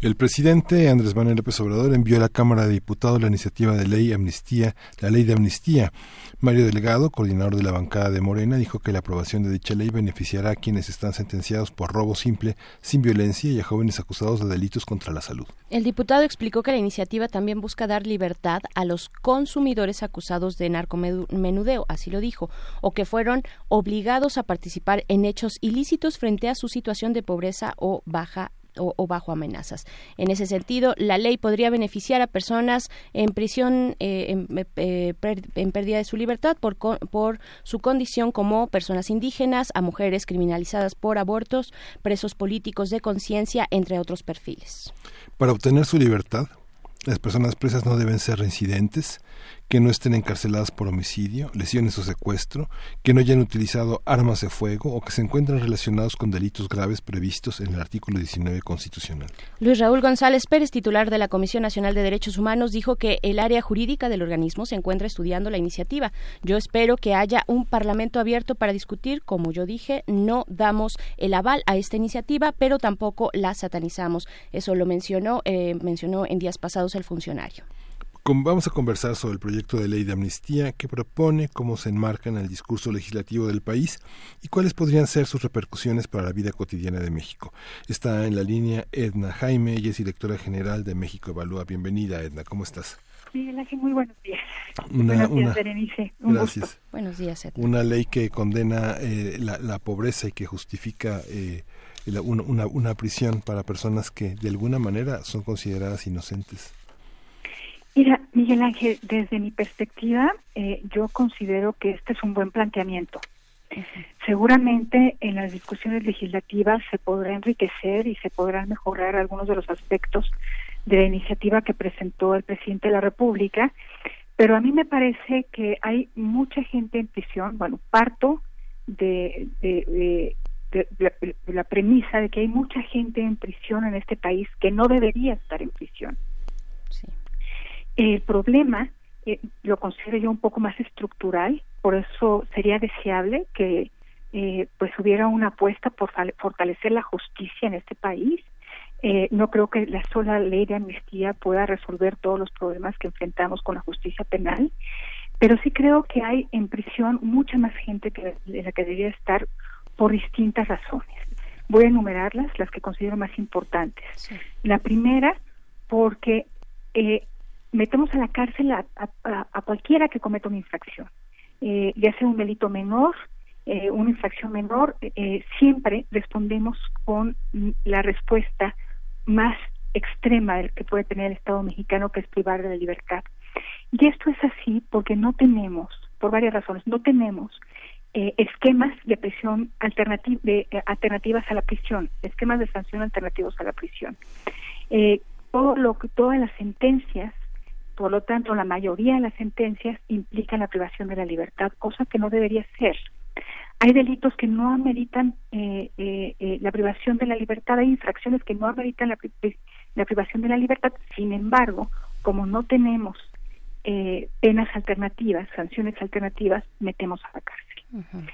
El presidente Andrés Manuel López Obrador envió a la Cámara de Diputados la iniciativa de ley amnistía, la ley de amnistía. Mario Delgado, coordinador de la bancada de Morena, dijo que la aprobación de dicha ley beneficiará a quienes están sentenciados por robo simple, sin violencia y a jóvenes acusados de delitos contra la salud. El diputado explicó que la iniciativa también busca dar libertad a los consumidores acusados de narcomenudeo, así lo dijo, o que fueron obligados a participar en hechos ilícitos frente a su situación de pobreza o baja o, bajo amenazas. En ese sentido, la ley podría beneficiar a personas en prisión eh, en, eh, per- en pérdida de su libertad por, por su condición como personas indígenas, a mujeres criminalizadas por abortos, presos políticos de conciencia, entre otros perfiles. Para obtener su libertad, las personas presas no deben ser reincidentes, que no estén encarceladas por homicidio, lesiones o secuestro, que no hayan utilizado armas de fuego o que se encuentren relacionados con delitos graves previstos en el artículo 19 constitucional. Luis Raúl González Pérez, titular de la Comisión Nacional de Derechos Humanos, dijo que el área jurídica del organismo se encuentra estudiando la iniciativa. Yo espero que haya un parlamento abierto para discutir. Como yo dije, no damos el aval a esta iniciativa, pero tampoco la satanizamos. Eso lo mencionó, eh, mencionó en días pasados el funcionario. Vamos a conversar sobre el proyecto de ley de amnistía que propone, cómo se enmarca en el discurso legislativo del país y cuáles podrían ser sus repercusiones para la vida cotidiana de México. Está en la línea Edna Jaime, ella es directora general de México Evalúa. Bienvenida, Edna, ¿cómo estás? Miguel Ángel, muy buenos días. Una- buenos días, una- Berenice. Un Gracias. gusto. Buenos días, Edna. Una ley que condena eh, la, la pobreza y que justifica eh, la- una, una- una prisión para personas que de alguna manera son consideradas inocentes. Mira, Miguel Ángel, desde mi perspectiva, eh, yo considero que este es un buen planteamiento. Seguramente en las discusiones legislativas se podrá enriquecer y se podrán mejorar algunos de los aspectos de la iniciativa que presentó el presidente de la República, pero a mí me parece que hay mucha gente en prisión. Bueno, parto de, de- de- de la, de la premisa de que hay mucha gente en prisión en este país que no debería estar en prisión. El problema eh, lo considero yo un poco más estructural, por eso sería deseable que eh, pues hubiera una apuesta por fortalecer la justicia en este país. Eh, no creo que la sola ley de amnistía pueda resolver todos los problemas que enfrentamos con la justicia penal, pero sí creo que hay en prisión mucha más gente que de la que debería estar por distintas razones. Voy a enumerarlas, las que considero más importantes. La primera, porque eh, metemos a la cárcel a, a- cualquiera que cometa una infracción, eh, ya sea un delito menor, eh, una infracción menor, eh, siempre respondemos con la respuesta más extrema que puede tener el Estado mexicano, que es privar de la libertad. Y esto es así porque no tenemos, por varias razones, no tenemos eh, esquemas de prisión alternativ de, eh, alternativas a la prisión, esquemas de sanción alternativos a la prisión. Eh, todo lo que, todas las sentencias, por lo tanto, la mayoría de las sentencias implican la privación de la libertad, cosa que no debería ser. Hay delitos que no ameritan eh, eh, eh, la privación de la libertad, hay infracciones que no ameritan la, pri- pri- la privación de la libertad. Sin embargo, como no tenemos eh, penas alternativas, sanciones alternativas, metemos a la cárcel.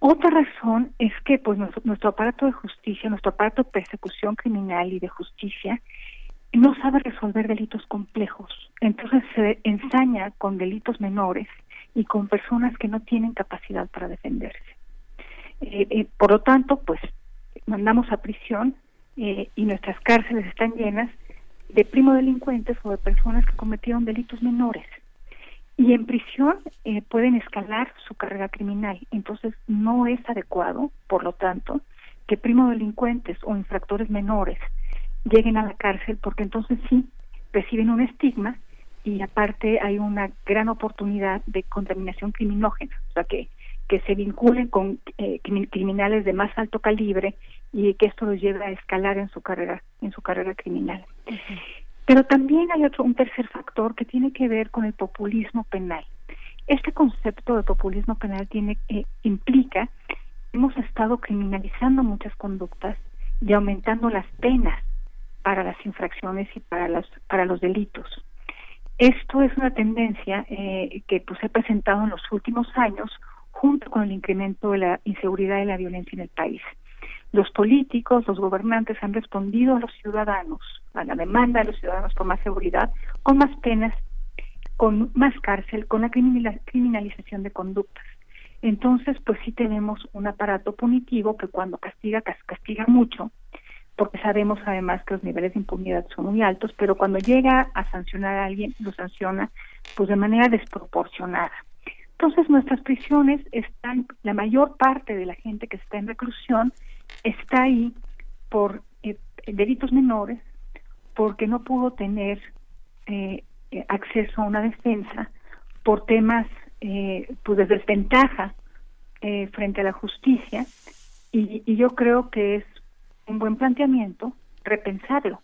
Otra razón es que pues nuestro, nuestro aparato de justicia, nuestro aparato de persecución criminal y de justicia no sabe resolver delitos complejos. Entonces se ensaña con delitos menores y con personas que no tienen capacidad para defenderse. Eh, eh, por lo tanto, pues mandamos a prisión eh, y nuestras cárceles están llenas de primo delincuentes o de personas que cometieron delitos menores. Y en prisión pueden escalar su carrera criminal. Entonces no es adecuado, por lo tanto, que primo delincuentes o infractores menores lleguen a la cárcel porque entonces sí reciben un estigma y aparte hay una gran oportunidad de contaminación criminógena, o sea que que se vinculen con eh, crimi- criminales de más alto calibre y que esto los lleve a escalar en su carrera en su carrera criminal. Pero también hay otro un tercer factor que tiene que ver con el populismo penal. Este concepto de populismo penal tiene eh, implica hemos estado criminalizando muchas conductas y aumentando las penas para las infracciones y para los para los delitos. Esto es una tendencia eh, que pues se ha presentado en los últimos años junto con el incremento de la inseguridad y la violencia en el país. Los políticos, los gobernantes han respondido a los ciudadanos, a la demanda de los ciudadanos por más seguridad, con más penas, con más cárcel, con la criminal- criminalización de conductas. Entonces, pues sí tenemos un aparato punitivo que cuando castiga, cas- castiga mucho, porque sabemos además que los niveles de impunidad son muy altos, pero cuando llega a sancionar a alguien, lo sanciona pues de manera desproporcionada. Entonces nuestras prisiones están, la mayor parte de la gente que está en reclusión está ahí por eh, delitos menores, porque no pudo tener eh, acceso a una defensa, por temas eh, pues de desventaja eh, frente a la justicia, y, y yo creo que es un buen planteamiento repensarlo.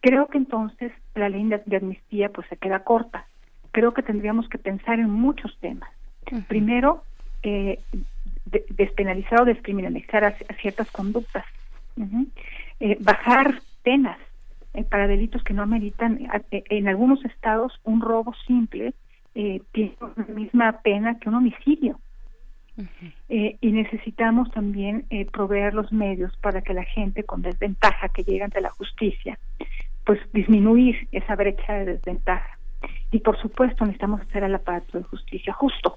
Creo que entonces la ley de, amnistía pues se queda corta. Creo que tendríamos que pensar en muchos temas. Primero, eh, de- despenalizar o descriminalizar a, a ciertas conductas. Eh, bajar penas eh, para delitos que no ameritan. eh, En algunos estados, un robo simple tiene la misma pena que un homicidio. Eh, y necesitamos también eh, proveer los medios para que la gente con desventaja que llega ante la justicia, pues disminuir esa brecha de desventaja. Y por supuesto necesitamos hacer al aparato de justicia justo.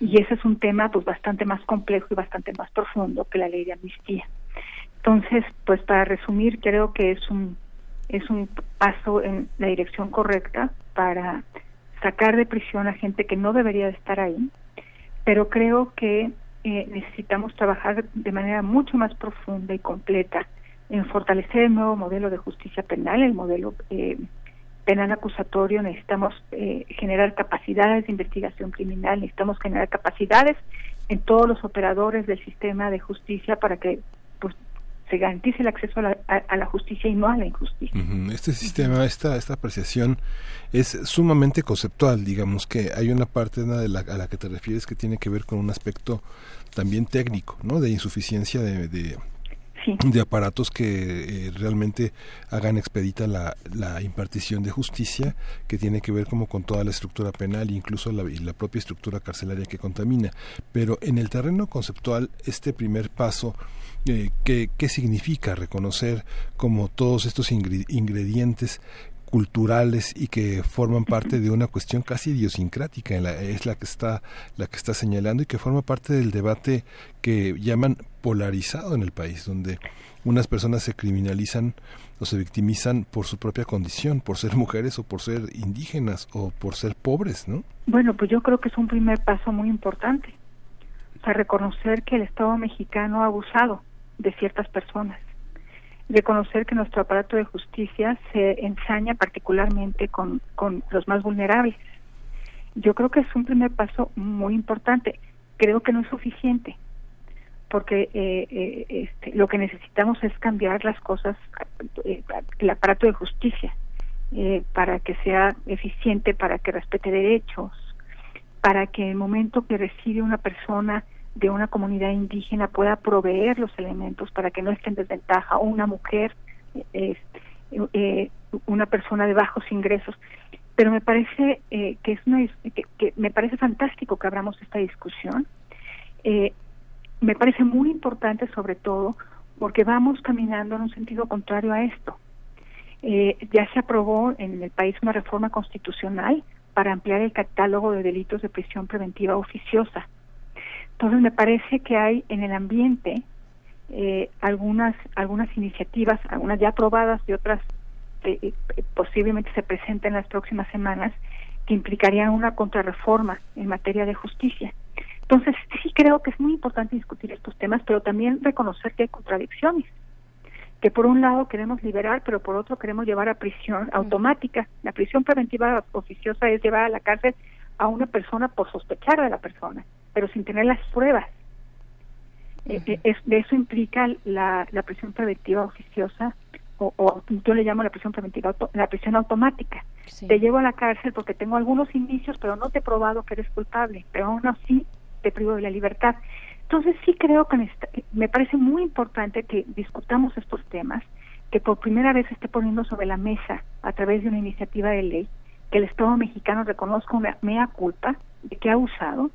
Y ese es un tema pues bastante más complejo y bastante más profundo que la ley de amnistía. Entonces, pues para resumir, creo que es un es un paso en la dirección correcta para sacar de prisión a gente que no debería de estar ahí, pero creo que eh, necesitamos trabajar de manera mucho más profunda y completa en fortalecer el nuevo modelo de justicia penal, el modelo eh, penal acusatorio, necesitamos eh, generar capacidades de investigación criminal, necesitamos generar capacidades en todos los operadores del sistema de justicia para que se garantice el acceso a la, a- a la justicia y no a la injusticia. Este sistema, esta, esta apreciación es sumamente conceptual, digamos que hay una parte de la, a la que te refieres que tiene que ver con un aspecto también técnico, ¿no? De insuficiencia de, de, de aparatos que eh, realmente hagan expedita la, la impartición de justicia, que tiene que ver como con toda la estructura penal, incluso la, y la propia estructura carcelaria que contamina. Pero en el terreno conceptual, este primer paso, eh, ¿qué, ¿qué significa reconocer como todos estos ingre- ingredientes culturales y que forman parte de una cuestión casi idiosincrática en la- es la que está la que está señalando y que forma parte del debate que llaman polarizado en el país donde unas personas se criminalizan o se victimizan por su propia condición por ser mujeres o por ser indígenas o por ser pobres no Bueno, pues yo creo que es un primer paso muy importante. Sea, reconocer que el Estado mexicano ha abusado de ciertas personas. Reconocer que nuestro aparato de justicia se ensaña particularmente con, con los más vulnerables. Yo creo que es un primer paso muy importante. Creo que no es suficiente porque eh, eh, este, lo que necesitamos es cambiar las cosas, eh, el aparato de justicia, eh, para que sea eficiente, para que respete derechos, para que el momento que recibe una persona de una comunidad indígena pueda proveer los elementos para que no esté en desventaja, o una mujer, eh, eh, una persona de bajos ingresos. Pero me parece eh, que es una, que, que me parece fantástico que abramos esta discusión. Eh, me parece muy importante sobre todo porque vamos caminando en un sentido contrario a esto. eh, ya se aprobó en el país una reforma constitucional para ampliar el catálogo de delitos de prisión preventiva oficiosa. Entonces me parece que hay en el ambiente eh, algunas algunas iniciativas, algunas ya aprobadas y otras eh, eh, posiblemente se presenten en las próximas semanas que implicarían una contrarreforma en materia de justicia. Entonces sí creo que es muy importante discutir estos temas, pero también reconocer que hay contradicciones que por un lado queremos liberar, pero por otro queremos llevar a prisión automática. La prisión preventiva oficiosa es llevar a la cárcel a una persona por sospechar de la persona, pero sin tener las pruebas. Eh, eh, es, de eso implica la, la prisión preventiva oficiosa, o, o yo le llamo la prisión preventiva, auto- la prisión automática. Te llevo a la cárcel porque tengo algunos indicios, pero no te he probado que eres culpable, pero aún así te privo de la libertad. Entonces sí creo que me parece muy importante que discutamos estos temas, que por primera vez se esté poniendo sobre la mesa a través de una iniciativa de ley, que el Estado mexicano reconozca una mea culpa de que ha usado,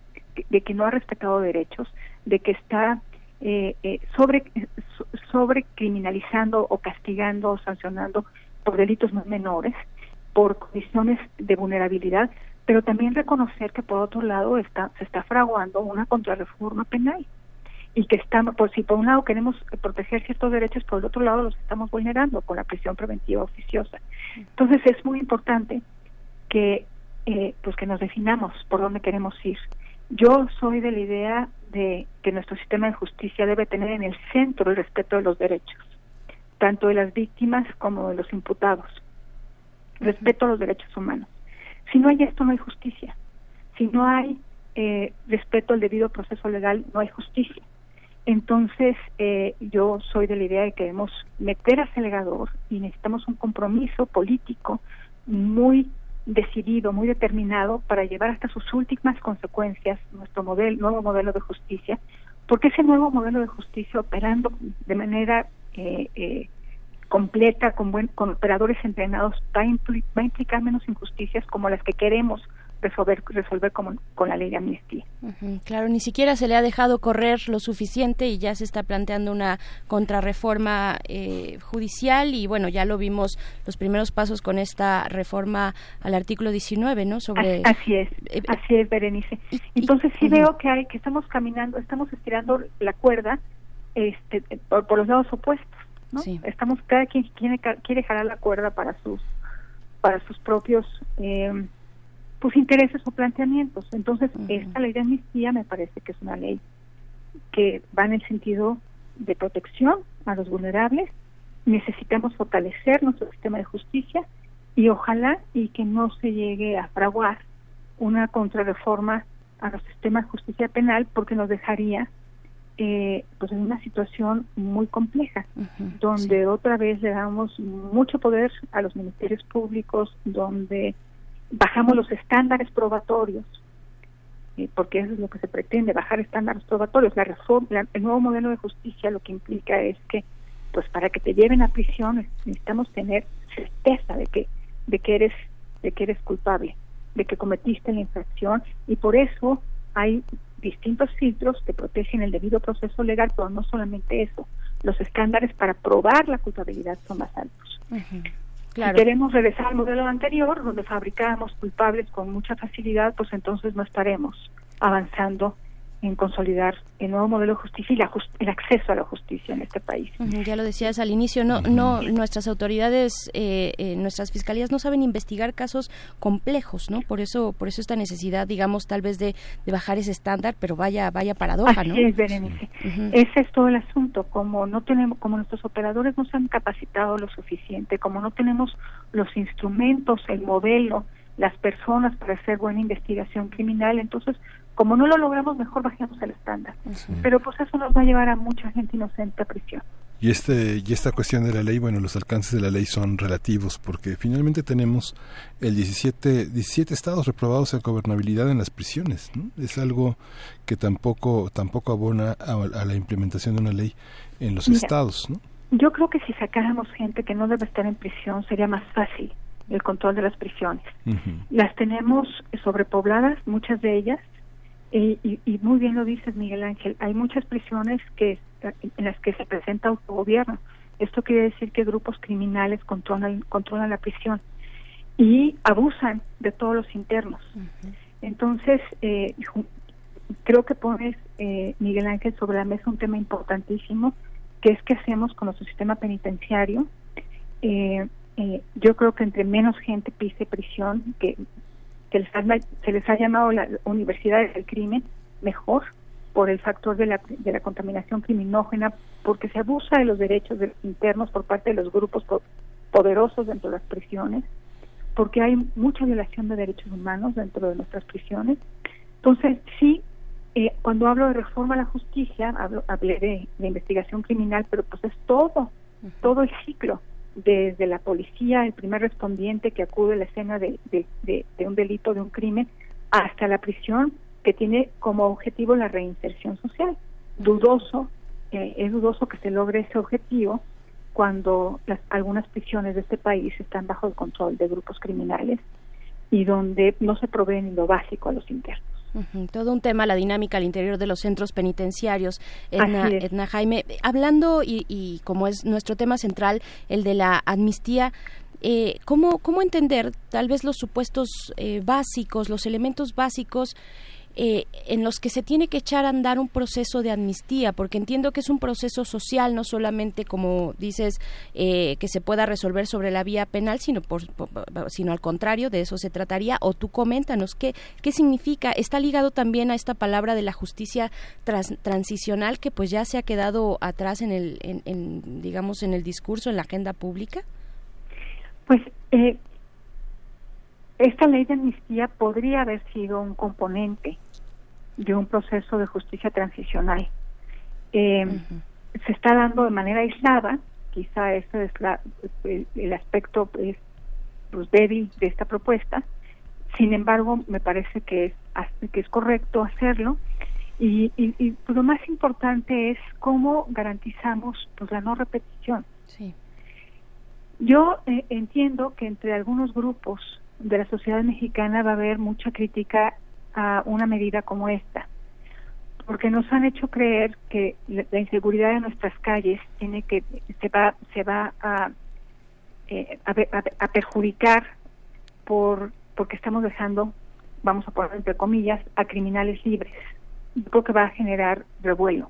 de- que no ha respetado derechos, de que está eh, eh, sobre so- sobre criminalizando o castigando o sancionando por delitos no menores, por condiciones de vulnerabilidad, pero también reconocer que por otro lado está se está fraguando una contrarreforma penal y que estamos, por si por un lado queremos proteger ciertos derechos, por el otro lado los estamos vulnerando con la prisión preventiva oficiosa. Entonces es muy importante que eh, pues que nos definamos por dónde queremos ir. Yo soy de la idea de que nuestro sistema de justicia debe tener en el centro el respeto de los derechos, tanto de las víctimas como de los imputados. Respeto a los derechos humanos. Si no hay esto, no hay justicia. Si no hay eh, respeto al debido proceso legal, no hay justicia. Entonces, eh, yo soy de la idea de que debemos meter acelerador y necesitamos un compromiso político muy decidido, muy determinado para llevar hasta sus últimas consecuencias nuestro modelo, nuevo modelo de justicia, porque ese nuevo modelo de justicia operando de manera eh, eh, completa, con, buen, con operadores entrenados, va a, va a implicar menos injusticias como las que queremos resolver, resolver como, con la ley de amnistía. Claro, ni siquiera se le ha dejado correr lo suficiente y ya se está planteando una contrarreforma eh, judicial y bueno, ya lo vimos los primeros pasos con esta reforma al artículo 19, ¿no? Sobre Así- es, así es, Berenice. Entonces sí veo que hay que estamos caminando, estamos estirando la cuerda este, por, por los lados opuestos, ¿no? Estamos cada quien quiere, quiere jalar la cuerda para sus para sus propios eh, pues intereses o planteamientos. Entonces esta ley de amnistía me parece que es una ley que va en el sentido de protección a los vulnerables. Necesitamos fortalecer nuestro sistema de justicia y ojalá y que no se llegue a fraguar una contrarreforma a nuestro sistema de justicia penal porque nos dejaría eh, pues en una situación muy compleja donde otra vez le damos mucho poder a los ministerios públicos donde bajamos los estándares probatorios eh, porque eso es lo que se pretende bajar estándares probatorios. La reforma el nuevo modelo de justicia lo que implica es que pues para que te lleven a prisión necesitamos tener certeza de que de que eres de que eres culpable de que cometiste la infracción y por eso hay distintos filtros que protegen el debido proceso legal pero no solamente eso los estándares para probar la culpabilidad son más altos Si queremos regresar al modelo anterior, donde fabricábamos culpables con mucha facilidad, pues entonces no estaremos avanzando en consolidar el nuevo modelo de justicia y la el acceso a la justicia en este país. Ya lo decías al inicio, no, no, nuestras autoridades, eh, eh, nuestras fiscalías no saben investigar casos complejos, ¿no? Por eso, por eso esta necesidad, digamos, tal vez de, de bajar ese estándar, pero vaya, vaya paradoja, Así ¿no? es, Berenice. Ujú. Ese es todo el asunto. Como no tenemos, como nuestros operadores no se han capacitado lo suficiente, como no tenemos los instrumentos, el modelo, las personas para hacer buena investigación criminal, entonces como no lo logramos, mejor bajemos el estándar. Pero pues eso nos va a llevar a mucha gente inocente a prisión. Y, este, y esta cuestión de la ley, bueno, los alcances de la ley son relativos porque finalmente tenemos el 17, 17 estados reprobados en gobernabilidad en las prisiones. ¿no? Es algo que tampoco, tampoco abona a, a la implementación de una ley en los Mira, estados. ¿no? Yo creo que si sacáramos gente que no debe estar en prisión sería más fácil el control de las prisiones. Las tenemos sobrepobladas, muchas de ellas, y, y- y muy bien lo dices, Miguel Ángel, hay muchas prisiones que en las que se presenta autogobierno. Esto quiere decir que grupos criminales controlan, controlan la prisión y abusan de todos los internos. Entonces, eh, creo que pones, eh, Miguel Ángel, sobre la mesa un tema importantísimo, que es qué hacemos con nuestro sistema penitenciario. Eh, eh, yo creo que entre menos gente pise prisión, que, que les ha- se les ha llamado la universidad del crimen, mejor, por el factor de la, de la contaminación criminógena, porque se abusa de los derechos de los internos por parte de los grupos po- poderosos dentro de las prisiones, porque hay mucha violación de derechos humanos dentro de nuestras prisiones. Entonces, sí, eh, cuando hablo de reforma a la justicia, hablo, hablé de, de investigación criminal, pero pues es todo, todo el ciclo, desde la policía, el primer respondiente que acude a la escena de, un delito, de un crimen, hasta la prisión, que tiene como objetivo la reinserción social. Dudoso, eh, es dudoso que se logre ese objetivo cuando las, algunas prisiones de este país están bajo el control de grupos criminales y donde no se provee ni lo básico a los internos. Todo un tema, la dinámica al interior de los centros penitenciarios. Edna. Edna Jaime, hablando y, y como es nuestro tema central, el de la amnistía, eh, ¿cómo, ¿cómo entender tal vez los supuestos eh, básicos, los elementos básicos eh, en los que se tiene que echar a andar un proceso de amnistía, porque entiendo que es un proceso social, no solamente como dices eh, que se pueda resolver sobre la vía penal, sino por, sino al contrario de eso se trataría. O tú coméntanos qué qué significa. Está ligado también a esta palabra de la justicia tras- transicional que pues ya se ha quedado atrás en el en, en, digamos en el discurso en la agenda pública. Pues eh, esta ley de amnistía podría haber sido un componente de un proceso de justicia transicional. Eh, Se está dando de manera aislada, quizá ese es la- el, el aspecto pues, pues, débil de esta propuesta. Sin embargo, me parece que es que es correcto hacerlo. Y, y- y, lo más importante es cómo garantizamos pues la no repetición. Sí. Yo eh, entiendo que entre algunos grupos de la sociedad mexicana va a haber mucha crítica a una medida como esta, porque nos han hecho creer que la, inseguridad de nuestras calles tiene que se va se va a eh, a, a perjudicar por porque estamos dejando vamos a poner entre comillas a criminales libres. Yo creo que va a generar revuelo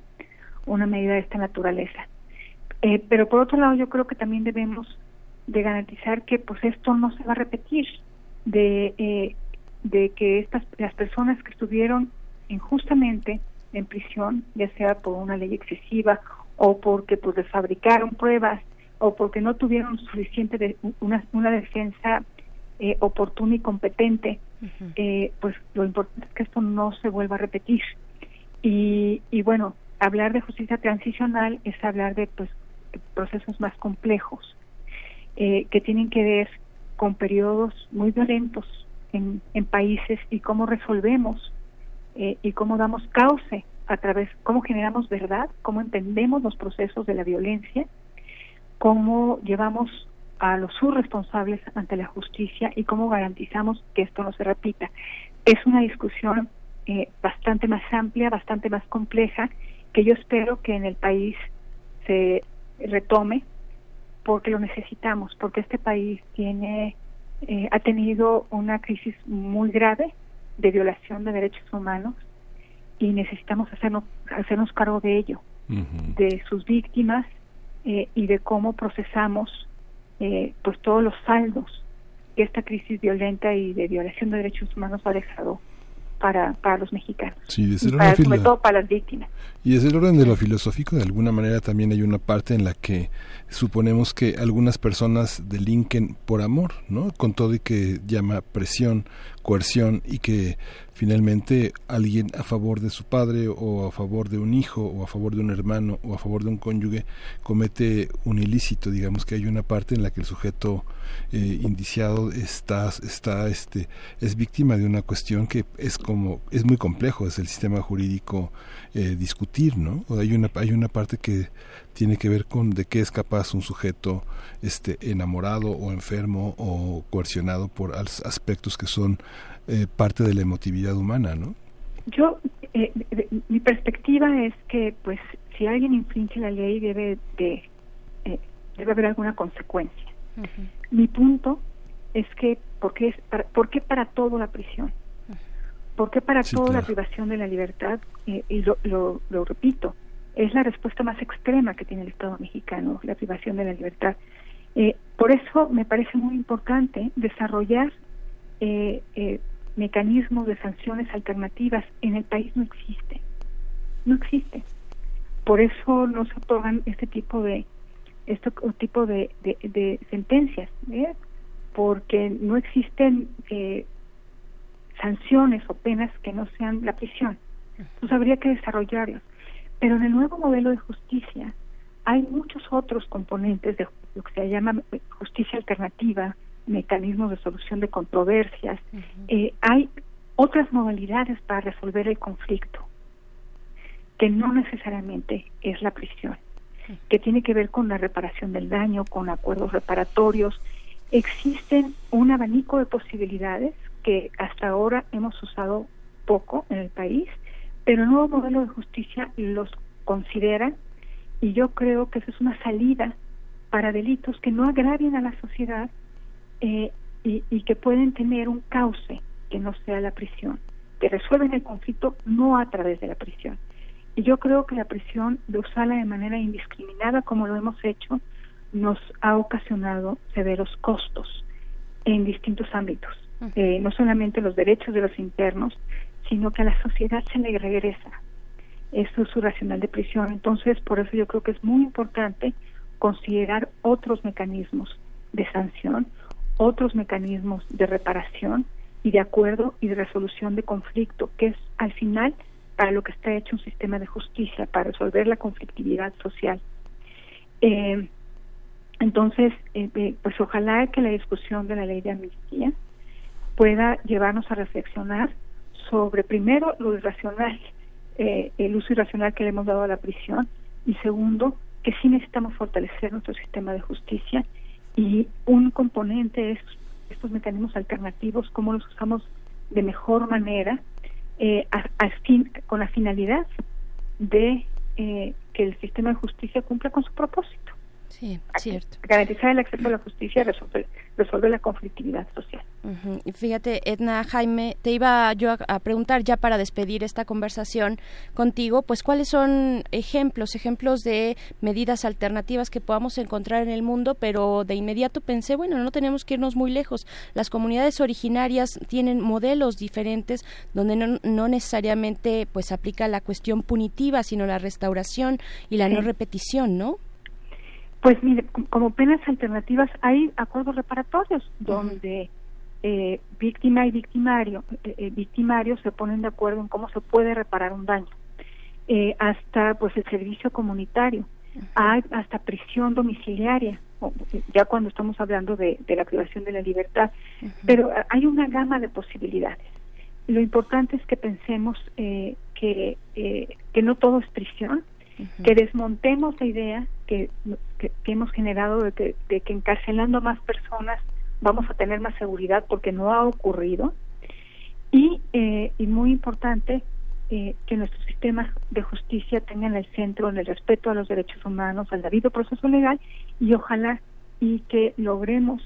una medida de esta naturaleza. Eh, pero por otro lado, yo creo que también debemos de garantizar que pues esto no se va a repetir, de, eh, de que estas las personas que estuvieron injustamente en prisión, ya sea por una ley excesiva o porque pues les fabricaron pruebas o porque no tuvieron suficiente de, una, una defensa eh, oportuna y competente, eh, pues lo importante es que esto no se vuelva a repetir. Y, y bueno, hablar de justicia transicional es hablar de pues procesos más complejos eh, que tienen que ver con periodos muy violentos en, en países y cómo resolvemos eh, y cómo damos cauce a través, cómo generamos verdad, cómo entendemos los procesos de la violencia, cómo llevamos a los subresponsables ante la justicia y cómo garantizamos que esto no se repita. Es una discusión eh, bastante más amplia, bastante más compleja, que yo espero que en el país se retome porque lo necesitamos, porque este país tiene eh, ha tenido una crisis muy grave de violación de derechos humanos y necesitamos hacernos hacernos cargo de ello, de sus víctimas eh, y de cómo procesamos eh, pues todos los saldos que esta crisis violenta y de violación de derechos humanos ha dejado para, para los mexicanos Sí, y para, sobre todo para las víctimas. Y desde el orden de lo filosófico, de alguna manera también hay una parte en la que suponemos que algunas personas delinquen por amor, ¿no? Con todo y que llama presión, coerción y que finalmente alguien a favor de su padre o a favor de un hijo o a favor de un hermano o a favor de un cónyuge comete un ilícito, digamos que hay una parte en la que el sujeto eh, indiciado está está este es víctima de una cuestión que es como es muy complejo, es el sistema jurídico eh, discutir, ¿no? Hay una hay una parte que tiene que ver con de qué es capaz un sujeto este enamorado o enfermo o coercionado por as- aspectos que son eh, parte de la emotividad humana, ¿no? Yo, eh, de- de- mi perspectiva es que, pues, si alguien infringe la ley, debe de, eh, debe haber alguna consecuencia. Mi punto es que, ¿por qué, es para, ¿por qué para todo la prisión? ¿Por qué para Sí, todo la privación de la libertad? Eh, y lo, lo, lo repito, es la respuesta más extrema que tiene el Estado mexicano, la privación de la libertad. Eh, por eso me parece muy importante desarrollar eh, eh, mecanismos de sanciones alternativas. En el país no existe, no existe. Por eso no se otorgan este tipo de este tipo de, de, de sentencias, ¿eh? porque no existen eh, sanciones o penas que no sean la prisión. Entonces habría que desarrollarlas. Pero en el nuevo modelo de justicia hay muchos otros componentes de lo que se llama justicia alternativa, mecanismos de solución de controversias. Eh, hay otras modalidades para resolver el conflicto, que no necesariamente es la prisión, que tiene que ver con la reparación del daño, con acuerdos reparatorios. Existen un abanico de posibilidades que hasta ahora hemos usado poco en el país, pero el nuevo modelo de justicia los considera y yo creo que esa es una salida para delitos que no agravien a la sociedad eh, y, y que pueden tener un cauce que no sea la prisión, que resuelven el conflicto no a través de la prisión. Y yo creo que la prisión, de usarla de manera indiscriminada como lo hemos hecho, nos ha ocasionado severos costos en distintos ámbitos. Eh, no solamente los derechos de los internos, sino que a la sociedad se le regresa eso es su racional de prisión. Entonces, por eso yo creo que es muy importante considerar otros mecanismos de sanción, otros mecanismos de reparación y de acuerdo y de resolución de conflicto, que es al final para lo que está hecho un sistema de justicia, para resolver la conflictividad social. Eh, entonces, eh, eh, pues ojalá que la discusión de la ley de amnistía pueda llevarnos a reflexionar sobre, primero, lo irracional, eh, el uso irracional que le hemos dado a la prisión, y segundo, que sí necesitamos fortalecer nuestro sistema de justicia y un componente es estos mecanismos alternativos, cómo los usamos de mejor manera, eh, a- a fin- con la finalidad de eh, que el sistema de justicia cumpla con su propósito. Sí, cierto. Garantizar el acceso a la justicia resuelve, resuelve la conflictividad social. Ujú. Y fíjate, Edna Jaime, te iba yo a, a preguntar ya para despedir esta conversación contigo, pues cuáles son ejemplos, ejemplos de medidas alternativas que podamos encontrar en el mundo, pero de inmediato pensé, bueno, no tenemos que irnos muy lejos. Las comunidades originarias tienen modelos diferentes donde no, no necesariamente pues aplica la cuestión punitiva, sino la restauración y la no repetición, ¿no? Pues mire, com- como penas alternativas hay acuerdos reparatorios donde eh, víctima y victimario, eh, eh, victimario se ponen de acuerdo en cómo se puede reparar un daño. Eh, hasta pues el servicio comunitario, hay hasta prisión domiciliaria, ya cuando estamos hablando de, de la privación de la libertad, pero hay una gama de posibilidades. Lo importante es que pensemos que, eh, que no todo es prisión, que desmontemos la idea que, hemos generado de que, de que encarcelando más personas vamos a tener más seguridad porque no ha ocurrido. Y, eh, y muy importante eh, que nuestro sistema de justicia tenga en el centro en el respeto a los derechos humanos, al debido proceso legal y ojalá y que logremos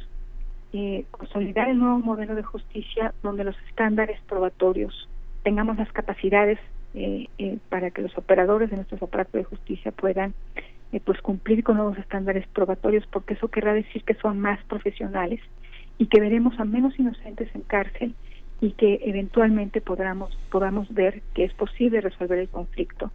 eh, consolidar el nuevo modelo de justicia donde los estándares probatorios tengamos las capacidades eh, eh, para que los operadores de nuestros aparatos de justicia puedan eh, pues cumplir con nuevos estándares probatorios porque eso querrá decir que son más profesionales y que veremos a menos inocentes en cárcel y que eventualmente podamos podamos ver que es posible resolver el conflicto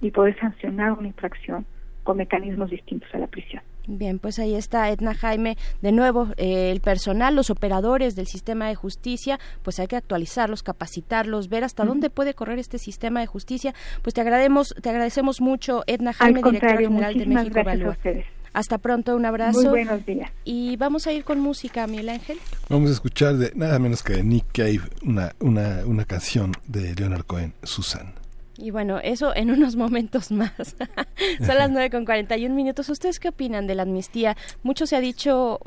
y poder sancionar una infracción con mecanismos distintos a la prisión. Bien, pues ahí está Edna Jaime. De nuevo, eh, el personal, los operadores del sistema de justicia, pues hay que actualizarlos, capacitarlos, ver hasta dónde puede correr este sistema de justicia. Pues te agradecemos, te agradecemos mucho, Edna Jaime, directora general de México gracias a Evalúa. ustedes. Hasta pronto, un abrazo. Muy buenos días. Y vamos a ir con música, Miguel Ángel. Vamos a escuchar de nada menos que de Nick Cave una, una, una canción de Leonard Cohen, Susan. Y bueno, eso en unos momentos más. Son las 9 con 41 minutos. ¿Ustedes qué opinan de la amnistía? Mucho se ha dicho,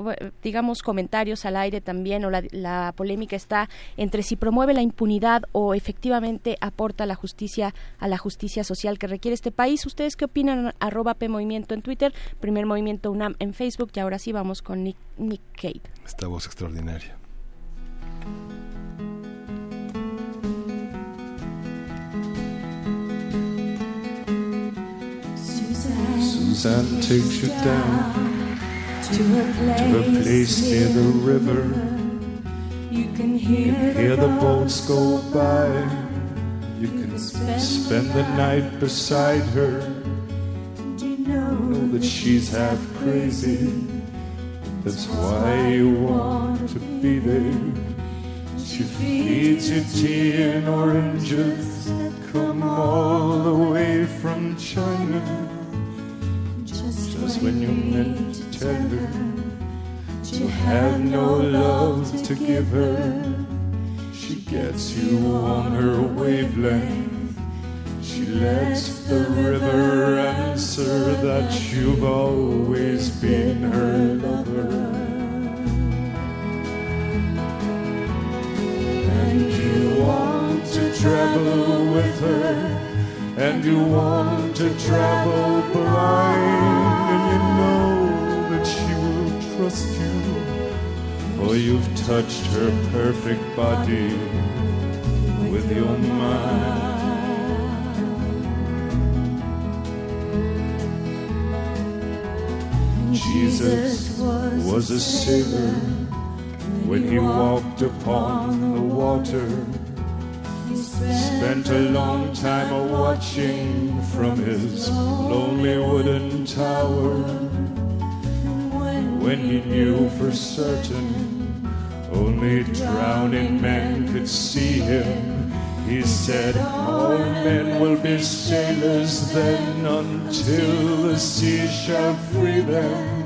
digamos, comentarios al aire también, o la, la polémica está entre si promueve la impunidad o efectivamente aporta la justicia a la justicia social que requiere este país. ¿Ustedes qué opinan? Arroba P Movimiento en Twitter, Primer Movimiento UNAM en Facebook y ahora sí vamos con Nick, Nick Cave. Esta voz extraordinaria. Suzanne takes you down to a place near the river. You can hear, the boats go by. You can spend the night beside her. You know Know that she's half crazy. That's why you want to be there. She feeds you tea and oranges that come all the way from China. Just when you meant to tell her you have no love to give her, she gets you on her wavelength. She lets the river answer that you've always been her lover. And you want to travel with her, and you want to travel blind, that she will trust you, for you've touched her perfect body with your mind. Jesus was a sailor when he walked upon the water. Spent a long time a watching from his lonely wooden tower. When he knew for certain only drowning men could see him, he said, All men will be sailors then until the sea shall free them.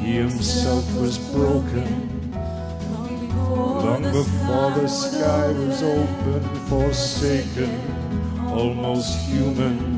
He himself was broken long before the sky was open, forsaken, almost human.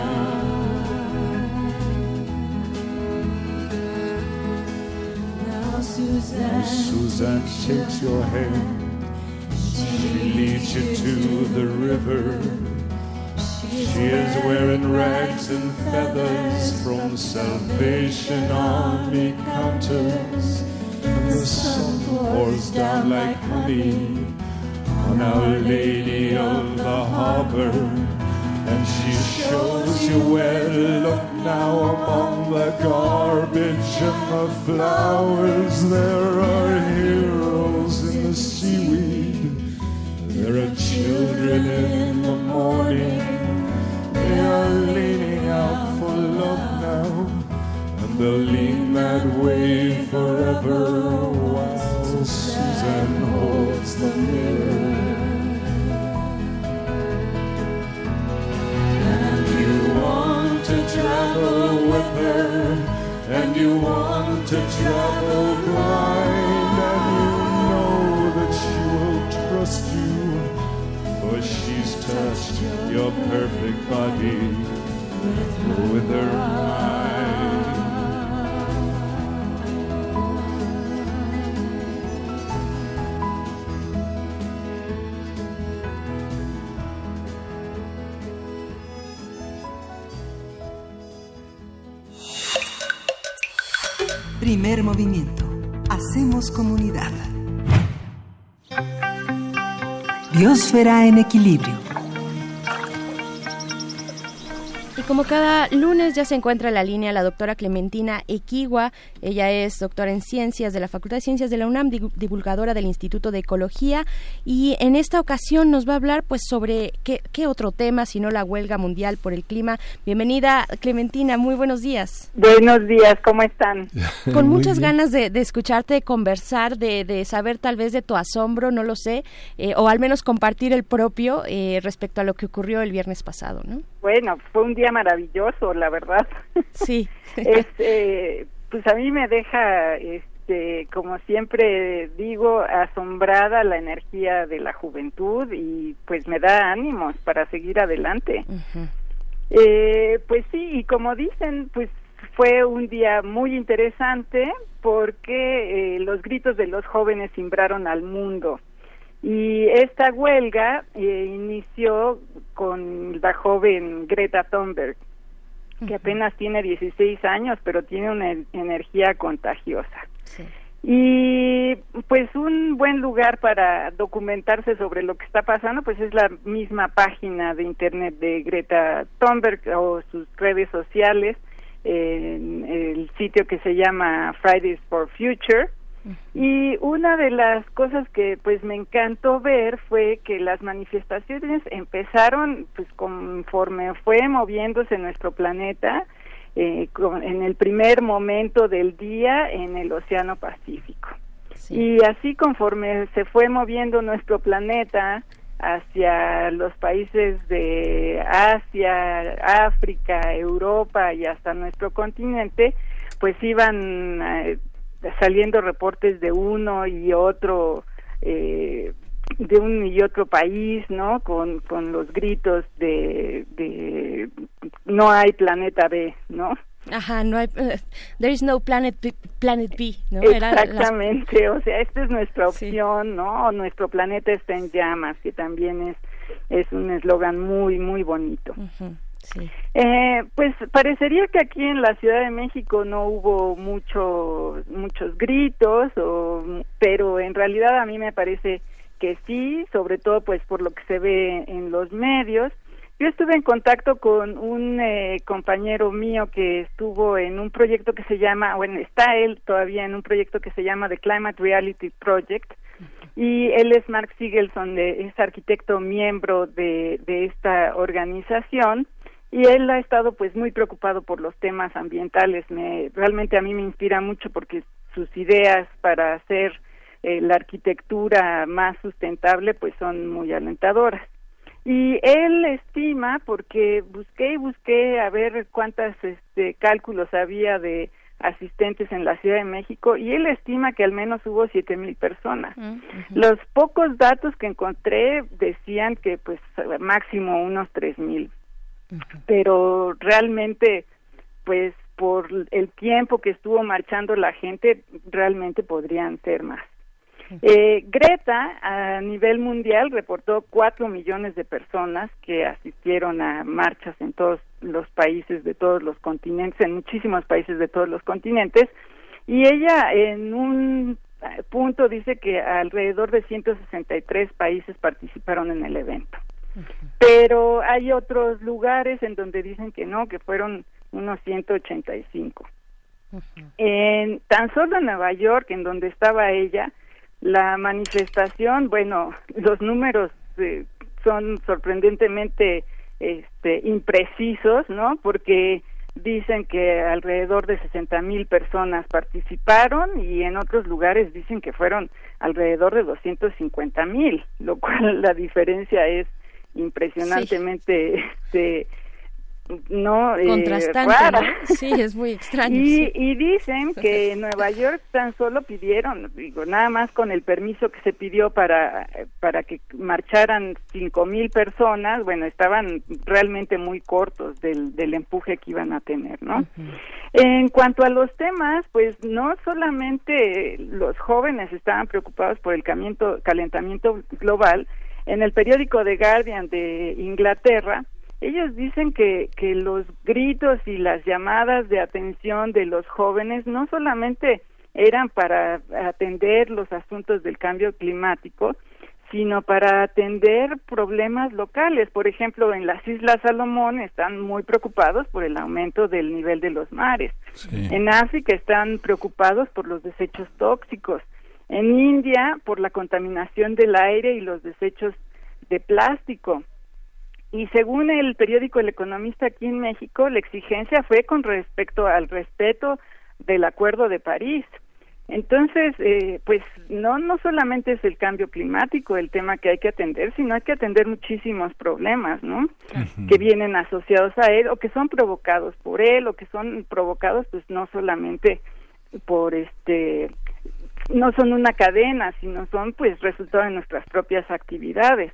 Suzanne. Suzanne takes your hand. She leads you to the river. She is wearing rags and feathers from Salvation Army counters. And the sun pours down like honey on Our Lady of the Harbor. And she shows you where to look now among the garbage and the flowers. There are heroes in the seaweed. There are children in the morning. They are leaning out for love now. And they'll lean that way forever while Susan holds the mirror. Travel with her, and you want to travel blind, and you know that she will trust you, for she's touched your perfect body with her mind. Primer movimiento. Hacemos comunidad. Biosfera en equilibrio. Como cada lunes ya se encuentra en la línea la doctora Clementina Equigua. Ella es doctora en ciencias de la Facultad de Ciencias de la UNAM, divulgadora del Instituto de Ecología. Y en esta ocasión nos va a hablar pues sobre qué, qué otro tema, sino la huelga mundial por el clima. Bienvenida Clementina, muy buenos días. Buenos días, ¿cómo están? Con muchas ganas de, de, escucharte, de conversar, de, de, saber tal vez de tu asombro, no lo sé, eh, o al menos compartir el propio eh, respecto a lo que ocurrió el viernes pasado, ¿no? Bueno, fue un día maravilloso, la verdad. Sí. este, pues a mí me deja, este, como siempre digo, asombrada la energía de la juventud y pues me da ánimos para seguir adelante. eh, pues sí, y como dicen, pues fue un día muy interesante porque eh, los gritos de los jóvenes simbraron al mundo. Y esta huelga eh, inició con la joven Greta Thunberg, que apenas tiene 16 años, pero tiene una energía contagiosa. Y pues un buen lugar para documentarse sobre lo que está pasando, pues es la misma página de internet de Greta Thunberg o sus redes sociales, en el sitio que se llama Fridays for Future y una de las cosas que pues me encantó ver fue que las manifestaciones empezaron pues conforme fue moviéndose nuestro planeta eh, con, en el primer momento del día en el Océano Pacífico. Y así conforme se fue moviendo nuestro planeta hacia los países de Asia, África, Europa y hasta nuestro continente, pues iban eh, saliendo reportes de uno y otro eh, de un y otro país, ¿no? Con, con los gritos de, de no hay planeta B, ¿no? Ajá, no hay, uh, there is no planet B, planet B ¿no? Exactamente, o sea, esta es nuestra opción, sí. ¿no? Nuestro planeta está en llamas, que también es es un eslogan muy muy bonito. Uh -huh. Sí. Eh, pues parecería que aquí en la Ciudad de México no hubo mucho, muchos gritos, o, pero en realidad a mí me parece que sí, sobre todo pues por lo que se ve en los medios. Yo estuve en contacto con un eh, compañero mío que estuvo en un proyecto que se llama, bueno, está él todavía en un proyecto que se llama The Climate Reality Project, y él es Mark Sigelson, de, es arquitecto miembro de, de esta organización y él ha estado pues muy preocupado por los temas ambientales me realmente a mí me inspira mucho porque sus ideas para hacer eh, la arquitectura más sustentable pues son muy alentadoras y él estima porque busqué y busqué a ver cuántas este cálculos había de asistentes en la Ciudad de México y él estima que al menos hubo siete mil personas. Uh -huh. Los pocos datos que encontré decían que pues máximo unos tres mil pero realmente pues por el tiempo que estuvo marchando la gente realmente podrían ser más. Eh, Greta a nivel mundial reportó cuatro millones de personas que asistieron a marchas en todos los países de todos los continentes en muchísimos países de todos los continentes y ella en un punto dice que alrededor de 163 países participaron en el evento pero hay otros lugares en donde dicen que no, que fueron unos 185. Uh -huh. En tan solo en Nueva York, en donde estaba ella, la manifestación, bueno, los números eh, son sorprendentemente este, imprecisos, ¿no? Porque dicen que alrededor de 60 mil personas participaron y en otros lugares dicen que fueron alrededor de 250 mil, lo cual la diferencia es impresionantemente sí. este no contrastante eh, ¿no? sí es muy extraño y, sí. y dicen que en Nueva York tan solo pidieron digo nada más con el permiso que se pidió para para que marcharan cinco mil personas bueno estaban realmente muy cortos del, del empuje que iban a tener no uh -huh. en cuanto a los temas pues no solamente los jóvenes estaban preocupados por el calentamiento global en el periódico The Guardian de Inglaterra, ellos dicen que, que los gritos y las llamadas de atención de los jóvenes no solamente eran para atender los asuntos del cambio climático, sino para atender problemas locales. Por ejemplo, en las Islas Salomón están muy preocupados por el aumento del nivel de los mares. En África están preocupados por los desechos tóxicos. En India por la contaminación del aire y los desechos de plástico. Y según el periódico El Economista aquí en México, la exigencia fue con respecto al respeto del Acuerdo de París. Entonces, eh, pues no no solamente es el cambio climático el tema que hay que atender, sino hay que atender muchísimos problemas, ¿no? Que vienen asociados a él o que son provocados por él o que son provocados, pues no solamente por este no son una cadena, sino son pues resultado de nuestras propias actividades.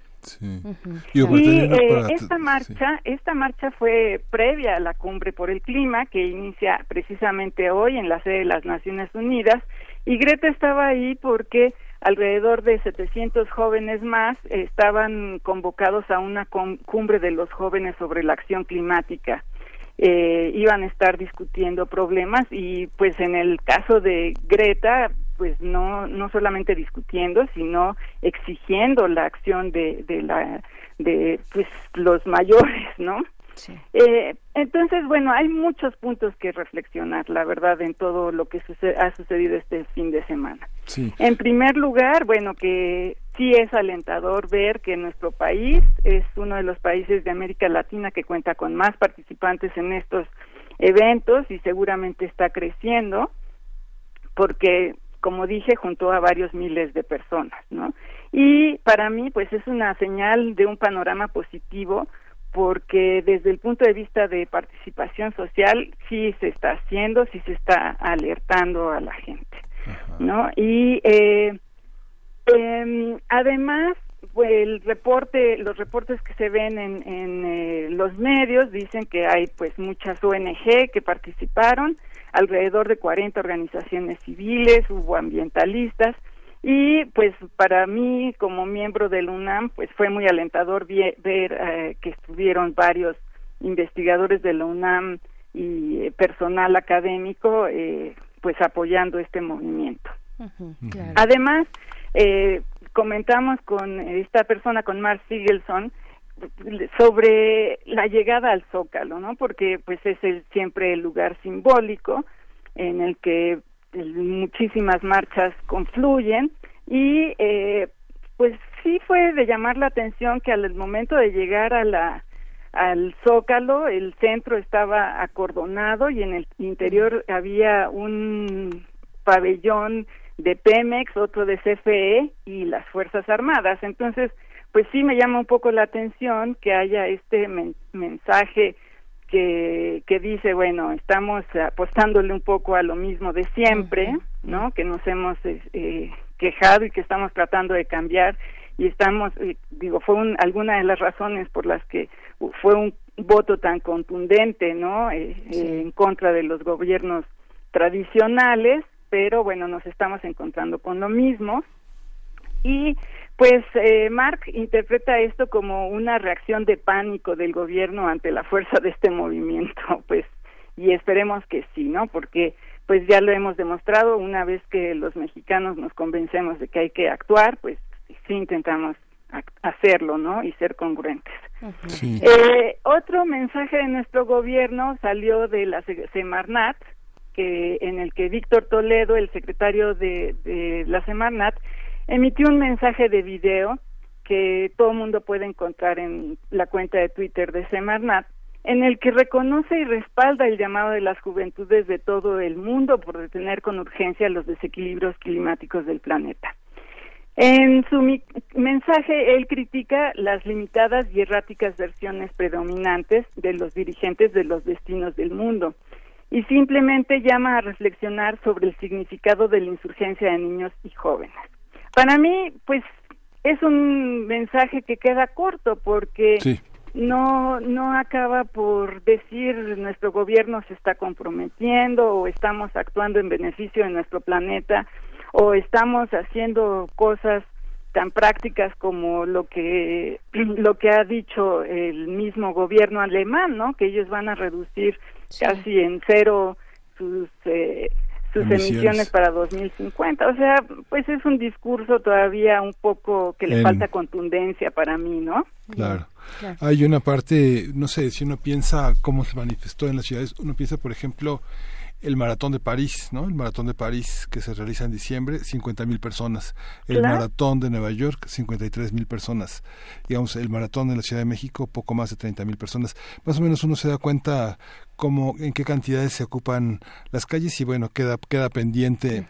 Y, Y eh, esta marcha, esta marcha fue previa a la cumbre por el clima que inicia precisamente hoy en la sede de las Naciones Unidas y Greta estaba ahí porque alrededor de 700 jóvenes más estaban convocados a una cumbre de los jóvenes sobre la acción climática. Eh, iban a estar discutiendo problemas y pues en el caso de Greta pues no no solamente discutiendo sino exigiendo la acción de de la de pues los mayores no eh, entonces bueno hay muchos puntos que reflexionar la verdad en todo lo que suce- ha sucedido este fin de semana. Sí. en primer lugar, bueno, que sí es alentador ver que nuestro país es uno de los países de América Latina que cuenta con más participantes en estos eventos y seguramente está creciendo porque, como dije, juntó a varios miles de personas, ¿no? Y para mí, pues es una señal de un panorama positivo porque desde el punto de vista de participación social sí se está haciendo, sí se está alertando a la gente. ¿no? Y eh, em, además, el reporte, los reportes que se ven en, en eh, los medios dicen que hay pues muchas ONG que participaron, alrededor de 40 organizaciones civiles, hubo ambientalistas y pues para mí como miembro del UNAM pues fue muy alentador vie- ver eh, que estuvieron varios investigadores de la UNAM y eh, personal académico eh, pues apoyando este movimiento. Además, eh, comentamos con esta persona, con Mark Sigelson, sobre la llegada al Zócalo, ¿no? Porque pues es el, siempre el lugar simbólico en el que muchísimas marchas confluyen y eh, pues sí fue de llamar la atención que al momento de llegar al Zócalo el centro estaba acordonado y en el interior había un pabellón de Pemex, otro de CFE y las Fuerzas Armadas. Entonces, pues sí me llama un poco la atención que haya este men- mensaje que, que dice, bueno, estamos apostándole un poco a lo mismo de siempre, ¿no? Que nos hemos eh, eh, quejado y que estamos tratando de cambiar y estamos, eh, digo, fue un- alguna de las razones por las que fue un voto tan contundente, ¿no? Eh, eh, en contra de los gobiernos tradicionales, pero bueno, nos estamos encontrando con lo mismo. Y pues eh, Mark interpreta esto como una reacción de pánico del gobierno ante la fuerza de este movimiento, pues, y esperemos que sí, ¿no? Porque pues ya lo hemos demostrado, una vez que los mexicanos nos convencemos de que hay que actuar, pues sí intentamos ac- hacerlo, ¿no? Y ser congruentes. Eh, otro mensaje de nuestro gobierno salió de la Se- Semarnat, en el que Víctor Toledo, el secretario de, la Semarnat, emitió un mensaje de video que todo el mundo puede encontrar en la cuenta de Twitter de Semarnat, en el que reconoce y respalda el llamado de las juventudes de todo el mundo por detener con urgencia los desequilibrios climáticos del planeta. En su mensaje, él critica las limitadas y erráticas versiones predominantes de los dirigentes de los destinos del mundo y simplemente llama a reflexionar sobre el significado de la insurgencia de niños y jóvenes. Para mí, pues, es un mensaje que queda corto porque no no acaba por decir nuestro gobierno se está comprometiendo o estamos actuando en beneficio de nuestro planeta o estamos haciendo cosas tan prácticas como lo que lo que ha dicho el mismo gobierno alemán, ¿no? Que ellos van a reducir casi en cero sus eh, sus Emisiones. emisiones. para 2050. O sea, pues es un discurso todavía un poco que le En- falta contundencia para mí, ¿no? Claro. Hay una parte, no sé, si uno piensa cómo se manifestó en las ciudades, uno piensa, por ejemplo, el maratón de París, ¿no? El maratón de París que se realiza en diciembre, 50 mil personas. El Claro. maratón de Nueva York, 53 mil personas. Digamos, el maratón de la Ciudad de México, poco más de 30 mil personas. Más o menos uno se da cuenta cómo, en qué cantidades se ocupan las calles y bueno, queda, queda pendiente.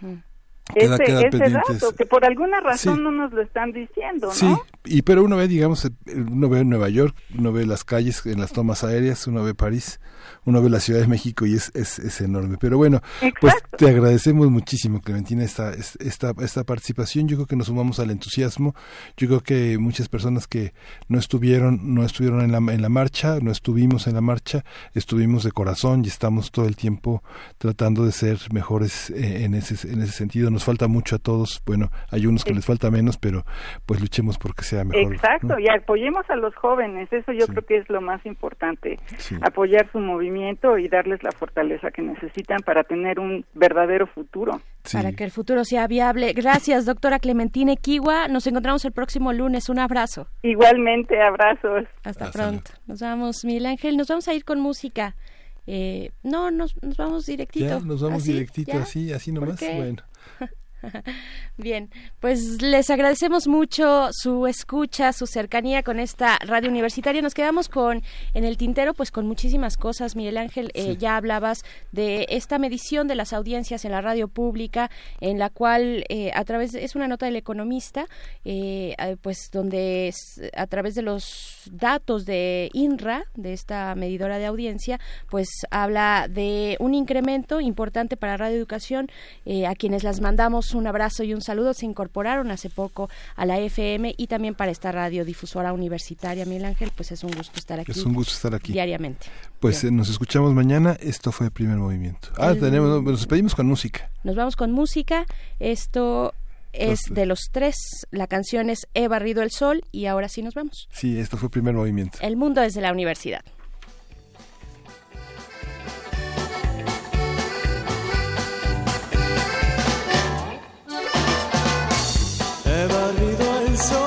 Queda, ese queda ese pendiente dato que por alguna razón Sí. no nos lo están diciendo, ¿no? Sí, y pero uno ve, digamos, uno ve Nueva York, uno ve las calles en las tomas aéreas, uno ve París, uno ve la Ciudad de México y es, es, es enorme. Pero bueno, pues te agradecemos muchísimo, Clementina, esta, es- esta, esta participación. Yo creo que nos sumamos al entusiasmo. Yo creo que muchas personas que no estuvieron, no estuvieron en la, en la marcha, no estuvimos en la marcha, estuvimos de corazón y estamos todo el tiempo tratando de ser mejores eh, en ese, en ese sentido. Nos falta mucho a todos. Bueno, hay unos que les falta menos, pero pues luchemos porque sea mejor. Exacto, ¿no? y apoyemos a los jóvenes, eso yo creo que es lo más importante, Sí. apoyar su movimiento y darles la fortaleza que necesitan para tener un verdadero futuro. Para que el futuro sea viable. Gracias, doctora Clementina Kiwa. Nos encontramos el próximo lunes. Un abrazo. Igualmente, abrazos. Hasta pronto. Nos vamos, Miguel Ángel. Nos vamos a ir con música. Eh, no, nos, nos vamos directito. Ya, nos vamos ¿Así? directito, ¿Ya? así, así ¿Por nomás. qué? Bueno. Bien, pues les agradecemos mucho su escucha, su cercanía con esta radio universitaria. Nos quedamos con en el tintero, pues con muchísimas cosas. Miguel Ángel, eh, ya hablabas de esta medición de las audiencias en la radio pública, en la cual eh, a través es una nota del economista, eh, eh, pues donde es- a través de los datos de INRA, de esta medidora de audiencia, pues habla de un incremento importante para Radio Educación, eh, a quienes las mandamos un abrazo y un saludo, se incorporaron hace poco a la FM y también para esta radiodifusora universitaria, Miguel Ángel, pues es un gusto estar aquí. Es un gusto estar aquí. Diariamente. Pues eh, nos escuchamos mañana. Esto fue el primer movimiento. Ah, El- tenemos, nos despedimos con música. Nos vamos con música. Esto es de los tres. La canción es He barrido el sol y ahora sí nos vamos. Sí, esto fue el primer movimiento. El mundo desde la universidad. He barrido el sol